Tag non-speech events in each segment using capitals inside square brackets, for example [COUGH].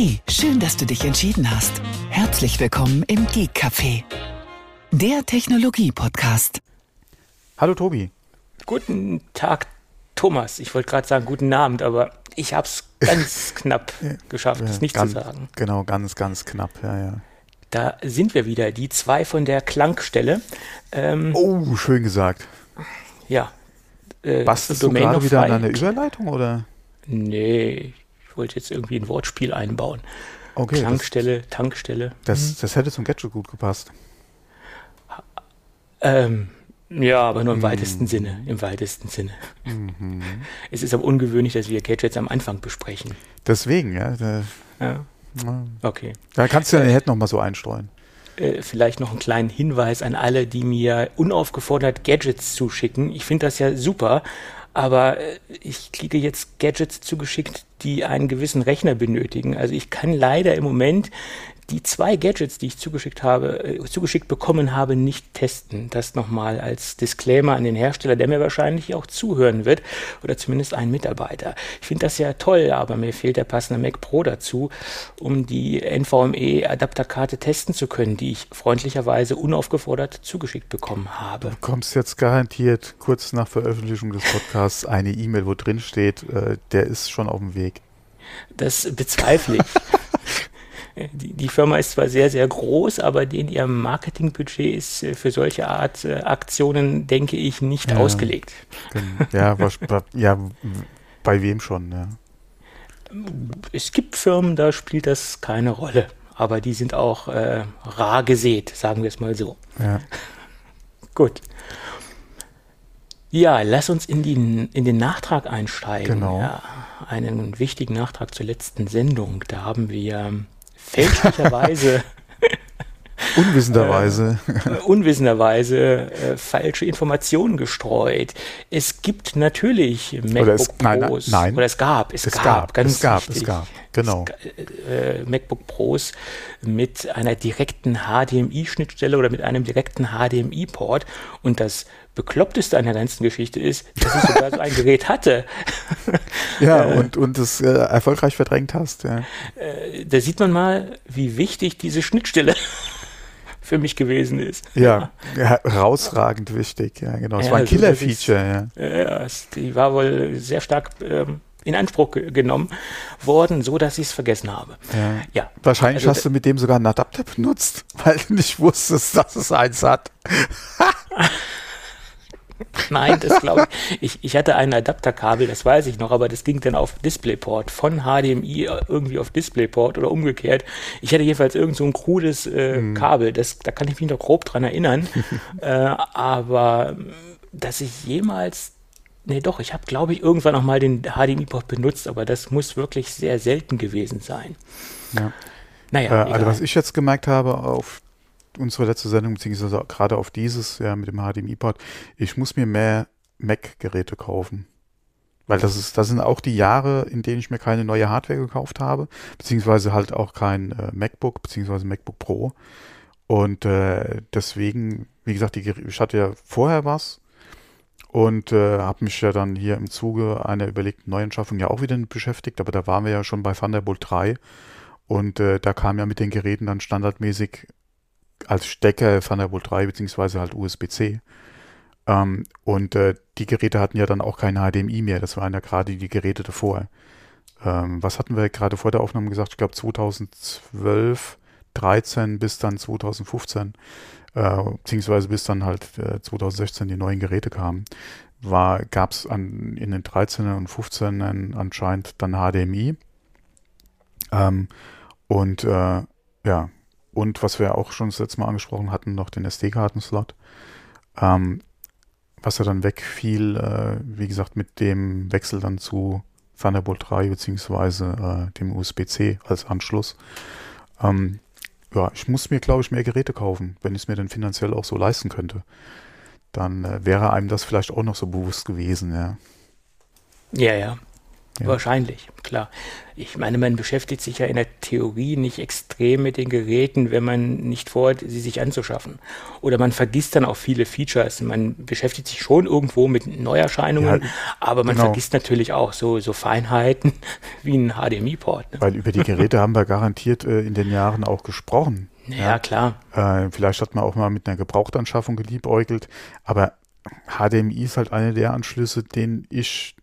Hey, schön, dass du dich entschieden hast. Herzlich willkommen im Geek Café, der Technologie-Podcast. Hallo Tobi. Guten Tag, Thomas. Ich wollte gerade sagen guten Abend, aber ich habe es ganz [LAUGHS] knapp geschafft, es nicht ganz, zu sagen. Genau, ganz, ganz knapp, ja, ja. Da sind wir wieder, die zwei von der Klangstelle. Ähm, Oh, schön gesagt. Ja. Äh, Bastest du gerade wieder an frei. einer Überleitung oder? Nee, wollte jetzt irgendwie ein Wortspiel einbauen. Okay, das, Klangstelle, Tankstelle. das, das hätte zum Gadget gut gepasst. Ähm, ja, aber nur im Mhm. weitesten Sinne. Im weitesten Sinne. [LAUGHS] Es ist aber ungewöhnlich, dass wir Gadgets am Anfang besprechen. Deswegen, ja. Da, Ja, okay. da kannst du ja Head noch mal so einstreuen. Äh, vielleicht noch einen kleinen Hinweis an alle, die mir unaufgefordert Gadgets zuschicken. Ich finde das ja super, aber äh, ich kriege jetzt Gadgets zugeschickt, die einen gewissen Rechner benötigen. Also ich kann leider im Moment die zwei Gadgets, die ich zugeschickt habe, äh, zugeschickt bekommen habe, nicht testen. Das nochmal als Disclaimer an den Hersteller, der mir wahrscheinlich auch zuhören wird oder zumindest einen Mitarbeiter. Ich finde das ja toll, aber mir fehlt der passende Mac Pro dazu, um die NVMe-Adapterkarte testen zu können, die ich freundlicherweise unaufgefordert zugeschickt bekommen habe. Du kommst jetzt garantiert kurz nach Veröffentlichung des Podcasts eine E-Mail, wo drin steht, äh, der ist schon auf dem Weg. Das bezweifle ich. [LAUGHS] [LAUGHS] Die, die Firma ist zwar sehr, sehr groß, aber den ihr Marketingbudget ist äh, für solche Art äh, Aktionen, denke ich, nicht Ja. ausgelegt. Ja, was, [LAUGHS] ja, bei wem schon, ja. Es gibt Firmen, da spielt das keine Rolle, aber die sind auch äh, rar gesät, sagen wir es mal so. ja. [LAUGHS] Gut. Ja, lass uns in, die, in den Nachtrag einsteigen. Genau. Ja, einen wichtigen Nachtrag zur letzten Sendung. Da haben wir fälschlicherweise [LAUGHS] Unwissenderweise. äh, unwissenderweise äh, falsche Informationen gestreut. Es gibt natürlich MacBook Oder es- nein, Pros. nein. Oder es gab, es, Es gab, gab, ganz es gab, wichtig. es gab, genau. äh, MacBook Pros mit einer direkten HDMI-Schnittstelle oder mit einem direkten HDMI-Port. Und das Bekloppteste an der ganzen Geschichte ist, dass ich sogar so ein Gerät hatte. [LAUGHS] Ja, und, und es äh, erfolgreich verdrängt hast, ja. Äh, Da sieht man mal, wie wichtig diese Schnittstelle [LAUGHS] für mich gewesen ist. Ja, herausragend wichtig, ja, genau. Es Ja, war ein also Killer-Feature, ja. Ja, die war wohl sehr stark ähm, in Anspruch ge- genommen worden, so dass ich es vergessen habe. ja. Ja, Wahrscheinlich Also hast du mit dem sogar einen Adapter benutzt, [LAUGHS] weil du nicht wusstest, dass es eins hat. [LAUGHS] Nein, das glaube ich. ich. Ich hatte ein Adapterkabel, das weiß ich noch, aber das ging dann auf DisplayPort, von HDMI irgendwie auf DisplayPort oder umgekehrt. Ich hatte jedenfalls irgend so ein krudes äh, Mhm. Kabel, das, da kann ich mich noch grob dran erinnern. [LAUGHS] äh, aber mh, dass ich jemals, nee doch, ich habe glaube ich irgendwann noch mal den HDMI-Port benutzt, aber das muss wirklich sehr selten gewesen sein. Ja. Naja, Äh, also was ich jetzt gemerkt habe auf unsere letzte Sendung, beziehungsweise gerade auf dieses, ja, mit dem HDMI-Port, ich muss mir mehr Mac-Geräte kaufen. Weil das ist, das sind auch die Jahre, in denen ich mir keine neue Hardware gekauft habe, beziehungsweise halt auch kein äh, MacBook, beziehungsweise MacBook Pro. Und äh, deswegen, wie gesagt, die, ich hatte ja vorher was und äh, habe mich ja dann hier im Zuge einer überlegten Neuanschaffung ja auch wieder beschäftigt, aber da waren wir ja schon bei Thunderbolt 3 und äh, da kam ja mit den Geräten dann standardmäßig als Stecker Thunderbolt 3 beziehungsweise halt USB-C. Ähm, und äh, die Geräte hatten ja dann auch kein HDMI mehr. Das waren ja gerade die Geräte davor. Ähm, was hatten wir gerade vor der Aufnahme gesagt? Ich glaube 2012, 13 bis dann 2015, äh, beziehungsweise bis dann halt äh, 2016 die neuen Geräte kamen, gab es in den 13er und 15ern anscheinend dann HDMI. Ähm, und äh, ja, und was wir auch schon das letzte Mal angesprochen hatten, noch den SD-Karten-Slot. Ähm, was ja dann wegfiel, äh, wie gesagt, mit dem Wechsel dann zu Thunderbolt 3 beziehungsweise äh, dem USB-C als Anschluss. Ähm, ja, ich muss mir, glaube ich, mehr Geräte kaufen, wenn ich es mir dann finanziell auch so leisten könnte. Dann äh, wäre einem das vielleicht auch noch so bewusst gewesen, ja. Ja, ja. Ja. Wahrscheinlich, klar. Ich meine, man beschäftigt sich ja in der Theorie nicht extrem mit den Geräten, wenn man nicht vorhat, sie sich anzuschaffen. Oder man vergisst dann auch viele Features. Man beschäftigt sich schon irgendwo mit Neuerscheinungen, ja, aber man genau. vergisst natürlich auch so, so Feinheiten [LAUGHS] wie ein HDMI-Port. Ne? Weil über die Geräte haben wir garantiert äh, in den Jahren auch gesprochen. Ja, ja klar. Äh, vielleicht hat man auch mal mit einer Gebrauchtanschaffung geliebäugelt, aber HDMI ist halt eine der Anschlüsse, den ich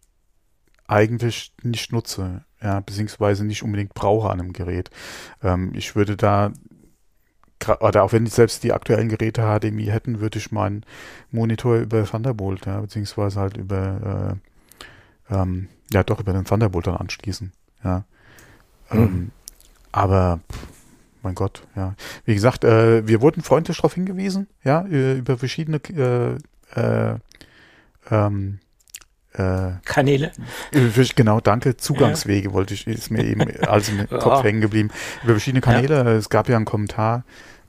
eigentlich nicht nutze, ja, beziehungsweise nicht unbedingt brauche an einem Gerät. Ähm, ich würde da, oder auch wenn ich selbst die aktuellen Geräte HDMI hätten, würde ich meinen Monitor über Thunderbolt, ja, beziehungsweise halt über, äh, ähm, ja, doch über den Thunderbolt dann anschließen, ja. Mhm. Ähm, aber, mein Gott, ja. Wie gesagt, äh, wir wurden freundlich darauf hingewiesen, ja, über verschiedene äh, äh, ähm, äh, Kanäle. Genau, danke. Zugangswege ja. wollte ich, ist mir eben [LAUGHS] alles im Kopf hängen geblieben. Über verschiedene Kanäle. Ja. Es gab ja einen Kommentar,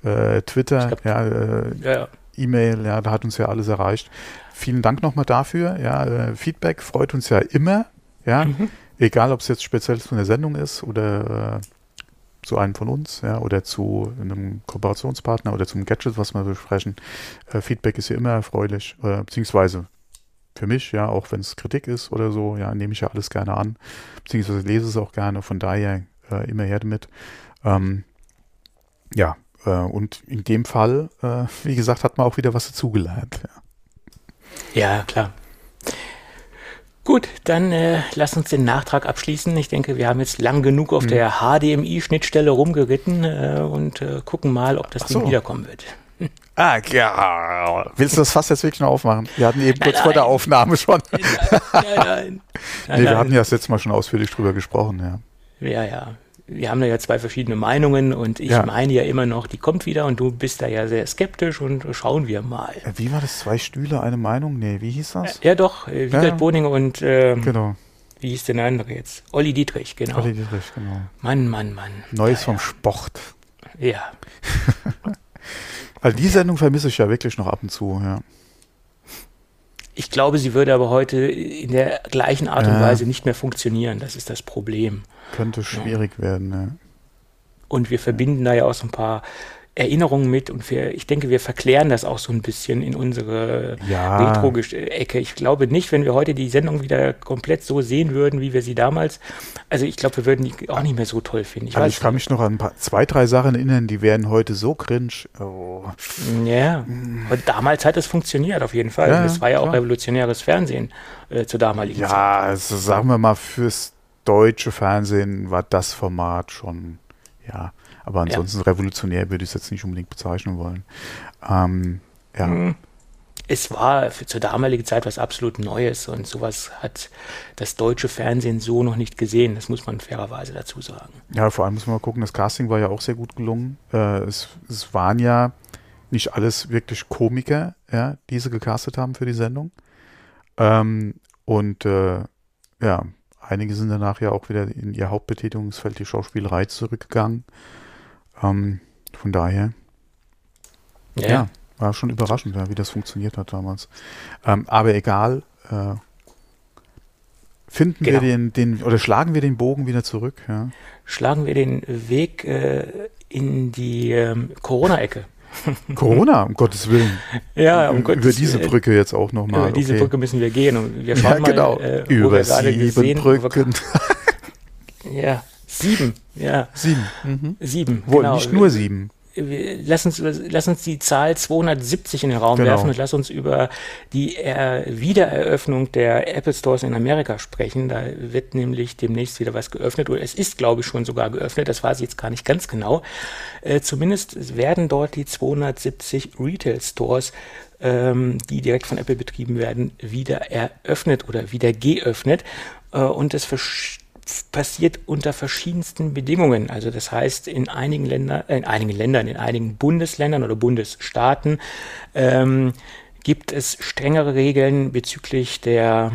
äh, Twitter, glaub, ja, äh, ja, E-Mail, ja, da hat uns ja alles erreicht. Vielen Dank nochmal dafür. Ja, äh, Feedback freut uns ja immer. Ja, mhm. egal ob es jetzt speziell zu einer Sendung ist oder äh, zu einem von uns, ja, oder zu einem Kooperationspartner oder zum Gadget, was wir besprechen. Äh, Feedback ist ja immer erfreulich, äh, beziehungsweise für mich, ja, auch wenn es Kritik ist oder so, ja, nehme ich ja alles gerne an, beziehungsweise lese es auch gerne, von daher äh, immer her damit. Ähm, ja, äh, und in dem Fall, äh, wie gesagt, hat man auch wieder was dazugelernt. Ja. ja, klar. Gut, dann äh, lass uns den Nachtrag abschließen. Ich denke, wir haben jetzt lang genug auf hm. der HDMI-Schnittstelle rumgeritten äh, und äh, gucken mal, ob das Ach Ding so. wiederkommen wird. Ah, ja. Willst du das fast jetzt wirklich noch aufmachen? Wir hatten eben nein, kurz nein. vor der Aufnahme schon. Nein, nein, nein. [LAUGHS] nee, wir hatten ja das letzte Mal schon ausführlich drüber gesprochen, ja. Ja, ja. Wir haben da ja zwei verschiedene Meinungen und ich ja. meine ja immer noch, die kommt wieder und du bist da ja sehr skeptisch und schauen wir mal. Wie war das? Zwei Stühle, eine Meinung? Nee, wie hieß das? Ja, doch. Äh, Wiegald ja. Boning und ähm, genau. wie hieß der andere jetzt? Olli Dietrich, genau. Olli Dietrich, genau. Mann, Mann, Mann. Neues ja, vom Sport. Ja. [LAUGHS] Weil die Sendung vermisse ich ja wirklich noch ab und zu, ja. Ich glaube, sie würde aber heute in der gleichen Art und Weise nicht mehr funktionieren. Das ist das Problem. Könnte schwierig ja. werden, ja. Und wir verbinden da ja auch so ein paar Erinnerungen mit und wir, ich denke, wir verklären das auch so ein bisschen in unsere ja. Retro-Ecke. Ich glaube nicht, wenn wir heute die Sendung wieder komplett so sehen würden, wie wir sie damals, also ich glaube, wir würden die auch nicht mehr so toll finden. Ich, also ich kann mich noch an ein paar, zwei, drei Sachen erinnern, die wären heute so cringe. Oh. Ja, und damals hat es funktioniert auf jeden Fall. Ja, das war ja klar. auch revolutionäres Fernsehen äh, zur damaligen ja, Zeit. Ja, also sagen wir mal, fürs deutsche Fernsehen war das Format schon, ja, aber ansonsten ja. revolutionär würde ich es jetzt nicht unbedingt bezeichnen wollen. Ähm, ja. Hm. Es war für, zur damaligen Zeit was absolut Neues und sowas hat das deutsche Fernsehen so noch nicht gesehen. Das muss man fairerweise dazu sagen. Ja, vor allem muss man mal gucken, das Casting war ja auch sehr gut gelungen. Äh, es, es waren ja nicht alles wirklich Komiker, ja, die sie gecastet haben für die Sendung. Ähm, und äh, ja, einige sind danach ja auch wieder in ihr Hauptbetätigungsfeld, die Schauspielerei, zurückgegangen. Ähm, von daher, ja. ja. war schon überraschend, ja, wie das funktioniert hat damals. Ähm, aber egal, äh, finden genau. wir den, den, oder schlagen wir den Bogen wieder zurück? Ja? Schlagen wir den Weg äh, in die ähm, Corona-Ecke. [LAUGHS] Corona, um Gottes Willen. Ja, um Über Gottes diese Brücke jetzt auch nochmal. Über diese okay. Brücke müssen wir gehen und wir schauen ja, genau. mal, äh, über sieben gesehen, Brücken. [LAUGHS] ja, Sieben, ja. Sieben. Mhm. Sieben. Wohl, genau. nicht nur sieben. Lass uns, lass uns die Zahl 270 in den Raum genau. werfen und lass uns über die äh, Wiedereröffnung der Apple Stores in Amerika sprechen. Da wird nämlich demnächst wieder was geöffnet oder es ist, glaube ich, schon sogar geöffnet. Das weiß ich jetzt gar nicht ganz genau. Äh, zumindest werden dort die 270 Retail Stores ähm, die direkt von Apple betrieben werden, wieder eröffnet oder wieder geöffnet. Äh, und es passiert unter verschiedensten Bedingungen. Also das heißt, in einigen Ländern, in einigen Ländern, in einigen Bundesländern oder Bundesstaaten ähm, gibt es strengere Regeln bezüglich der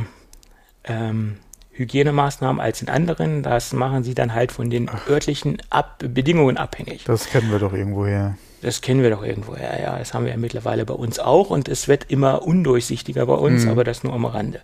ähm, Hygienemaßnahmen als in anderen. Das machen sie dann halt von den Ach. örtlichen Ab Bedingungen abhängig. Das kennen wir doch irgendwoher. Das kennen wir doch irgendwo. Ja, ja, das haben wir ja mittlerweile bei uns auch und es wird immer undurchsichtiger bei uns, mhm. aber das nur am Rande.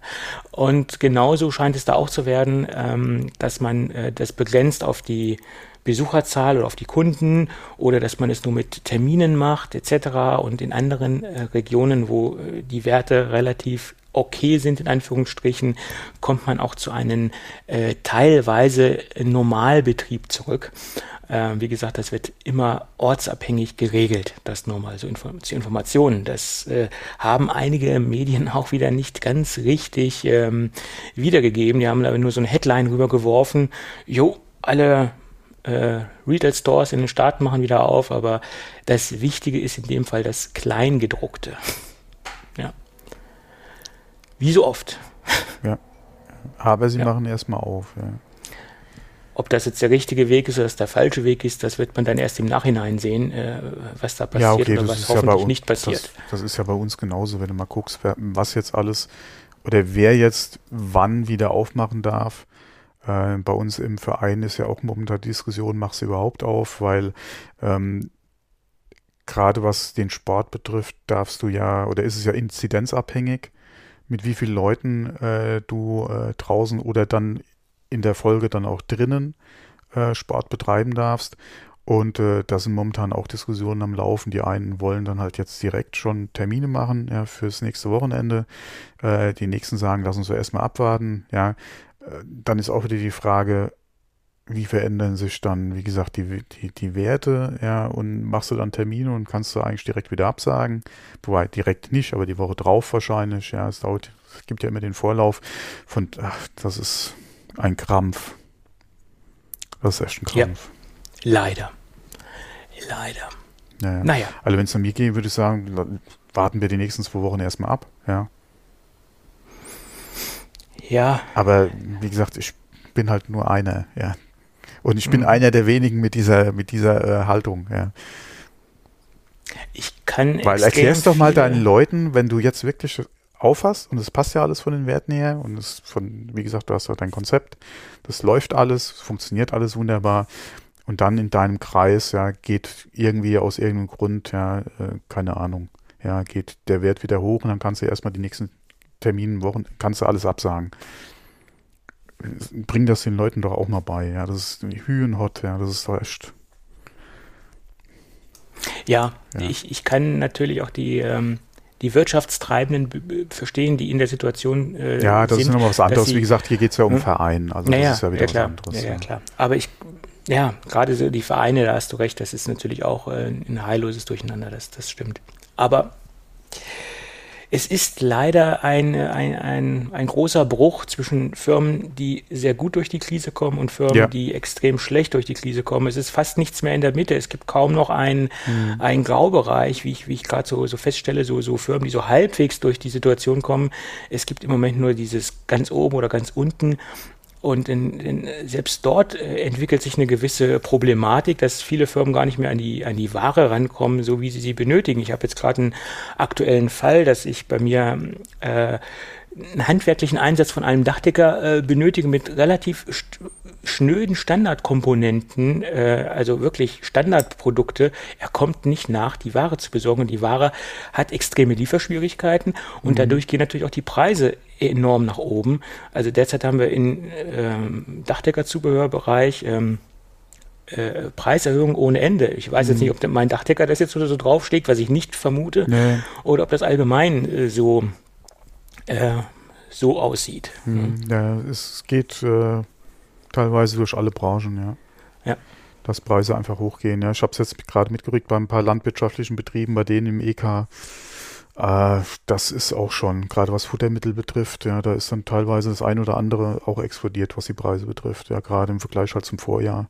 Und genauso scheint es da auch zu werden, ähm, dass man äh, das begrenzt auf die Besucherzahl oder auf die Kunden oder dass man es nur mit Terminen macht etc. Und in anderen äh, Regionen, wo äh, die Werte relativ okay sind, in Anführungsstrichen, kommt man auch zu einem äh, teilweise Normalbetrieb zurück. Äh, wie gesagt, das wird immer ortsabhängig geregelt, das nur mal so Inform zu Informationen. Das äh, haben einige Medien [LAUGHS] auch wieder nicht ganz richtig ähm, wiedergegeben. Die haben da nur so eine Headline rübergeworfen. Jo, alle äh, Retail-Stores in den Staaten machen wieder auf, aber das Wichtige ist in dem Fall das Kleingedruckte. [LAUGHS] Ja. Wie so oft. [LAUGHS] Ja. Aber sie ja. machen erstmal auf. Ja. Ob das jetzt der richtige Weg ist oder der falsche Weg ist, das wird man dann erst im Nachhinein sehen, äh, was da passiert ja, okay, oder was hoffentlich ja nicht passiert. Das, das, ist ja bei uns genauso, wenn du mal guckst, wer, was jetzt alles oder wer jetzt wann wieder aufmachen darf. Äh, bei uns im Verein ist ja auch momentan die Diskussion, machst du überhaupt auf, weil ähm, gerade was den Sport betrifft, darfst du ja, oder ist es ja inzidenzabhängig, mit wie vielen Leuten äh, du äh, draußen oder dann in der Folge dann auch drinnen äh, Sport betreiben darfst. Und äh, da sind momentan auch Diskussionen am Laufen. Die einen wollen dann halt jetzt direkt schon Termine machen ja, fürs nächste Wochenende. Äh, die nächsten sagen, lass uns so erstmal abwarten. Ja, dann ist auch wieder die Frage, wie verändern sich dann, wie gesagt, die, die, die Werte, ja, und machst du dann Termine und kannst du eigentlich direkt wieder absagen. Wobei direkt nicht, aber die Woche drauf wahrscheinlich, ja, es dauert, es gibt ja immer den Vorlauf von, ach, das ist ein Krampf. Das ist echt ein Krampf. Ja, leider. Leider. Naja. naja. Also wenn es an mir geht, würde ich sagen, warten wir die nächsten zwei Wochen erstmal ab, ja. Ja. Aber wie gesagt, ich bin halt nur einer, ja. Und ich bin mhm. einer der wenigen mit dieser, mit dieser äh, Haltung, ja. Ich kann Weil erklärst doch mal deinen Leuten, wenn du jetzt wirklich aufhast und es passt ja alles von den Werten her und es von, wie gesagt, du hast ja dein Konzept, das läuft alles, funktioniert alles wunderbar und dann in deinem Kreis, ja, geht irgendwie aus irgendeinem Grund, ja, äh, keine Ahnung, ja, geht der Wert wieder hoch und dann kannst du erstmal die nächsten Terminen, Wochen, kannst du alles absagen. Bring das den Leuten doch auch mal bei, ja. Das ist Hühnhot, ja, das ist doch echt. Ja, ja. Ich, ich kann natürlich auch die, ähm, die Wirtschaftstreibenden verstehen, die in der Situation äh, Ja, das sind, ist nochmal was anderes. Sie, Wie gesagt, hier geht es ja um hm? Verein. Also naja, das ist ja wieder ja, klar, was anderes. Ja, ja, klar. Aber ich, ja, gerade so die Vereine, da hast du recht, das ist natürlich auch äh, ein heilloses Durcheinander, das, das stimmt. Aber es ist leider ein, ein, ein, ein großer Bruch zwischen Firmen, die sehr gut durch die Krise kommen und Firmen, ja. die extrem schlecht durch die Krise kommen. Es ist fast nichts mehr in der Mitte. Es gibt kaum noch einen, mhm. einen Graubereich, wie ich, wie ich gerade so, so feststelle, so, so Firmen, die so halbwegs durch die Situation kommen. Es gibt im Moment nur dieses ganz oben oder ganz unten. Und in, in, selbst dort äh, entwickelt sich eine gewisse Problematik, dass viele Firmen gar nicht mehr an die, an die Ware rankommen, so wie sie sie benötigen. Ich habe jetzt gerade einen aktuellen Fall, dass ich bei mir äh, einen handwerklichen Einsatz von einem Dachdecker äh, benötige mit relativ schnöden Standardkomponenten, äh, also wirklich Standardprodukte. Er kommt nicht nach, die Ware zu besorgen und die Ware hat extreme Lieferschwierigkeiten und mhm. dadurch gehen natürlich auch die Preise enorm nach oben. Also derzeit haben wir im ähm, Dachdeckerzubehörbereich ähm, äh, Preiserhöhungen ohne Ende. Ich weiß jetzt mhm. nicht, ob mein Dachdecker das jetzt so draufschlägt, was ich nicht vermute, nee. oder ob das allgemein äh, so äh, so aussieht. Mhm. Ja, es geht äh, teilweise durch alle Branchen, ja. Ja. Dass Preise einfach hochgehen. Ja. Ich habe es jetzt gerade mitgerückt bei ein paar landwirtschaftlichen Betrieben, bei denen im EK. Äh, das ist auch schon, gerade was Futtermittel betrifft, ja, da ist dann teilweise das ein oder andere auch explodiert, was die Preise betrifft, ja, gerade im Vergleich halt zum Vorjahr.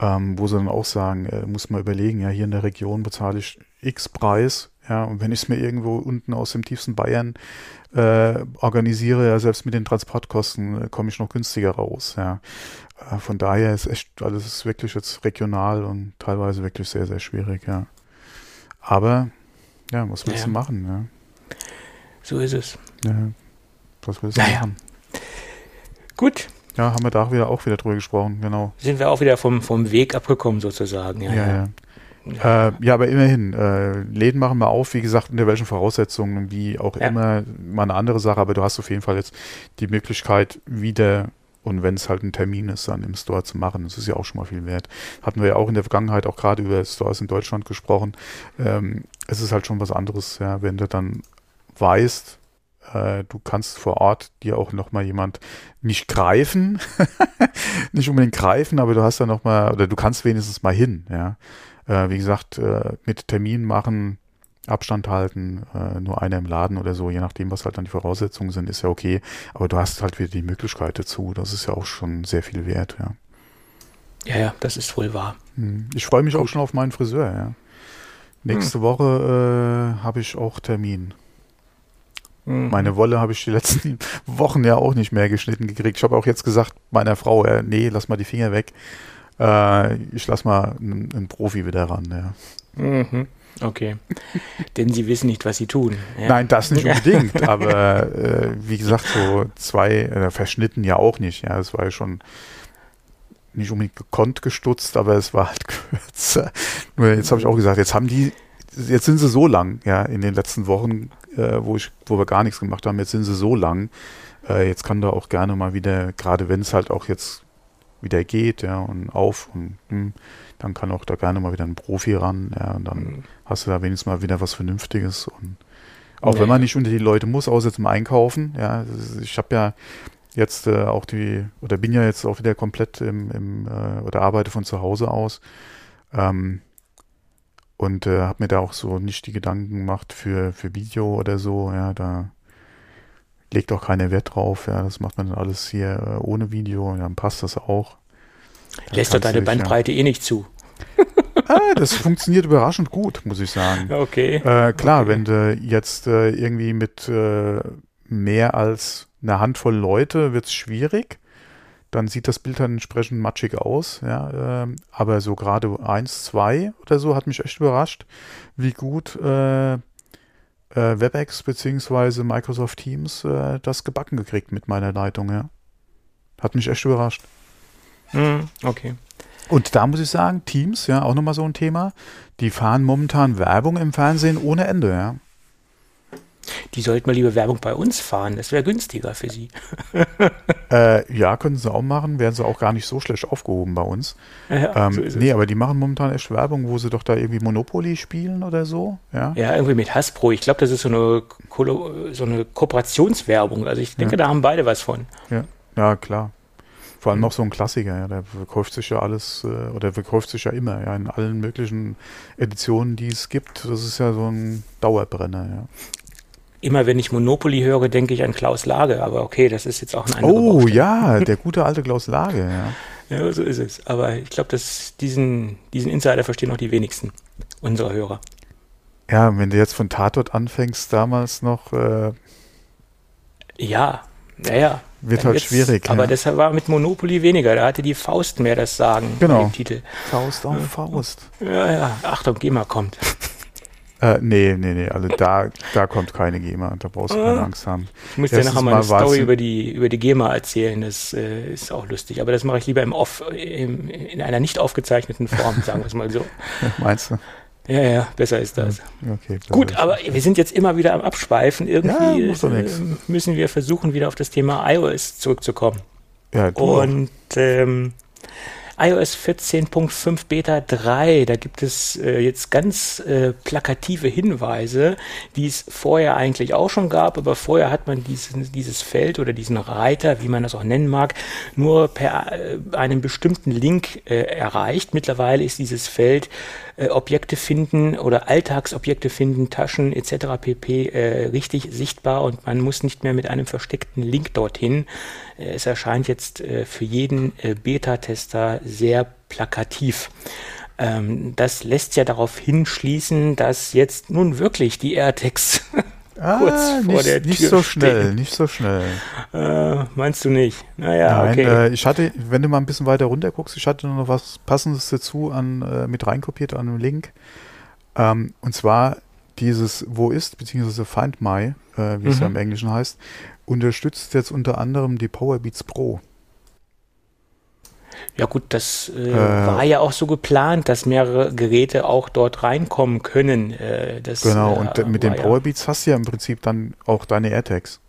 Ähm, wo sie dann auch sagen, äh, muss man überlegen, ja, hier in der Region bezahle ich X Preis, ja, und wenn ich es mir irgendwo unten aus dem tiefsten Bayern äh, organisiere, ja, selbst mit den Transportkosten äh, komme ich noch günstiger raus. Ja. Äh, von daher ist echt alles ist wirklich jetzt regional und teilweise wirklich sehr, sehr schwierig, ja. Aber ja, was willst naja. du machen, ja? So ist es. Ja, was willst du naja. machen? Gut. Ja, haben wir da wieder auch wieder drüber gesprochen, genau. Sind wir auch wieder vom, vom Weg abgekommen sozusagen, ja. Ja, ja. Äh, ja, aber immerhin, äh, Läden machen wir auf, wie gesagt, unter welchen Voraussetzungen, wie auch ja. immer, mal eine andere Sache, aber du hast auf jeden Fall jetzt die Möglichkeit, wieder und wenn es halt ein Termin ist, dann im Store zu machen. Das ist ja auch schon mal viel wert. Hatten wir ja auch in der Vergangenheit auch gerade über Stores in Deutschland gesprochen. Ähm, es ist halt schon was anderes, ja, wenn du dann weißt, äh, du kannst vor Ort dir auch nochmal jemand nicht greifen, [LAUGHS] nicht unbedingt greifen, aber du hast dann nochmal, oder du kannst wenigstens mal hin, ja. Äh, wie gesagt, äh, mit Termin machen, Abstand halten, nur einer im Laden oder so, je nachdem, was halt dann die Voraussetzungen sind, ist ja okay. Aber du hast halt wieder die Möglichkeit dazu. Das ist ja auch schon sehr viel wert, ja. Ja, ja, das ist wohl wahr. Hm. Ich freue mich Gut. auch schon auf meinen Friseur, ja. Nächste hm. Woche äh, habe ich auch Termin. Mhm. Meine Wolle habe ich die letzten [LAUGHS] Wochen ja auch nicht mehr geschnitten gekriegt. Ich habe auch jetzt gesagt meiner Frau, äh, nee, lass mal die Finger weg. Äh, ich lass mal einen, einen, Profi wieder ran. Ja. Mhm. Okay. Denn sie wissen nicht, was sie tun. Ja. Nein, das nicht [LAUGHS] unbedingt. aber äh, wie gesagt, so zwei, äh, verschnitten ja auch nicht. Ja, es war ja schon nicht unbedingt gekonnt gestutzt, aber es war halt [LAUGHS] kürzer. Nur jetzt habe ich auch gesagt, jetzt haben die, jetzt sind sie so lang, ja, in den letzten Wochen, äh, wo ich, wo wir gar nichts gemacht haben, jetzt sind sie so lang. Äh, jetzt kann da auch gerne mal wieder, gerade wenn es halt auch jetzt wieder geht, ja, und auf und hm, dann kann auch da gerne mal wieder ein Profi ran, ja, und dann mhm. hast du da wenigstens mal wieder was Vernünftiges und auch nee. wenn man nicht unter die Leute muss, außer zum Einkaufen, ja, ich habe ja jetzt äh, auch die, oder bin ja jetzt auch wieder komplett im, im äh, oder arbeite von zu Hause aus ähm, und äh, habe mir da auch so nicht die Gedanken gemacht für, für Video oder so, ja, da legt auch keiner Wert drauf. Ja, das macht man dann alles hier äh, ohne Video. Dann passt das auch. Dann Lässt doch deine dich, Bandbreite ja. eh nicht zu. [LAUGHS] ah, das funktioniert überraschend gut, muss ich sagen. Okay. Äh, klar, okay. wenn du jetzt äh, irgendwie mit äh, mehr als einer Handvoll Leute wird es schwierig. Dann sieht das Bild dann entsprechend matschig aus. Ja, ähm, aber so gerade eins, zwei oder so hat mich echt überrascht, wie gut äh, äh, WebEx bzw. Microsoft Teams äh, das gebacken gekriegt mit meiner Leitung, ja. Hat mich echt überrascht. Mm, okay. Und da muss ich sagen, Teams, ja, auch nochmal so ein Thema, die fahren momentan Werbung im Fernsehen ohne Ende, ja. Die sollten mal lieber Werbung bei uns fahren. Das wäre günstiger für sie. [LAUGHS] äh, ja, können sie auch machen. Wären sie auch gar nicht so schlecht aufgehoben bei uns. Ja, ähm, so nee, aber die machen momentan echt Werbung, wo sie doch da irgendwie Monopoly spielen oder so. Ja, ja irgendwie mit Hasbro. Ich glaube, das ist so eine, Ko so eine Kooperationswerbung. Also ich denke, ja. da haben beide was von. Ja, ja klar. Vor allem noch so ein Klassiker, ja, der verkauft sich ja alles, äh, oder verkauft sich ja immer, ja, in allen möglichen Editionen, die es gibt. Das ist ja so ein Dauerbrenner, ja immer wenn ich Monopoly höre, denke ich an Klaus Lage, aber okay, das ist jetzt auch ein anderer Oh Baustelle. ja, [LAUGHS] der gute alte Klaus Lage, ja. ja, so ist es. Aber ich glaube, dass diesen, diesen Insider verstehen auch die wenigsten unserer Hörer. Ja, wenn du jetzt von Tatort anfängst, damals noch. Äh, ja, naja. Wird halt schwierig. Aber ja. das war mit Monopoly weniger. Da hatte die Faust mehr das Sagen genau. im Titel. Faust auf Faust. Ja, ja. Achtung, GEMA kommt. Äh, nee, nee, nee, also da, da kommt keine GEMA, da brauchst du keine ah. Angst haben. Ich muss dir nachher mal eine Story über die, über die GEMA erzählen, das äh, ist auch lustig, aber das mache ich lieber im Off, im, in einer nicht aufgezeichneten Form, sagen wir es mal so. [LAUGHS] Meinst du? Ja, ja, besser ist das. Okay, Gut, aber wir sind jetzt immer wieder am Abschweifen. Irgendwie ja, äh, müssen wir versuchen, wieder auf das Thema iOS zurückzukommen. Ja, Und ähm, iOS 14.5 Beta 3. Da gibt es äh, jetzt ganz äh, plakative Hinweise, die es vorher eigentlich auch schon gab, aber vorher hat man diesen, dieses Feld oder diesen Reiter, wie man das auch nennen mag, nur per äh, einem bestimmten Link äh, erreicht. Mittlerweile ist dieses Feld äh, Objekte finden oder Alltagsobjekte finden, Taschen etc. pp. Äh, richtig sichtbar und man muss nicht mehr mit einem versteckten Link dorthin. Äh, es erscheint jetzt äh, für jeden äh, Beta-Tester sehr plakativ. Ähm, das lässt ja darauf hinschließen, dass jetzt nun wirklich die AirTags [LAUGHS] ah, kurz vor nicht, der Tür Nicht so schnell, stehen. nicht so schnell. Äh, meinst du nicht? Naja, Nein, okay. Äh, ich hatte, wenn du mal ein bisschen weiter runter guckst, ich hatte noch was Passendes dazu an, äh, mit reinkopiert an einem Link. Ähm, und zwar dieses Wo ist, beziehungsweise Find My, äh, wie mhm. es ja im Englischen heißt, unterstützt jetzt unter anderem die Powerbeats Pro. Ja gut, das äh, äh, war ja auch so geplant, dass mehrere Geräte auch dort reinkommen können. Äh, das, genau, und äh, mit den Powerbeats ja. hast du ja im Prinzip dann auch deine AirTags.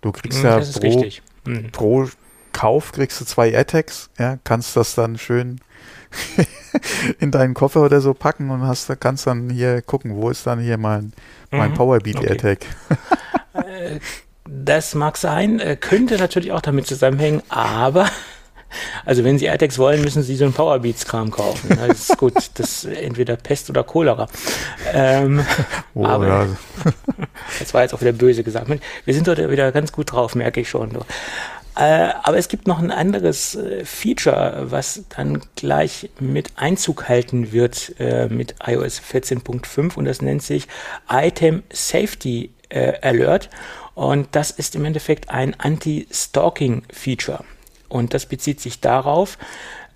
Du kriegst hm, ja pro, mhm. pro Kauf kriegst du zwei AirTags, ja, kannst das dann schön [LAUGHS] in deinen Koffer oder so packen und hast, kannst dann hier gucken, wo ist dann hier mein, mein mhm. Powerbeat okay. AirTag. Äh, das mag sein, äh, könnte natürlich auch damit zusammenhängen, aber also wenn Sie AirTags wollen, müssen Sie so einen Powerbeats-Kram kaufen. Das ist gut, das ist entweder Pest oder Cholera. Ähm, oh, aber ja. [LAUGHS] das war jetzt auch wieder böse gesagt. Wir sind heute wieder ganz gut drauf, merke ich schon. Äh, aber es gibt noch ein anderes äh, Feature, was dann gleich mit Einzug halten wird äh, mit iOS 14.5 und das nennt sich Item Safety Alert. Und das ist im Endeffekt ein Anti-Stalking-Feature. Und das bezieht sich darauf,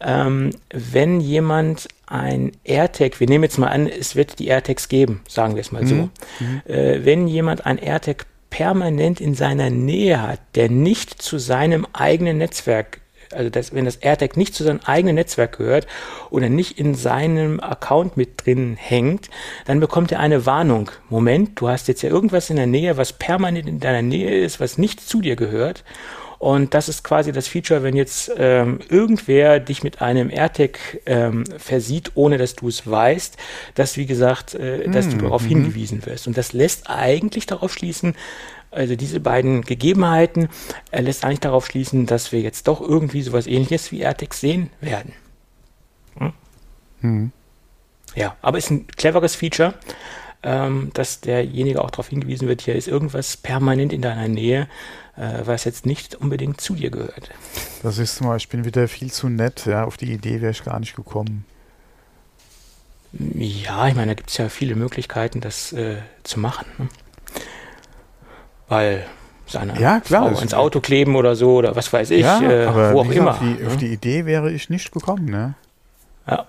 ähm, wenn jemand ein AirTag, wir nehmen jetzt mal an, es wird die AirTags geben, sagen wir es mal mhm. so. Mhm. Äh, wenn jemand ein AirTag permanent in seiner Nähe hat, der nicht zu seinem eigenen Netzwerk also das, wenn das AirTag nicht zu seinem eigenen Netzwerk gehört oder nicht in seinem Account mit drin hängt, dann bekommt er eine Warnung. Moment, du hast jetzt ja irgendwas in der Nähe, was permanent in deiner Nähe ist, was nicht zu dir gehört. Und das ist quasi das Feature, wenn jetzt ähm, irgendwer dich mit einem AirTag ähm, versieht, ohne dass du es weißt, dass, wie gesagt, äh, dass du hm, darauf mhm. hingewiesen wirst. Und das lässt eigentlich darauf schließen, also diese beiden Gegebenheiten äh, lässt eigentlich darauf schließen, dass wir jetzt doch irgendwie sowas ähnliches wie AirTags sehen werden. Hm? Mhm. Ja, aber ist ein cleveres Feature, ähm, dass derjenige auch darauf hingewiesen wird, hier ist irgendwas permanent in deiner Nähe, äh, was jetzt nicht unbedingt zu dir gehört. Das ist zum Beispiel wieder viel zu nett. Ja, auf die Idee wäre ich gar nicht gekommen. Ja, ich meine, da gibt es ja viele Möglichkeiten, das äh, zu machen. Ne? Weil seine ja, klar, Frau ins Auto kleben oder so oder was weiß ich, ja, äh, wo auch immer. Auf die, auf die Idee wäre ich nicht gekommen. Ne? Ja.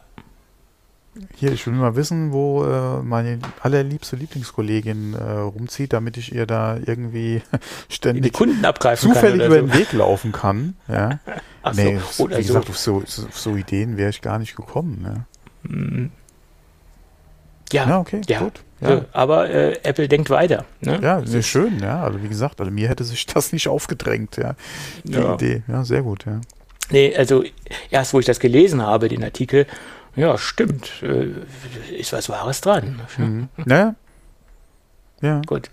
Hier, ich will mal wissen, wo äh, meine allerliebste Lieblingskollegin äh, rumzieht, damit ich ihr da irgendwie [LAUGHS] ständig die Kunden abgreifen zufällig über den so. Weg laufen kann. Ja. [LAUGHS] Ach nee, so, wie gesagt, auf so, auf so Ideen wäre ich gar nicht gekommen. Ne? Ja, ja, okay, ja. gut. Ja. aber äh, Apple denkt weiter. Ne? Ja, sehr schön, ja. Also wie gesagt, also mir hätte sich das nicht aufgedrängt, ja. Die. Idee. Ja, sehr gut, ja. Nee, also erst wo ich das gelesen habe, den Artikel, ja, stimmt. Äh, ist was Wahres dran. Mhm. Naja. Ja. Gut.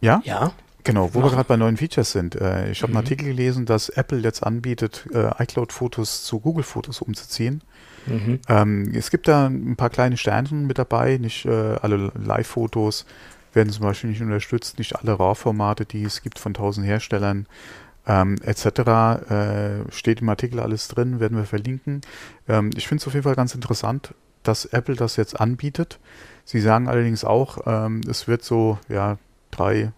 Ja? Ja. Genau, wo Machen. wir gerade bei neuen Features sind. Äh, ich habe mhm. einen Artikel gelesen, dass Apple jetzt anbietet, äh, iCloud-Fotos zu Google-Fotos umzuziehen. Mhm. Ähm, es gibt da ein paar kleine Sternchen mit dabei, nicht äh, alle Live-Fotos werden zum Beispiel nicht unterstützt, nicht alle RAW-Formate, die es gibt von tausend Herstellern ähm, etc. Äh, steht im Artikel alles drin, werden wir verlinken. Ähm, ich finde es auf jeden Fall ganz interessant, dass Apple das jetzt anbietet. Sie sagen allerdings auch, ähm, es wird so ja drei,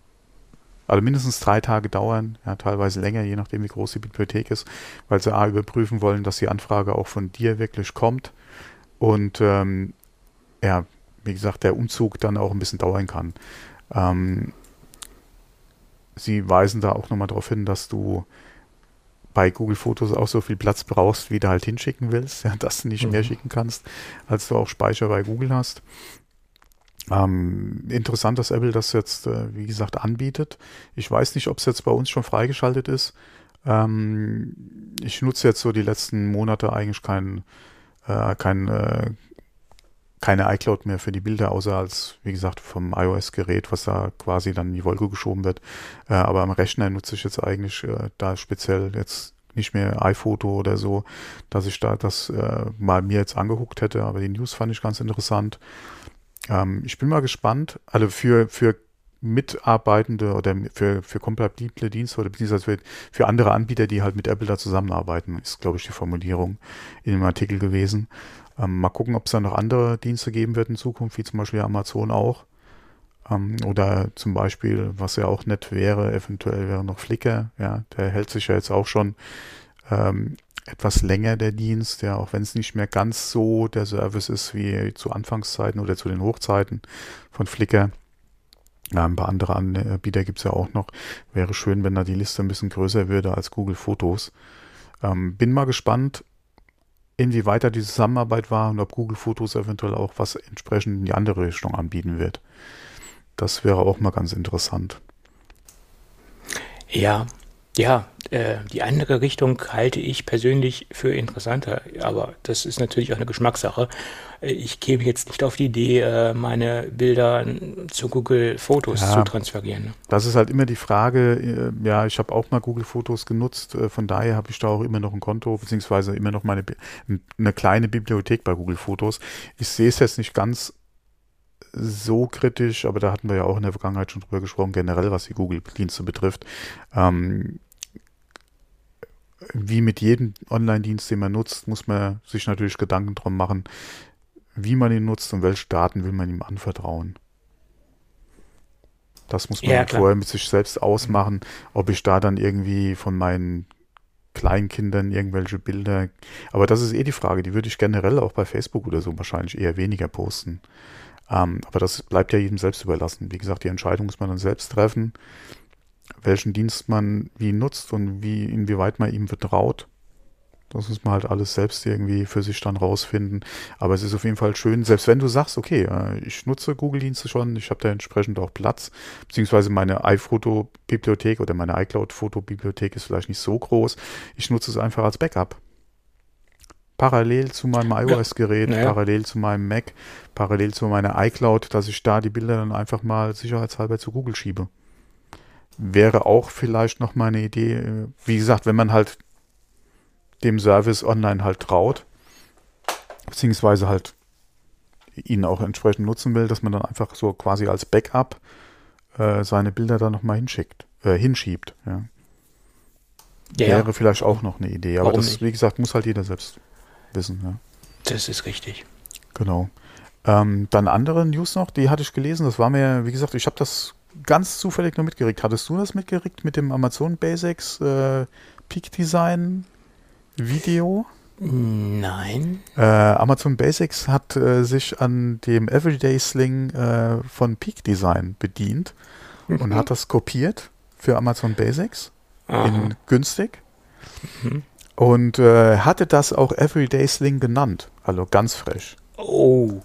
also mindestens drei Tage dauern, ja, teilweise länger, je nachdem wie groß die Bibliothek ist, weil sie A überprüfen wollen, dass die Anfrage auch von dir wirklich kommt und ähm, ja, wie gesagt, der Umzug dann auch ein bisschen dauern kann. Ähm, sie weisen da auch nochmal darauf hin, dass du bei Google Fotos auch so viel Platz brauchst, wie du halt hinschicken willst, [LAUGHS] ja, dass du nicht mhm. mehr schicken kannst, als du auch Speicher bei Google hast. Ähm, interessant, dass Apple das jetzt, äh, wie gesagt, anbietet. Ich weiß nicht, ob es jetzt bei uns schon freigeschaltet ist. Ähm, ich nutze jetzt so die letzten Monate eigentlich kein, äh, kein äh, keine iCloud mehr für die Bilder, außer als, wie gesagt, vom iOS-Gerät, was da quasi dann in die Wolke geschoben wird. Äh, aber am Rechner nutze ich jetzt eigentlich äh, da speziell jetzt nicht mehr iPhoto oder so, dass ich da das äh, mal mir jetzt angeguckt hätte, aber die News fand ich ganz interessant. Ähm, ich bin mal gespannt, also für, für Mitarbeitende oder für, für kompatible Dienste oder beziehungsweise für, für andere Anbieter, die halt mit Apple da zusammenarbeiten, ist, glaube ich, die Formulierung in dem Artikel gewesen. Ähm, mal gucken, ob es da noch andere Dienste geben wird in Zukunft, wie zum Beispiel Amazon auch. Ähm, oder zum Beispiel, was ja auch nett wäre, eventuell wäre noch Flickr. Ja, der hält sich ja jetzt auch schon ähm, etwas länger, der Dienst. Ja, auch wenn es nicht mehr ganz so der Service ist wie zu Anfangszeiten oder zu den Hochzeiten von Flickr. Ja, ein paar andere Anbieter gibt es ja auch noch. Wäre schön, wenn da die Liste ein bisschen größer würde als Google Fotos. Ähm, bin mal gespannt, inwieweit da die Zusammenarbeit war und ob Google Fotos eventuell auch was entsprechend in die andere Richtung anbieten wird. Das wäre auch mal ganz interessant. Ja, ja, äh, die andere Richtung halte ich persönlich für interessanter, aber das ist natürlich auch eine Geschmackssache. Äh, ich käme jetzt nicht auf die Idee, äh, meine Bilder zu Google Fotos ja, zu transferieren. Das ist halt immer die Frage, äh, ja, ich habe auch mal Google Fotos genutzt, von daher habe ich da auch immer noch ein Konto, beziehungsweise immer noch meine eine kleine Bibliothek bei Google Fotos. Ich sehe es jetzt nicht ganz so kritisch, aber da hatten wir ja auch in der Vergangenheit schon drüber gesprochen, generell was die Google-Dienste betrifft. Ähm, wie mit jedem Online-Dienst, den man nutzt, muss man sich natürlich Gedanken drum machen, wie man ihn nutzt und welche Daten will man ihm anvertrauen. Das muss man ja, vorher mit sich selbst ausmachen, ob ich da dann irgendwie von meinen Kleinkindern irgendwelche Bilder. Aber das ist eh die Frage, die würde ich generell auch bei Facebook oder so wahrscheinlich eher weniger posten. Ähm, aber das bleibt ja jedem selbst überlassen. Wie gesagt, die Entscheidung muss man dann selbst treffen, welchen Dienst man wie nutzt und wie, inwieweit man ihm vertraut. Das muss man halt alles selbst irgendwie für sich dann rausfinden. Aber es ist auf jeden Fall schön, selbst wenn du sagst, okay, äh, ich nutze Google-Dienste schon, ich habe da entsprechend auch Platz, beziehungsweise meine iPhoto-Bibliothek oder meine iCloud-Foto-Bibliothek ist vielleicht nicht so groß. Ich nutze es einfach als Backup parallel zu meinem iOS-Gerät, ja. parallel zu meinem Mac, parallel zu meiner iCloud, dass ich da die Bilder dann einfach mal sicherheitshalber zu Google schiebe. Wäre auch vielleicht noch mal eine Idee, äh, wie gesagt, wenn man halt dem Service online halt traut, beziehungsweise halt ihn auch entsprechend nutzen will, dass man dann einfach so quasi als Backup äh, seine Bilder dann nochmal hinschickt, äh, hinsschiebt. Ja. Ja, Wäre vielleicht auch noch eine Idee, aber das, nicht? wie gesagt, muss halt jeder selbst wissen. Ja. Das ist richtig. Genau. Ähm, dann andere News noch, die hatte ich gelesen. Das war mir, wie gesagt, ich habe das ganz zufällig nur mitgeregt. Hattest du das mitgeregt mit dem Amazon Basics äh, Peak Design Video? Nein. Äh, Amazon Basics hat äh, sich an dem Everyday Sling äh, von Peak Design bedient und hat das kopiert für Amazon Basics in günstig. Mhm und äh, hatte das auch Everyday Sling genannt. Also ganz frech. Oh.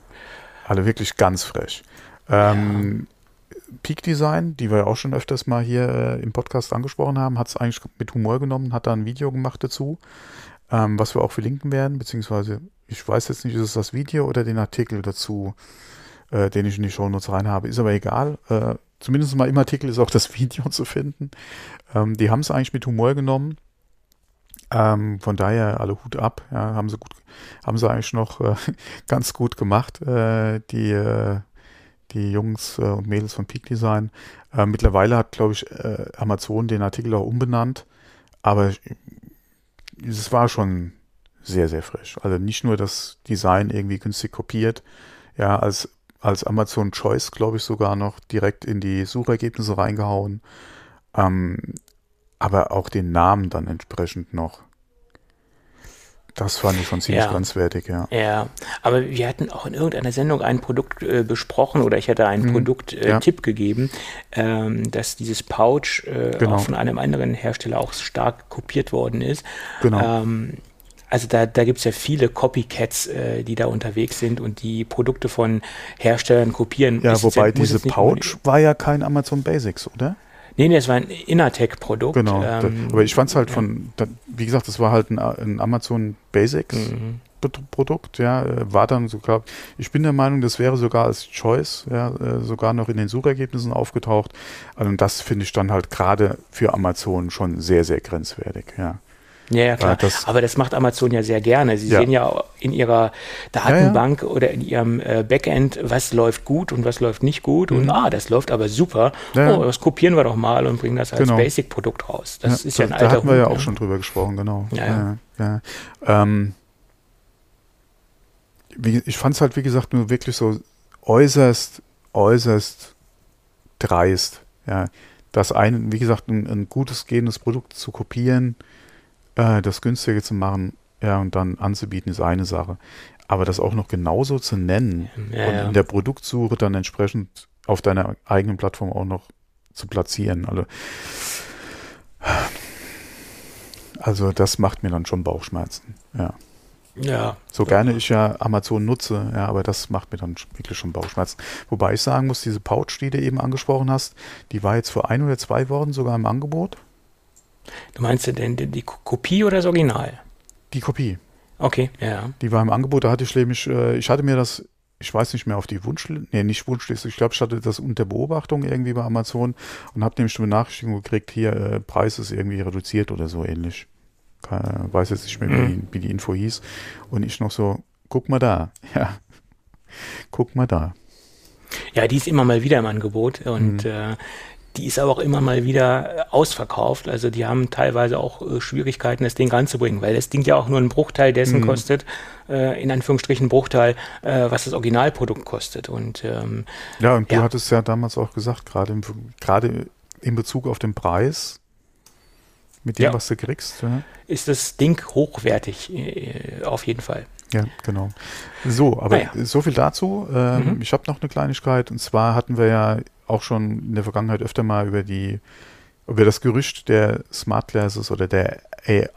Also wirklich ganz frech. Ähm, ja. Peak Design, die wir auch schon öfters mal hier äh, im Podcast angesprochen haben, hat es eigentlich mit Humor genommen, hat da ein Video gemacht dazu, ähm, was wir auch verlinken werden, beziehungsweise ich weiß jetzt nicht, ist es das Video oder den Artikel dazu, äh, den ich in die Shownotes rein habe, ist aber egal. Äh, zumindest mal im Artikel ist auch das [LAUGHS] Video zu finden. Ähm, die haben es eigentlich mit Humor genommen ähm, von daher alle Hut ab, ja, haben sie gut, haben sie eigentlich noch äh, [LAUGHS] ganz gut gemacht, äh, die, äh, die Jungs äh, und Mädels von Peak Design. Äh, mittlerweile hat, glaube ich, äh, Amazon den Artikel auch umbenannt, aber es war schon sehr, sehr frisch. Also nicht nur das Design irgendwie günstig kopiert, ja, als, als Amazon Choice, glaube ich, sogar noch direkt in die Suchergebnisse reingehauen. Ähm, aber auch den Namen dann entsprechend noch. Das fand ich schon ziemlich ja. grenzwertig, ja. Ja, aber wir hatten auch in irgendeiner Sendung ein Produkt äh, besprochen oder ich hatte einen mhm. Produkttipp äh, ja. gegeben, ähm, dass dieses Pouch äh, genau. auch von einem anderen Hersteller auch stark kopiert worden ist. Genau. Ähm, also da, da gibt es ja viele Copycats, äh, die da unterwegs sind und die Produkte von Herstellern kopieren. Ja, wobei diese Pouch war ja kein Amazon Basics, oder? Nee, nee, es war ein Innertech-Produkt. Genau. Ähm, aber ich fand es halt von, wie gesagt, das war halt ein, ein Amazon Basics. Mhm. Produkt, ja, äh, war dann sogar, ich bin der Meinung, das wäre sogar als Choice, ja, äh, sogar noch in den Suchergebnissen aufgetaucht. Also, und das finde ich dann halt gerade für Amazon schon sehr, sehr grenzwertig, ja. Ja, ja klar. Das, Aber das macht Amazon ja sehr gerne. Sie ja. sehen ja in ihrer Datenbank ja, oder in ihrem äh, Backend, was läuft gut und was läuft nicht gut. Mhm. Und ah, das läuft aber super. Oh, das kopieren wir doch mal und bringen das als genau. Basic-Produkt raus. Das ist ja ein alter Da hatten wir ja auch schon drüber gesprochen, genau. Ähm, ich fand es halt, wie gesagt, nur wirklich so äußerst, äußerst dreist. Ja, das ein, wie gesagt, ein, ein gutes gehendes Produkt zu kopieren, äh, das günstiger zu machen, ja, und dann anzubieten, ist eine Sache. Aber das auch noch genauso zu nennen ja, und ja. in der Produktsuche dann entsprechend auf deiner eigenen Plattform auch noch zu platzieren. Also, Also das macht mir dann schon Bauchschmerzen, ja. Ja. So gerne ich ja Amazon nutze, ja, aber das macht mir dann wirklich schon Bauchschmerzen. Wobei ich sagen muss, diese Pouch, die du eben angesprochen hast, die war jetzt vor ein oder zwei Wochen sogar im Angebot. Du meinst denn die, die Kopie oder das Original? Die Kopie. Okay, ja. Die war im Angebot, da hatte ich nämlich, äh, ich hatte mir das, ich weiß nicht mehr auf die Wunschliste, nee, nicht Wunschliste, ich glaube, ich hatte das unter Beobachtung irgendwie bei Amazon und habe nämlich eine Benachrichtigung gekriegt, hier, äh, Preis ist irgendwie reduziert oder so ähnlich. Keine, weiß jetzt nicht mehr, wie, Mhm. wie die Info hieß. Und ich noch so, guck mal da, [LAUGHS] ja, guck mal da. Ja, die ist immer mal wieder im Angebot und äh, die ist aber auch immer mal wieder äh, ausverkauft. Also die haben teilweise auch äh, Schwierigkeiten, das Ding ranzubringen, weil das Ding ja auch nur einen Bruchteil dessen Mhm. kostet, äh, in Anführungsstrichen Bruchteil, äh, was das Originalprodukt kostet. Und ähm, Ja, und du Ja. hattest ja damals auch gesagt, gerade im, gerade in Bezug auf den Preis, mit dem, Ja. was du kriegst. Ja, ist das Ding hochwertig, äh, auf jeden Fall. Ja genau. So, aber Naja. so viel dazu. Ähm, Mhm. Ich habe noch eine Kleinigkeit und zwar hatten wir ja auch schon in der Vergangenheit öfter mal über die über das Gerücht der Smart Glasses oder der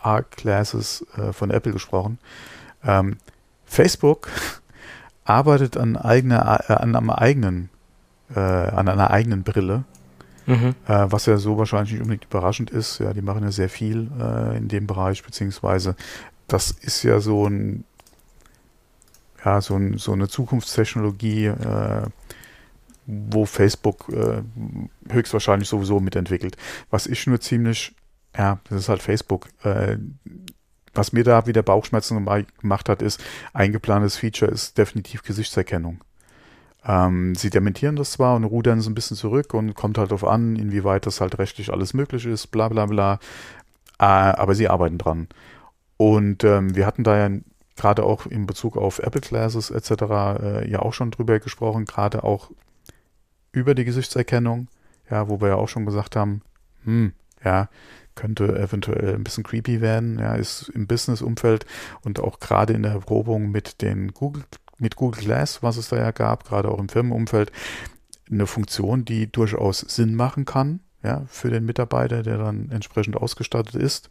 AR Glasses äh, von Apple gesprochen. Ähm, Facebook [LAUGHS] arbeitet an eigener äh, an einem eigenen äh, an einer eigenen Brille. Mhm. Äh, was ja so wahrscheinlich nicht unbedingt überraschend ist. Ja, die machen ja sehr viel äh, in dem Bereich, beziehungsweise das ist ja so ein, ja, so, ein, so eine Zukunftstechnologie, äh, wo Facebook äh, höchstwahrscheinlich sowieso mitentwickelt. Was ich nur ziemlich, ja, das ist halt Facebook. Äh, was mir da wieder Bauchschmerzen gema- gemacht hat, ist, ein geplantes Feature ist definitiv Gesichtserkennung. Ähm, sie dementieren das zwar und rudern so ein bisschen zurück und kommt halt darauf an, inwieweit das halt rechtlich alles möglich ist, bla bla bla. Äh, aber sie arbeiten dran. Und ähm, wir hatten da ja gerade auch in Bezug auf Apple Glasses etc. Äh, ja auch schon drüber gesprochen, gerade auch über die Gesichtserkennung, ja, wo wir ja auch schon gesagt haben, hm, ja, könnte eventuell ein bisschen creepy werden, ja, ist im Business-Umfeld und auch gerade in der Erprobung mit den Google, mit Google Glass, was es da ja gab, gerade auch im Firmenumfeld, eine Funktion, die durchaus Sinn machen kann, ja, für den Mitarbeiter, der dann entsprechend ausgestattet ist.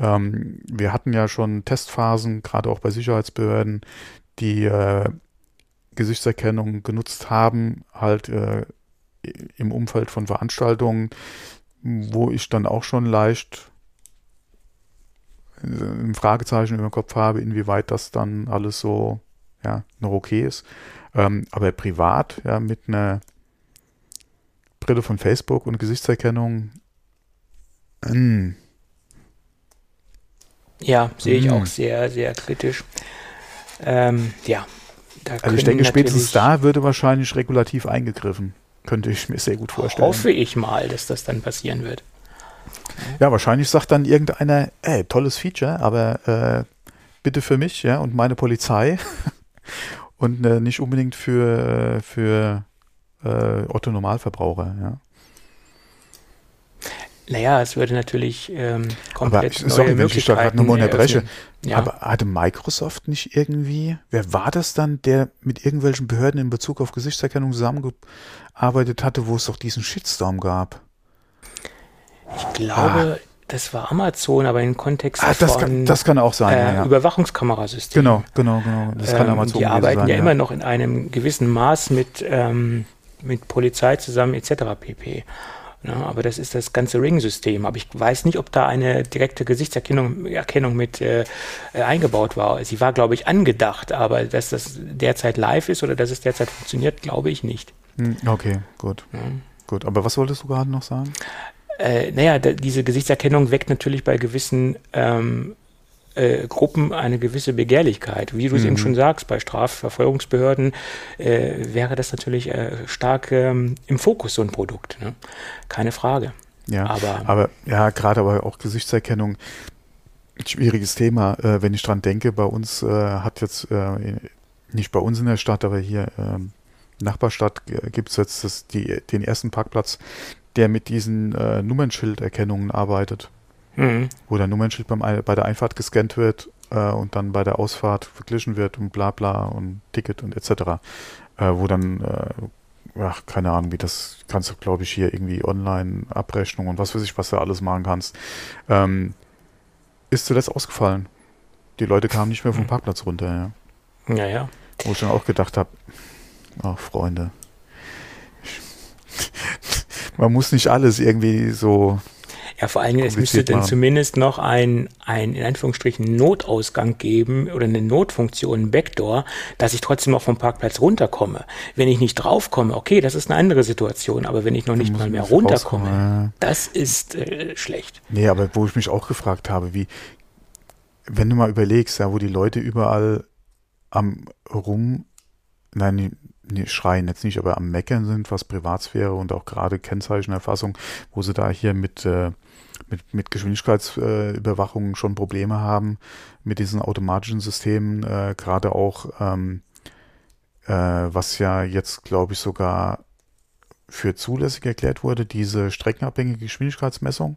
Ähm, wir hatten ja schon Testphasen, gerade auch bei Sicherheitsbehörden, die äh, Gesichtserkennung genutzt haben, halt äh, im Umfeld von Veranstaltungen, wo ich dann auch schon leicht äh, ein Fragezeichen über den Kopf habe, inwieweit das dann alles so ja, noch okay ist. Ähm, aber privat, ja, mit einer Brille von Facebook und Gesichtserkennung, mm, Ja, sehe ich Mhm. auch sehr, sehr kritisch. Ähm, ja. Da also ich denke, spätestens da würde wahrscheinlich regulativ eingegriffen. Könnte ich mir sehr gut vorstellen. Hoffe ich mal, dass das dann passieren wird. Ja, wahrscheinlich sagt dann irgendeiner, ey, tolles Feature, aber äh, bitte für mich, ja, und meine Polizei [LAUGHS] und äh, nicht unbedingt für, für äh, Otto Normalverbraucher, ja. Naja, es würde natürlich ähm, Aber komplett ich, neue sorry, wenn ich da gerade nochmal unterbreche. Ja. aber hatte Microsoft nicht irgendwie, wer war das dann, der mit irgendwelchen Behörden in Bezug auf Gesichtserkennung zusammengearbeitet hatte, wo es doch diesen Shitstorm gab? ich glaube, das war Amazon, aber im Kontext Ah, das, von kann, das kann auch sein, äh, ja, ja. Überwachungskamerasystem. Genau, genau, genau. Das kann Ähm, Amazon die arbeiten sein, ja, immer noch in einem gewissen Maß mit, ähm, mit Polizei zusammen etc. pp. Ja, aber das ist das ganze Ring-System. Aber ich weiß nicht, ob da eine direkte Gesichtserkennung Erkennung mit äh, eingebaut war. Sie war, glaube ich, angedacht, aber dass das derzeit live ist oder dass es derzeit funktioniert, glaube ich nicht. Hm, Okay, gut. Gut, aber was wolltest du gerade noch sagen? Äh, naja, diese Gesichtserkennung weckt natürlich bei gewissen ähm, äh, Gruppen eine gewisse Begehrlichkeit. Wie du es Mhm. eben schon sagst, bei Strafverfolgungsbehörden äh, wäre das natürlich äh, stark ähm, im Fokus, so ein Produkt. Ne? Keine Frage. Ja, Aber- aber ja, gerade aber auch Gesichtserkennung, schwieriges Thema. Äh, wenn ich dran denke, bei uns äh, hat jetzt, äh, nicht bei uns in der Stadt, aber hier ähm, Nachbarstadt gibt es jetzt das, die, den ersten Parkplatz, der mit diesen äh, Nummernschilderkennungen arbeitet, Mhm. wo der Nummernschild beim, bei der Einfahrt gescannt wird äh, und dann bei der Ausfahrt verglichen wird und bla bla und Ticket und etc. Äh, wo dann äh, ach, keine Ahnung, wie das kannst du, glaube ich, hier irgendwie online Abrechnung und was weiß ich, was du alles machen kannst. Ähm, ist zuletzt ausgefallen. Die Leute kamen nicht mehr vom Parkplatz runter, ja. Ja, ja. Wo ich dann auch gedacht habe, ach Freunde, [LAUGHS] man muss nicht alles irgendwie so ja, vor allen Dingen, es müsste dann zumindest noch ein, ein, in Anführungsstrichen, Notausgang geben oder eine Notfunktion, ein Backdoor, dass ich trotzdem auch vom Parkplatz runterkomme. Wenn ich nicht draufkomme, okay, das ist eine andere Situation, aber wenn ich noch nicht mal mehr runterkomme, ja. das ist äh, schlecht. Nee, aber wo ich mich auch gefragt habe, wie, wenn du mal überlegst, ja, wo die Leute überall am rum, nein, nee, schreien jetzt nicht, aber am Meckern sind, was Privatsphäre und auch gerade Kennzeichenerfassung, wo sie da hier mit äh, mit, mit Geschwindigkeitsüberwachung äh, schon Probleme haben, mit diesen automatischen Systemen, äh, gerade auch, ähm, äh, was ja jetzt, glaube ich, sogar für zulässig erklärt wurde, diese streckenabhängige Geschwindigkeitsmessung,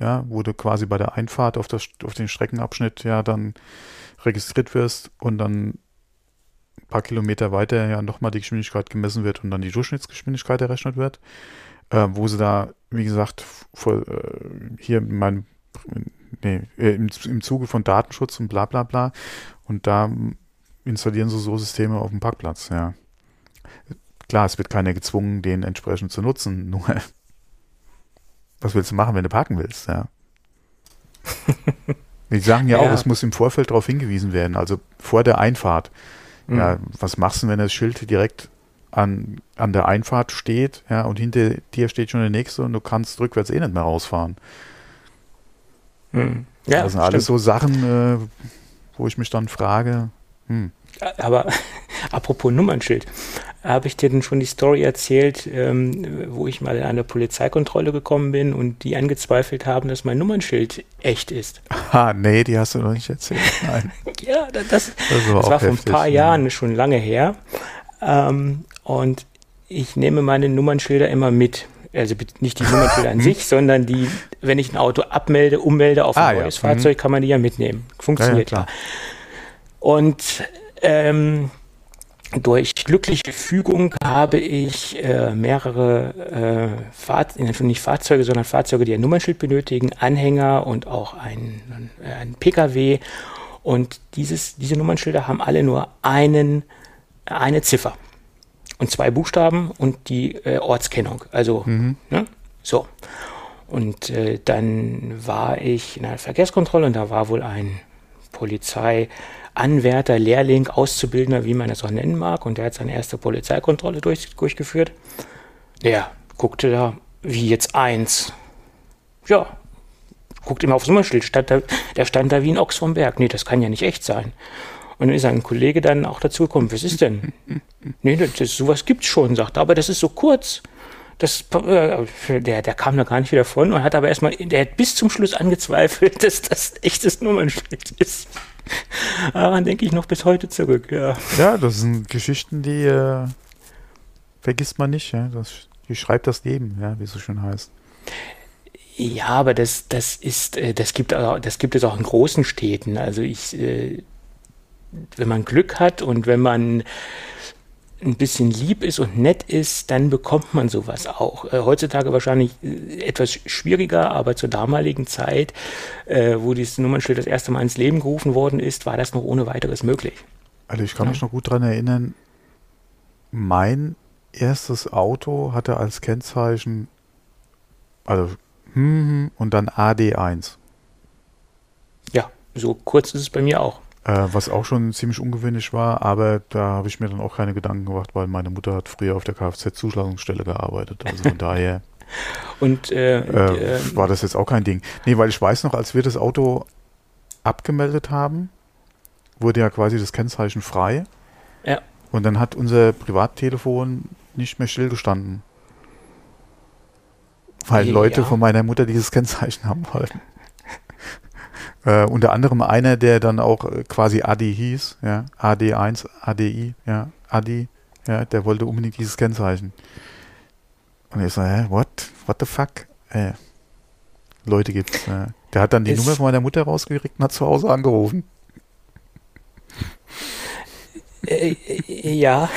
ja, wo du quasi bei der Einfahrt auf, das, auf den Streckenabschnitt ja dann registriert wirst und dann ein paar Kilometer weiter ja nochmal die Geschwindigkeit gemessen wird und dann die Durchschnittsgeschwindigkeit errechnet wird äh, wo sie da, wie gesagt, vor, äh, hier mein, nee, äh, im, im Zuge von Datenschutz und bla bla bla. Und da installieren sie so Systeme auf dem Parkplatz, ja. Klar, es wird keiner gezwungen, den entsprechend zu nutzen, [LAUGHS] nur was willst du machen, wenn du parken willst, ja. [LAUGHS] Die sagen ja, ja, auch, es muss im Vorfeld darauf hingewiesen werden, also vor der Einfahrt. Mhm. Ja, was machst du, wenn das Schild direkt an, an der Einfahrt steht, ja, und hinter dir steht schon der nächste und du kannst rückwärts eh nicht mehr rausfahren. Hm. Ja, das sind stimmt. alles so Sachen, äh, wo ich mich dann frage, hm. Aber [LAUGHS] apropos Nummernschild, habe ich dir denn schon die Story erzählt, ähm, wo ich mal in eine Polizeikontrolle gekommen bin und die angezweifelt haben, dass mein Nummernschild echt ist? Ah, nee, die hast du noch nicht erzählt. Nein. [LAUGHS] ja, das, das, das war, das war vor ein paar ja. Jahren schon lange her. Ähm, und ich nehme meine Nummernschilder immer mit. Also nicht die Nummernschilder an sich, sondern die, wenn ich ein Auto abmelde, ummelde auf ein ah, neues ja. Fahrzeug, mhm. kann man die ja mitnehmen. Funktioniert ja. ja. Und ähm, durch glückliche Fügung habe ich äh, mehrere äh, Fahr nicht Fahrzeuge, sondern Fahrzeuge, die ein Nummernschild benötigen, Anhänger und auch ein, ein Pkw. Und dieses, diese Nummernschilder haben alle nur einen, eine Ziffer und zwei Buchstaben und die äh, Ortskennung. Also, mhm. ne? so. Und äh, dann war ich in einer Verkehrskontrolle und da war wohl ein Polizeianwärter, Lehrling, Auszubildender, wie man das auch nennen mag. Und der hat seine erste Polizeikontrolle durch, durchgeführt. Der guckte da, wie jetzt eins. Ja, guckt immer aufs Nummernschild, stand da, der stand da wie ein Ochs vom Berg. Nee, das kann ja nicht echt sein. Und dann ist ein Kollege dann auch dazu gekommen, was ist denn? [LAUGHS] nee, das, sowas gibt's schon, sagt er, aber das ist so kurz. Das, äh, der, der kam da gar nicht wieder von und hat aber erstmal, der hat bis zum Schluss angezweifelt, [LAUGHS] dass das echtes Nummernschild ist. [LAUGHS] Daran denke ich noch bis heute zurück, ja. Ja, das sind Geschichten, die äh, vergisst man nicht, ja. Das, die schreibt das Leben, ja, wie es so schön heißt. Ja, aber das, das ist, äh, das gibt, das gibt es auch in großen Städten. Also ich, äh, wenn man Glück hat und wenn man ein bisschen lieb ist und nett ist, dann bekommt man sowas auch. Äh, heutzutage wahrscheinlich äh, etwas schwieriger, aber zur damaligen Zeit, äh, wo dieses Nummernschild das erste Mal ins Leben gerufen worden ist, war das noch ohne weiteres möglich. Also ich kann ja. mich noch gut daran erinnern, mein erstes Auto hatte als Kennzeichen, also hm, und dann AD1. Ja, so kurz ist es bei mir auch. Äh, was auch schon ziemlich ungewöhnlich war, aber da habe ich mir dann auch keine Gedanken gemacht, weil meine Mutter hat früher auf der Kfz-Zuschlagsstelle gearbeitet. Also von daher [LAUGHS] Und, äh, äh, ähm, war das jetzt auch kein Ding. Nee, weil ich weiß noch, als wir das Auto abgemeldet haben, wurde ja quasi das Kennzeichen frei. Ja. Und dann hat unser Privattelefon nicht mehr stillgestanden. Weil Leute ja. von meiner Mutter dieses Kennzeichen haben wollten. Äh, unter anderem einer, der dann auch äh, quasi Adi hieß, ja, AD1, ADI, ja, Adi, ja, der wollte unbedingt dieses Kennzeichen. Und ich so, hä, what? What the fuck? Äh, Leute gibt's. Äh. Der hat dann die es Nummer von meiner Mutter rausgekriegt und hat zu Hause angerufen. Äh, äh ja.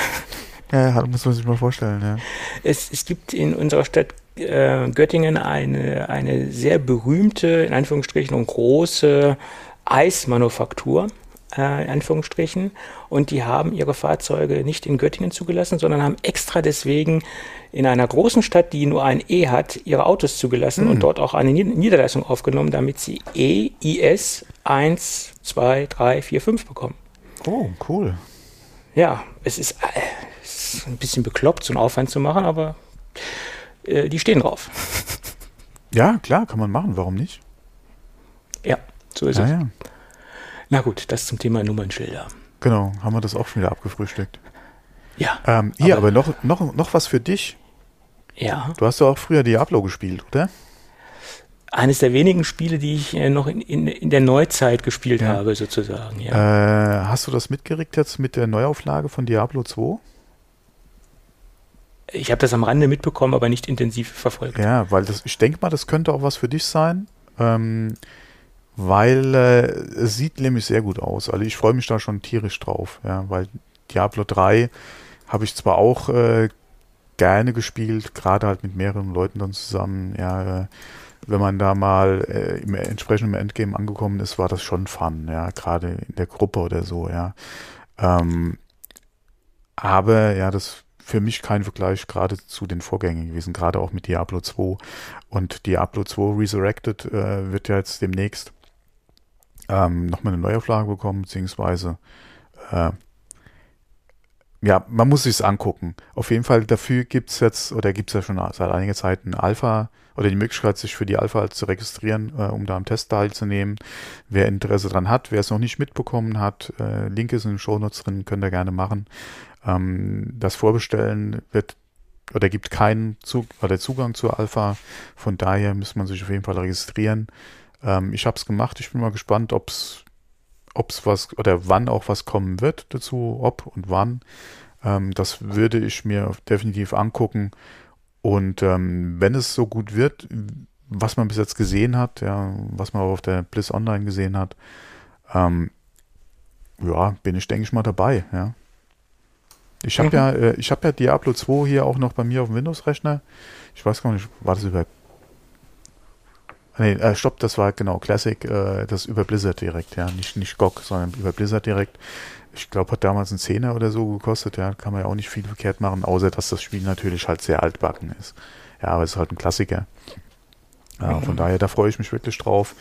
Ja, muss man sich mal vorstellen, ja. Es, es gibt in unserer Stadt äh, Göttingen eine, eine sehr berühmte, in Anführungsstrichen, und große Eismanufaktur äh, in Anführungsstrichen. Und die haben ihre Fahrzeuge nicht in Göttingen zugelassen, sondern haben extra deswegen in einer großen Stadt, die nur ein E hat, ihre Autos zugelassen mhm. und dort auch eine Niederlassung aufgenommen, damit sie E, IS 1, 2, 3, 4, 5 bekommen. Oh, cool. Ja, es ist, äh, es ist ein bisschen bekloppt, so einen Aufwand zu machen, aber äh, die stehen drauf. Ja, klar, kann man machen. Warum nicht? Ja, so ist ja, es. Ja. Na gut, das zum Thema Nummernschilder. Genau, haben wir das auch schon wieder abgefrühstückt. Ja. Ähm, hier, aber, aber, noch, noch, noch was für dich. Ja. Du hast ja auch früher Diablo gespielt, oder? Eines der wenigen Spiele, die ich äh, noch in, in, in der Neuzeit gespielt ja. habe, sozusagen. Ja. Äh, hast du das mitgeregt jetzt mit der Neuauflage von Diablo 2? Ich habe das am Rande mitbekommen, aber nicht intensiv verfolgt. Ja, weil das, ich denke mal, das könnte auch was für dich sein. Ähm, weil äh, es sieht nämlich sehr gut aus. Also ich freue mich da schon tierisch drauf, ja, weil Diablo 3 habe ich zwar auch äh, gerne gespielt, gerade halt mit mehreren Leuten dann zusammen, ja, äh, wenn man da mal äh, im entsprechenden Endgame angekommen ist, war das schon fun, ja, gerade in der Gruppe oder so, ja. Ähm, aber ja, das für mich kein Vergleich gerade zu den Vorgängen gewesen, gerade auch mit Diablo 2. Und Diablo 2 Resurrected äh, wird ja jetzt demnächst ähm, nochmal eine Neuauflage bekommen, beziehungsweise äh, ja, man muss sich's angucken. Auf jeden Fall dafür gibt's jetzt, oder gibt's ja schon seit einiger Zeit ein Alpha oder die Möglichkeit, sich für die Alpha zu registrieren, äh, um da am Test teilzunehmen. Wer Interesse dran hat, wer es noch nicht mitbekommen hat, äh, Link ist in den Shownotes drin, könnt ihr gerne machen. Ähm, das Vorbestellen wird oder gibt keinen Zug oder Zugang zur Alpha. Von daher muss man sich auf jeden Fall registrieren. Ähm, ich habe es gemacht. Ich bin mal gespannt, ob es was oder wann auch was kommen wird dazu, ob und wann. Ähm, das würde ich mir definitiv angucken. Und ähm, wenn es so gut wird, was man bis jetzt gesehen hat, ja, was man auch auf der Bliss Online gesehen hat, ähm, ja, bin ich, denke ich mal, dabei, ja. Ich habe mhm. ja, äh, ich habe ja Diablo 2 hier auch noch bei mir auf dem Windows-Rechner. Ich weiß gar nicht, war das über Nee, äh, stopp, das war genau Classic, äh, das über Blizzard direkt, ja. Nicht, nicht GOG, sondern über Blizzard direkt. Ich glaube, hat damals ein Zehner oder so gekostet, ja. Kann man ja auch nicht viel verkehrt machen, außer dass das Spiel natürlich halt sehr altbacken ist. Ja, aber es ist halt ein Klassiker. Ja, mhm. Von daher, da freue ich mich wirklich drauf.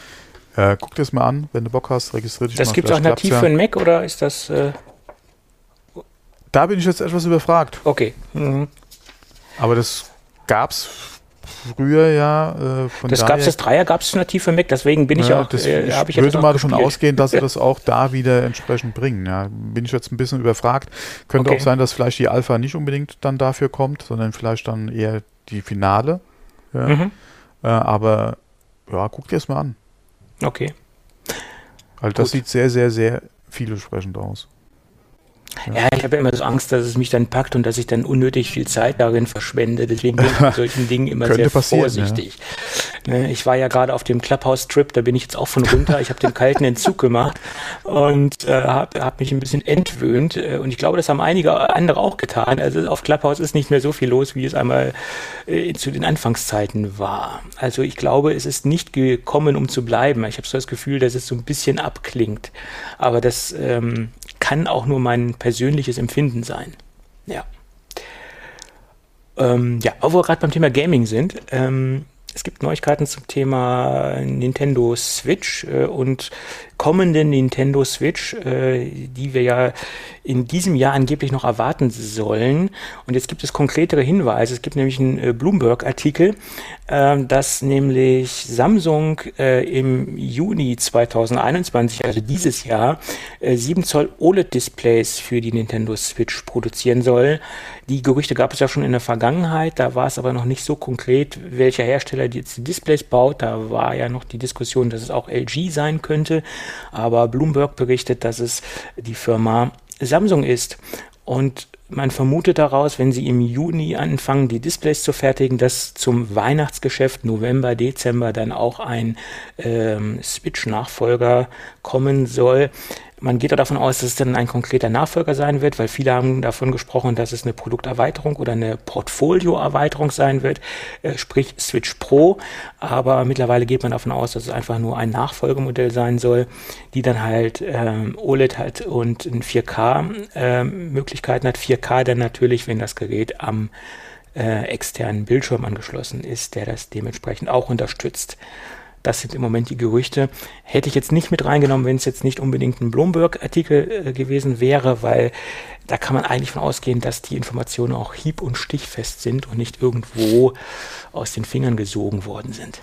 Äh, guck dir das mal an, wenn du Bock hast, registriere dich Das gibt es auch nativ für einen Mac oder ist das. Äh da bin ich jetzt etwas überfragt. Okay. Mhm. Aber das gab es früher ja. Äh, von das gab es, das Dreier gab es nativ für Mac, deswegen bin ich ja, auch. Das, äh, ich, ich würde mal davon ausgehen, dass sie das auch da wieder entsprechend bringen. Ja, bin ich jetzt ein bisschen überfragt. Könnte okay. auch sein, dass vielleicht die Alpha nicht unbedingt dann dafür kommt, sondern vielleicht dann eher die Finale. Ja. Mhm. Äh, aber ja, guck dir es mal an. Okay. Weil das Gut. sieht sehr, sehr, sehr vielversprechend aus. Ja, ich habe ja immer so Angst, dass es mich dann packt und dass ich dann unnötig viel Zeit darin verschwende. Deswegen bin ich bei [LAUGHS] solchen Dingen immer sehr vorsichtig. Ja. Ne, ich war ja gerade auf dem Clubhouse-Trip, da bin ich jetzt auch von runter. Ich habe den kalten Entzug gemacht und äh, habe hab mich ein bisschen entwöhnt. Äh, und ich glaube, das haben einige andere auch getan. Also auf Clubhouse ist nicht mehr so viel los, wie es einmal äh, zu den Anfangszeiten war. Also ich glaube, es ist nicht gekommen, um zu bleiben. Ich habe so das Gefühl, dass es so ein bisschen abklingt. Aber das ähm, kann auch nur mein persönliches Empfinden sein. Ja. Ähm, ja, wo wir gerade beim Thema Gaming sind, ähm, es gibt Neuigkeiten zum Thema Nintendo Switch äh, und kommenden Nintendo Switch, äh, die wir ja in diesem Jahr angeblich noch erwarten sollen. Und jetzt gibt es konkretere Hinweise. Es gibt nämlich einen äh, Bloomberg-Artikel, äh, dass nämlich Samsung äh, im Juni 2021, also dieses Jahr, äh, 7 Zoll OLED-Displays für die Nintendo Switch produzieren soll. Die Gerüchte gab es ja schon in der Vergangenheit, da war es aber noch nicht so konkret, welcher Hersteller jetzt die Displays baut. Da war ja noch die Diskussion, dass es auch LG sein könnte. Aber Bloomberg berichtet, dass es die Firma Samsung ist. Und man vermutet daraus, wenn sie im Juni anfangen, die Displays zu fertigen, dass zum Weihnachtsgeschäft November, Dezember dann auch ein ähm, Switch-Nachfolger kommen soll. Man geht davon aus, dass es dann ein konkreter Nachfolger sein wird, weil viele haben davon gesprochen, dass es eine Produkterweiterung oder eine Portfolioerweiterung sein wird, äh, sprich Switch Pro. Aber mittlerweile geht man davon aus, dass es einfach nur ein Nachfolgemodell sein soll, die dann halt ähm, OLED hat und ein 4K-Möglichkeiten ähm, hat. 4K dann natürlich, wenn das Gerät am äh, externen Bildschirm angeschlossen ist, der das dementsprechend auch unterstützt. Das sind im Moment die Gerüchte. Hätte ich jetzt nicht mit reingenommen, wenn es jetzt nicht unbedingt ein Bloomberg-Artikel äh, gewesen wäre, weil da kann man eigentlich von ausgehen, dass die Informationen auch hieb- und stichfest sind und nicht irgendwo aus den Fingern gesogen worden sind.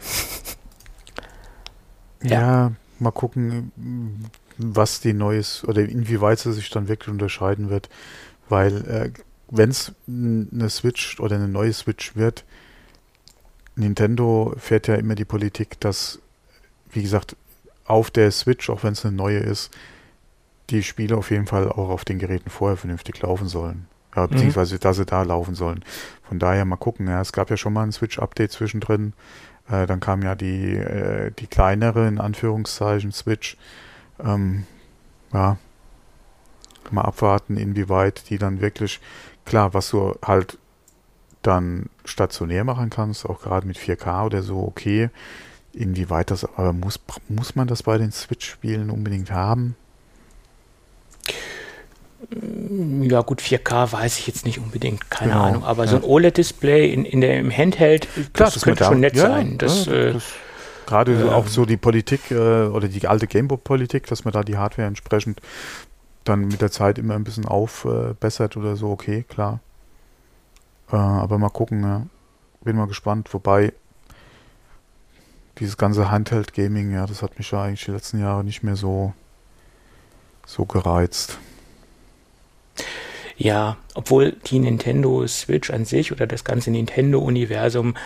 ja. ja, mal gucken, was die Neues oder inwieweit sie sich dann wirklich unterscheiden wird, weil äh, wenn es eine Switch oder eine neue Switch wird, Nintendo fährt ja immer die Politik, dass, wie gesagt, auf der Switch, auch wenn es eine neue ist, die Spiele auf jeden Fall auch auf den Geräten vorher vernünftig laufen sollen. Ja, mhm. beziehungsweise, mhm. dass sie da laufen sollen. Von daher mal gucken. Ja, es gab ja schon mal ein Switch-Update zwischendrin. Äh, dann kam ja die, äh, die kleinere, in Anführungszeichen, Switch. Ähm, ja, mal abwarten, inwieweit die dann wirklich, klar, was du halt dann stationär machen kannst, auch gerade mit 4K oder so, okay. Inwieweit das, aber muss, muss man das bei den Switch-Spielen unbedingt haben? Ja, gut, 4K weiß ich jetzt nicht unbedingt, keine genau, Ahnung. Aber ja. so ein OLED-Display in, in im Handheld, Klar, das, das könnte schon nett ja, sein. Das, ja, äh, das Gerade äh, auch so die Politik äh, oder die alte Gamebook-Politik, dass man da die Hardware entsprechend dann mit der Zeit immer ein bisschen aufbessert oder so, okay, klar. Äh, aber mal gucken, ja. Bin mal gespannt. Wobei dieses ganze Handheld-Gaming, ja, das hat mich ja eigentlich die letzten Jahre nicht mehr so, so gereizt. Ja, obwohl die Nintendo Switch an sich oder das ganze Nintendo-Universum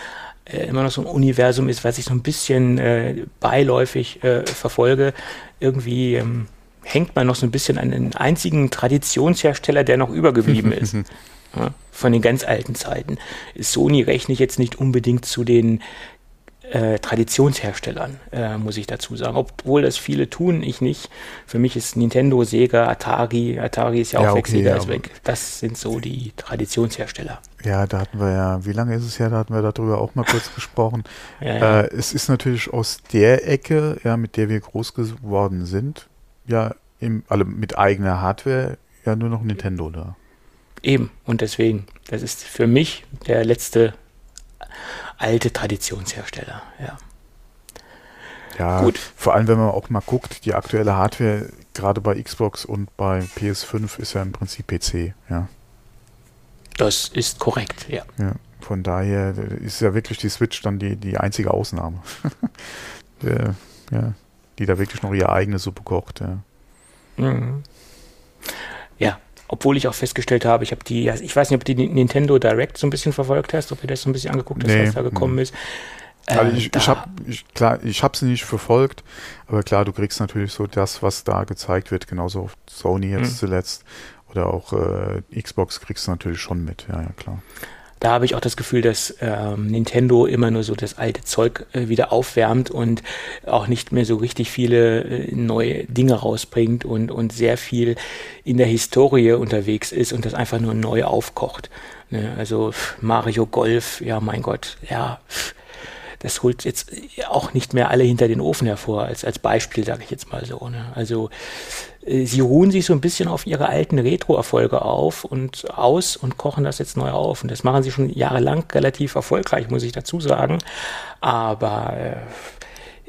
äh, immer noch so ein Universum ist, was ich so ein bisschen äh, beiläufig äh, verfolge. Irgendwie ähm, hängt man noch so ein bisschen an den einzigen Traditionshersteller, der noch übergeblieben [LAUGHS] ist. Ja, von den ganz alten Zeiten. Sony rechne ich jetzt nicht unbedingt zu den äh, Traditionsherstellern, äh, muss ich dazu sagen. Obwohl das viele tun, ich nicht. Für mich ist Nintendo, Sega, Atari, Atari ist ja auch ja, weg, okay, Sega ja, ist weg. Das sind so die Traditionshersteller. Ja, da hatten wir ja, wie lange ist es her, da hatten wir darüber auch mal kurz [LAUGHS] gesprochen. Ja, äh, es ist natürlich aus der Ecke, ja, mit der wir groß geworden sind, ja, im, alle mit eigener Hardware, ja nur noch Nintendo da. Eben, und deswegen, das ist für mich der letzte alte Traditionshersteller, ja. Ja, Gut. vor allem wenn man auch mal guckt, die aktuelle Hardware, gerade bei Xbox und bei PS5 ist ja im Prinzip PC, ja. Das ist korrekt, ja. ja von daher ist ja wirklich die Switch dann die, die einzige Ausnahme. [LAUGHS] ja, die da wirklich noch ihre eigene Suppe kocht, ja. Mhm. Ja, obwohl ich auch festgestellt habe, ich habe die, ich weiß nicht, ob du die Nintendo Direct so ein bisschen verfolgt hast, ob du das so ein bisschen angeguckt hast, nee, was da gekommen nee. ist. Also ich, ich habe klar, ich habe sie nicht verfolgt, aber klar, du kriegst natürlich so das, was da gezeigt wird, genauso auf Sony jetzt mhm. zuletzt oder auch äh, Xbox kriegst du natürlich schon mit, ja, ja klar da habe ich auch das Gefühl, dass ähm, Nintendo immer nur so das alte Zeug äh, wieder aufwärmt und auch nicht mehr so richtig viele äh, neue Dinge rausbringt und, und sehr viel in der Historie unterwegs ist und das einfach nur neu aufkocht. Ne? Also Mario Golf, ja mein Gott, ja, das holt jetzt auch nicht mehr alle hinter den Ofen hervor, als, als Beispiel, sage ich jetzt mal so. Ne? Also äh, sie ruhen sich so ein bisschen auf ihre alten Retro-Erfolge auf und aus und kochen das jetzt neu auf. Und das machen sie schon jahrelang relativ erfolgreich, muss ich dazu sagen. Aber äh,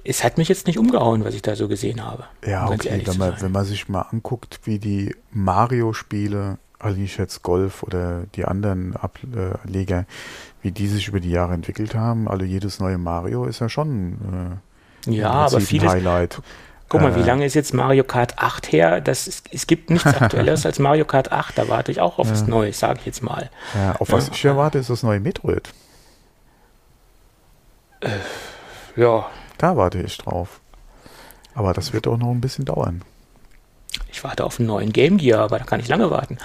es hat mich jetzt nicht umgehauen, was ich da so gesehen habe. Ja, um okay, wenn man, wenn man sich mal anguckt, wie die Mario-Spiele, also nicht jetzt Golf oder die anderen Ableger, wie die sich über die Jahre entwickelt haben. Also jedes neue Mario ist ja schon äh, ja, aber vieles, Highlight. Guck mal, wie äh. lange ist jetzt Mario Kart 8 her? Das ist, es gibt nichts [LAUGHS] Aktuelles als Mario Kart 8. Da warte ich auch auf das Neue, sage ich jetzt mal. Ja, auf was ja. ich erwarte, ist das neue Metroid. Äh, ja. Da warte ich drauf. Aber das wird auch noch ein bisschen dauern. Ich warte auf einen neuen Game Gear, aber da kann ich lange warten.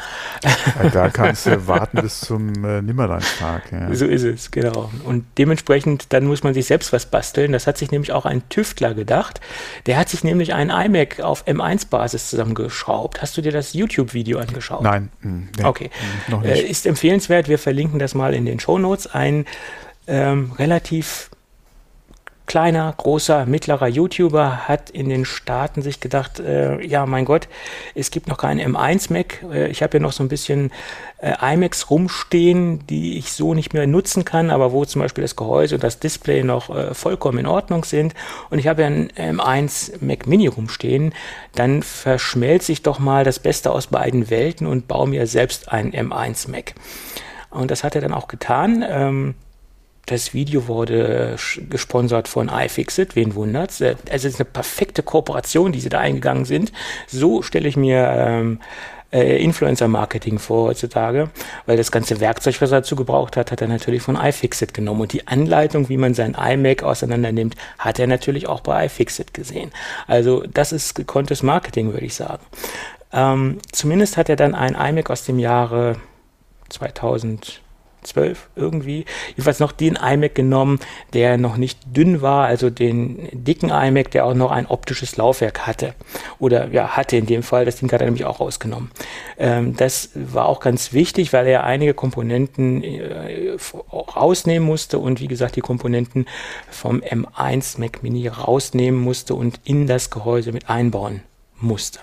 Da [LAUGHS] kannst du warten bis zum äh, Nimmerleinstag. Ja. So ist es, genau. Und dementsprechend, dann muss man sich selbst was basteln. Das hat sich nämlich auch ein Tüftler gedacht. Der hat sich nämlich einen iMac auf M1-Basis zusammengeschraubt. Hast du dir das YouTube-Video angeschaut? Nein. Hm, nee, okay. Noch nicht. Äh, ist empfehlenswert. Wir verlinken das mal in den Show Notes. Ein ähm, relativ kleiner, großer, mittlerer YouTuber hat in den Staaten sich gedacht, äh, ja, mein Gott, es gibt noch keinen M1 Mac. Äh, ich habe hier noch so ein bisschen äh, iMacs rumstehen, die ich so nicht mehr nutzen kann, aber wo zum Beispiel das Gehäuse und das Display noch äh, vollkommen in Ordnung sind. Und ich habe ja einen M1 Mac Mini rumstehen. Dann verschmelze ich doch mal das Beste aus beiden Welten und baue mir selbst einen M1 Mac. Und das hat er dann auch getan. Ähm, das Video wurde gesponsert von iFixit, wen wundert's? Äh, es ist eine perfekte Kooperation, die sie da eingegangen sind. So stelle ich mir ähm, äh, Influencer-Marketing vor heutzutage, weil das ganze Werkzeug, was er dazu gebraucht hat, hat er natürlich von iFixit genommen. Und die Anleitung, wie man sein iMac auseinander nimmt, hat er natürlich auch bei iFixit gesehen. Also das ist gekonntes Marketing, würde ich sagen. Ähm, zumindest hat er dann ein iMac aus dem Jahre 2000 12 irgendwie. Jedenfalls noch den iMac genommen, der noch nicht dünn war, also den dicken iMac, der auch noch ein optisches Laufwerk hatte. Oder ja, hatte in dem Fall, das Ding hat er nämlich auch rausgenommen. Ähm, das war auch ganz wichtig, weil er einige Komponenten äh, rausnehmen musste und wie gesagt die Komponenten vom M1 Mac Mini rausnehmen musste und in das Gehäuse mit einbauen musste.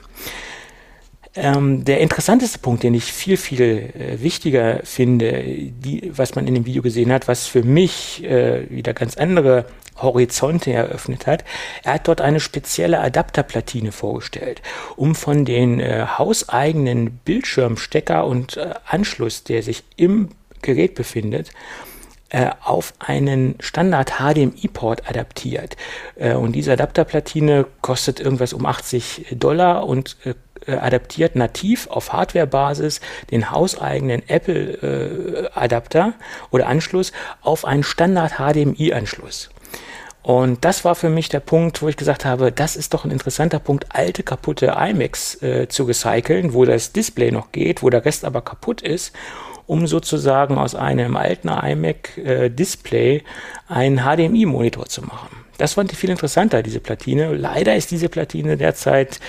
Ähm, der interessanteste Punkt, den ich viel, viel äh, wichtiger finde, die, was man in dem Video gesehen hat, was für mich äh, wieder ganz andere Horizonte eröffnet hat. Er hat dort eine spezielle Adapterplatine vorgestellt, um von den äh, hauseigenen Bildschirmstecker und äh, Anschluss, der sich im Gerät befindet, äh, auf einen Standard HDMI-Port adaptiert. Äh, und diese Adapterplatine kostet irgendwas um 80 Dollar und äh, adaptiert nativ auf Hardware-Basis den hauseigenen Apple-Adapter äh, oder Anschluss auf einen Standard-HDMI-Anschluss. Und das war für mich der Punkt, wo ich gesagt habe, das ist doch ein interessanter Punkt, alte kaputte iMacs äh, zu recyceln, wo das Display noch geht, wo der Rest aber kaputt ist, um sozusagen aus einem alten iMac äh, Display einen HDMI-Monitor zu machen. Das fand ich viel interessanter, diese Platine. Leider ist diese Platine derzeit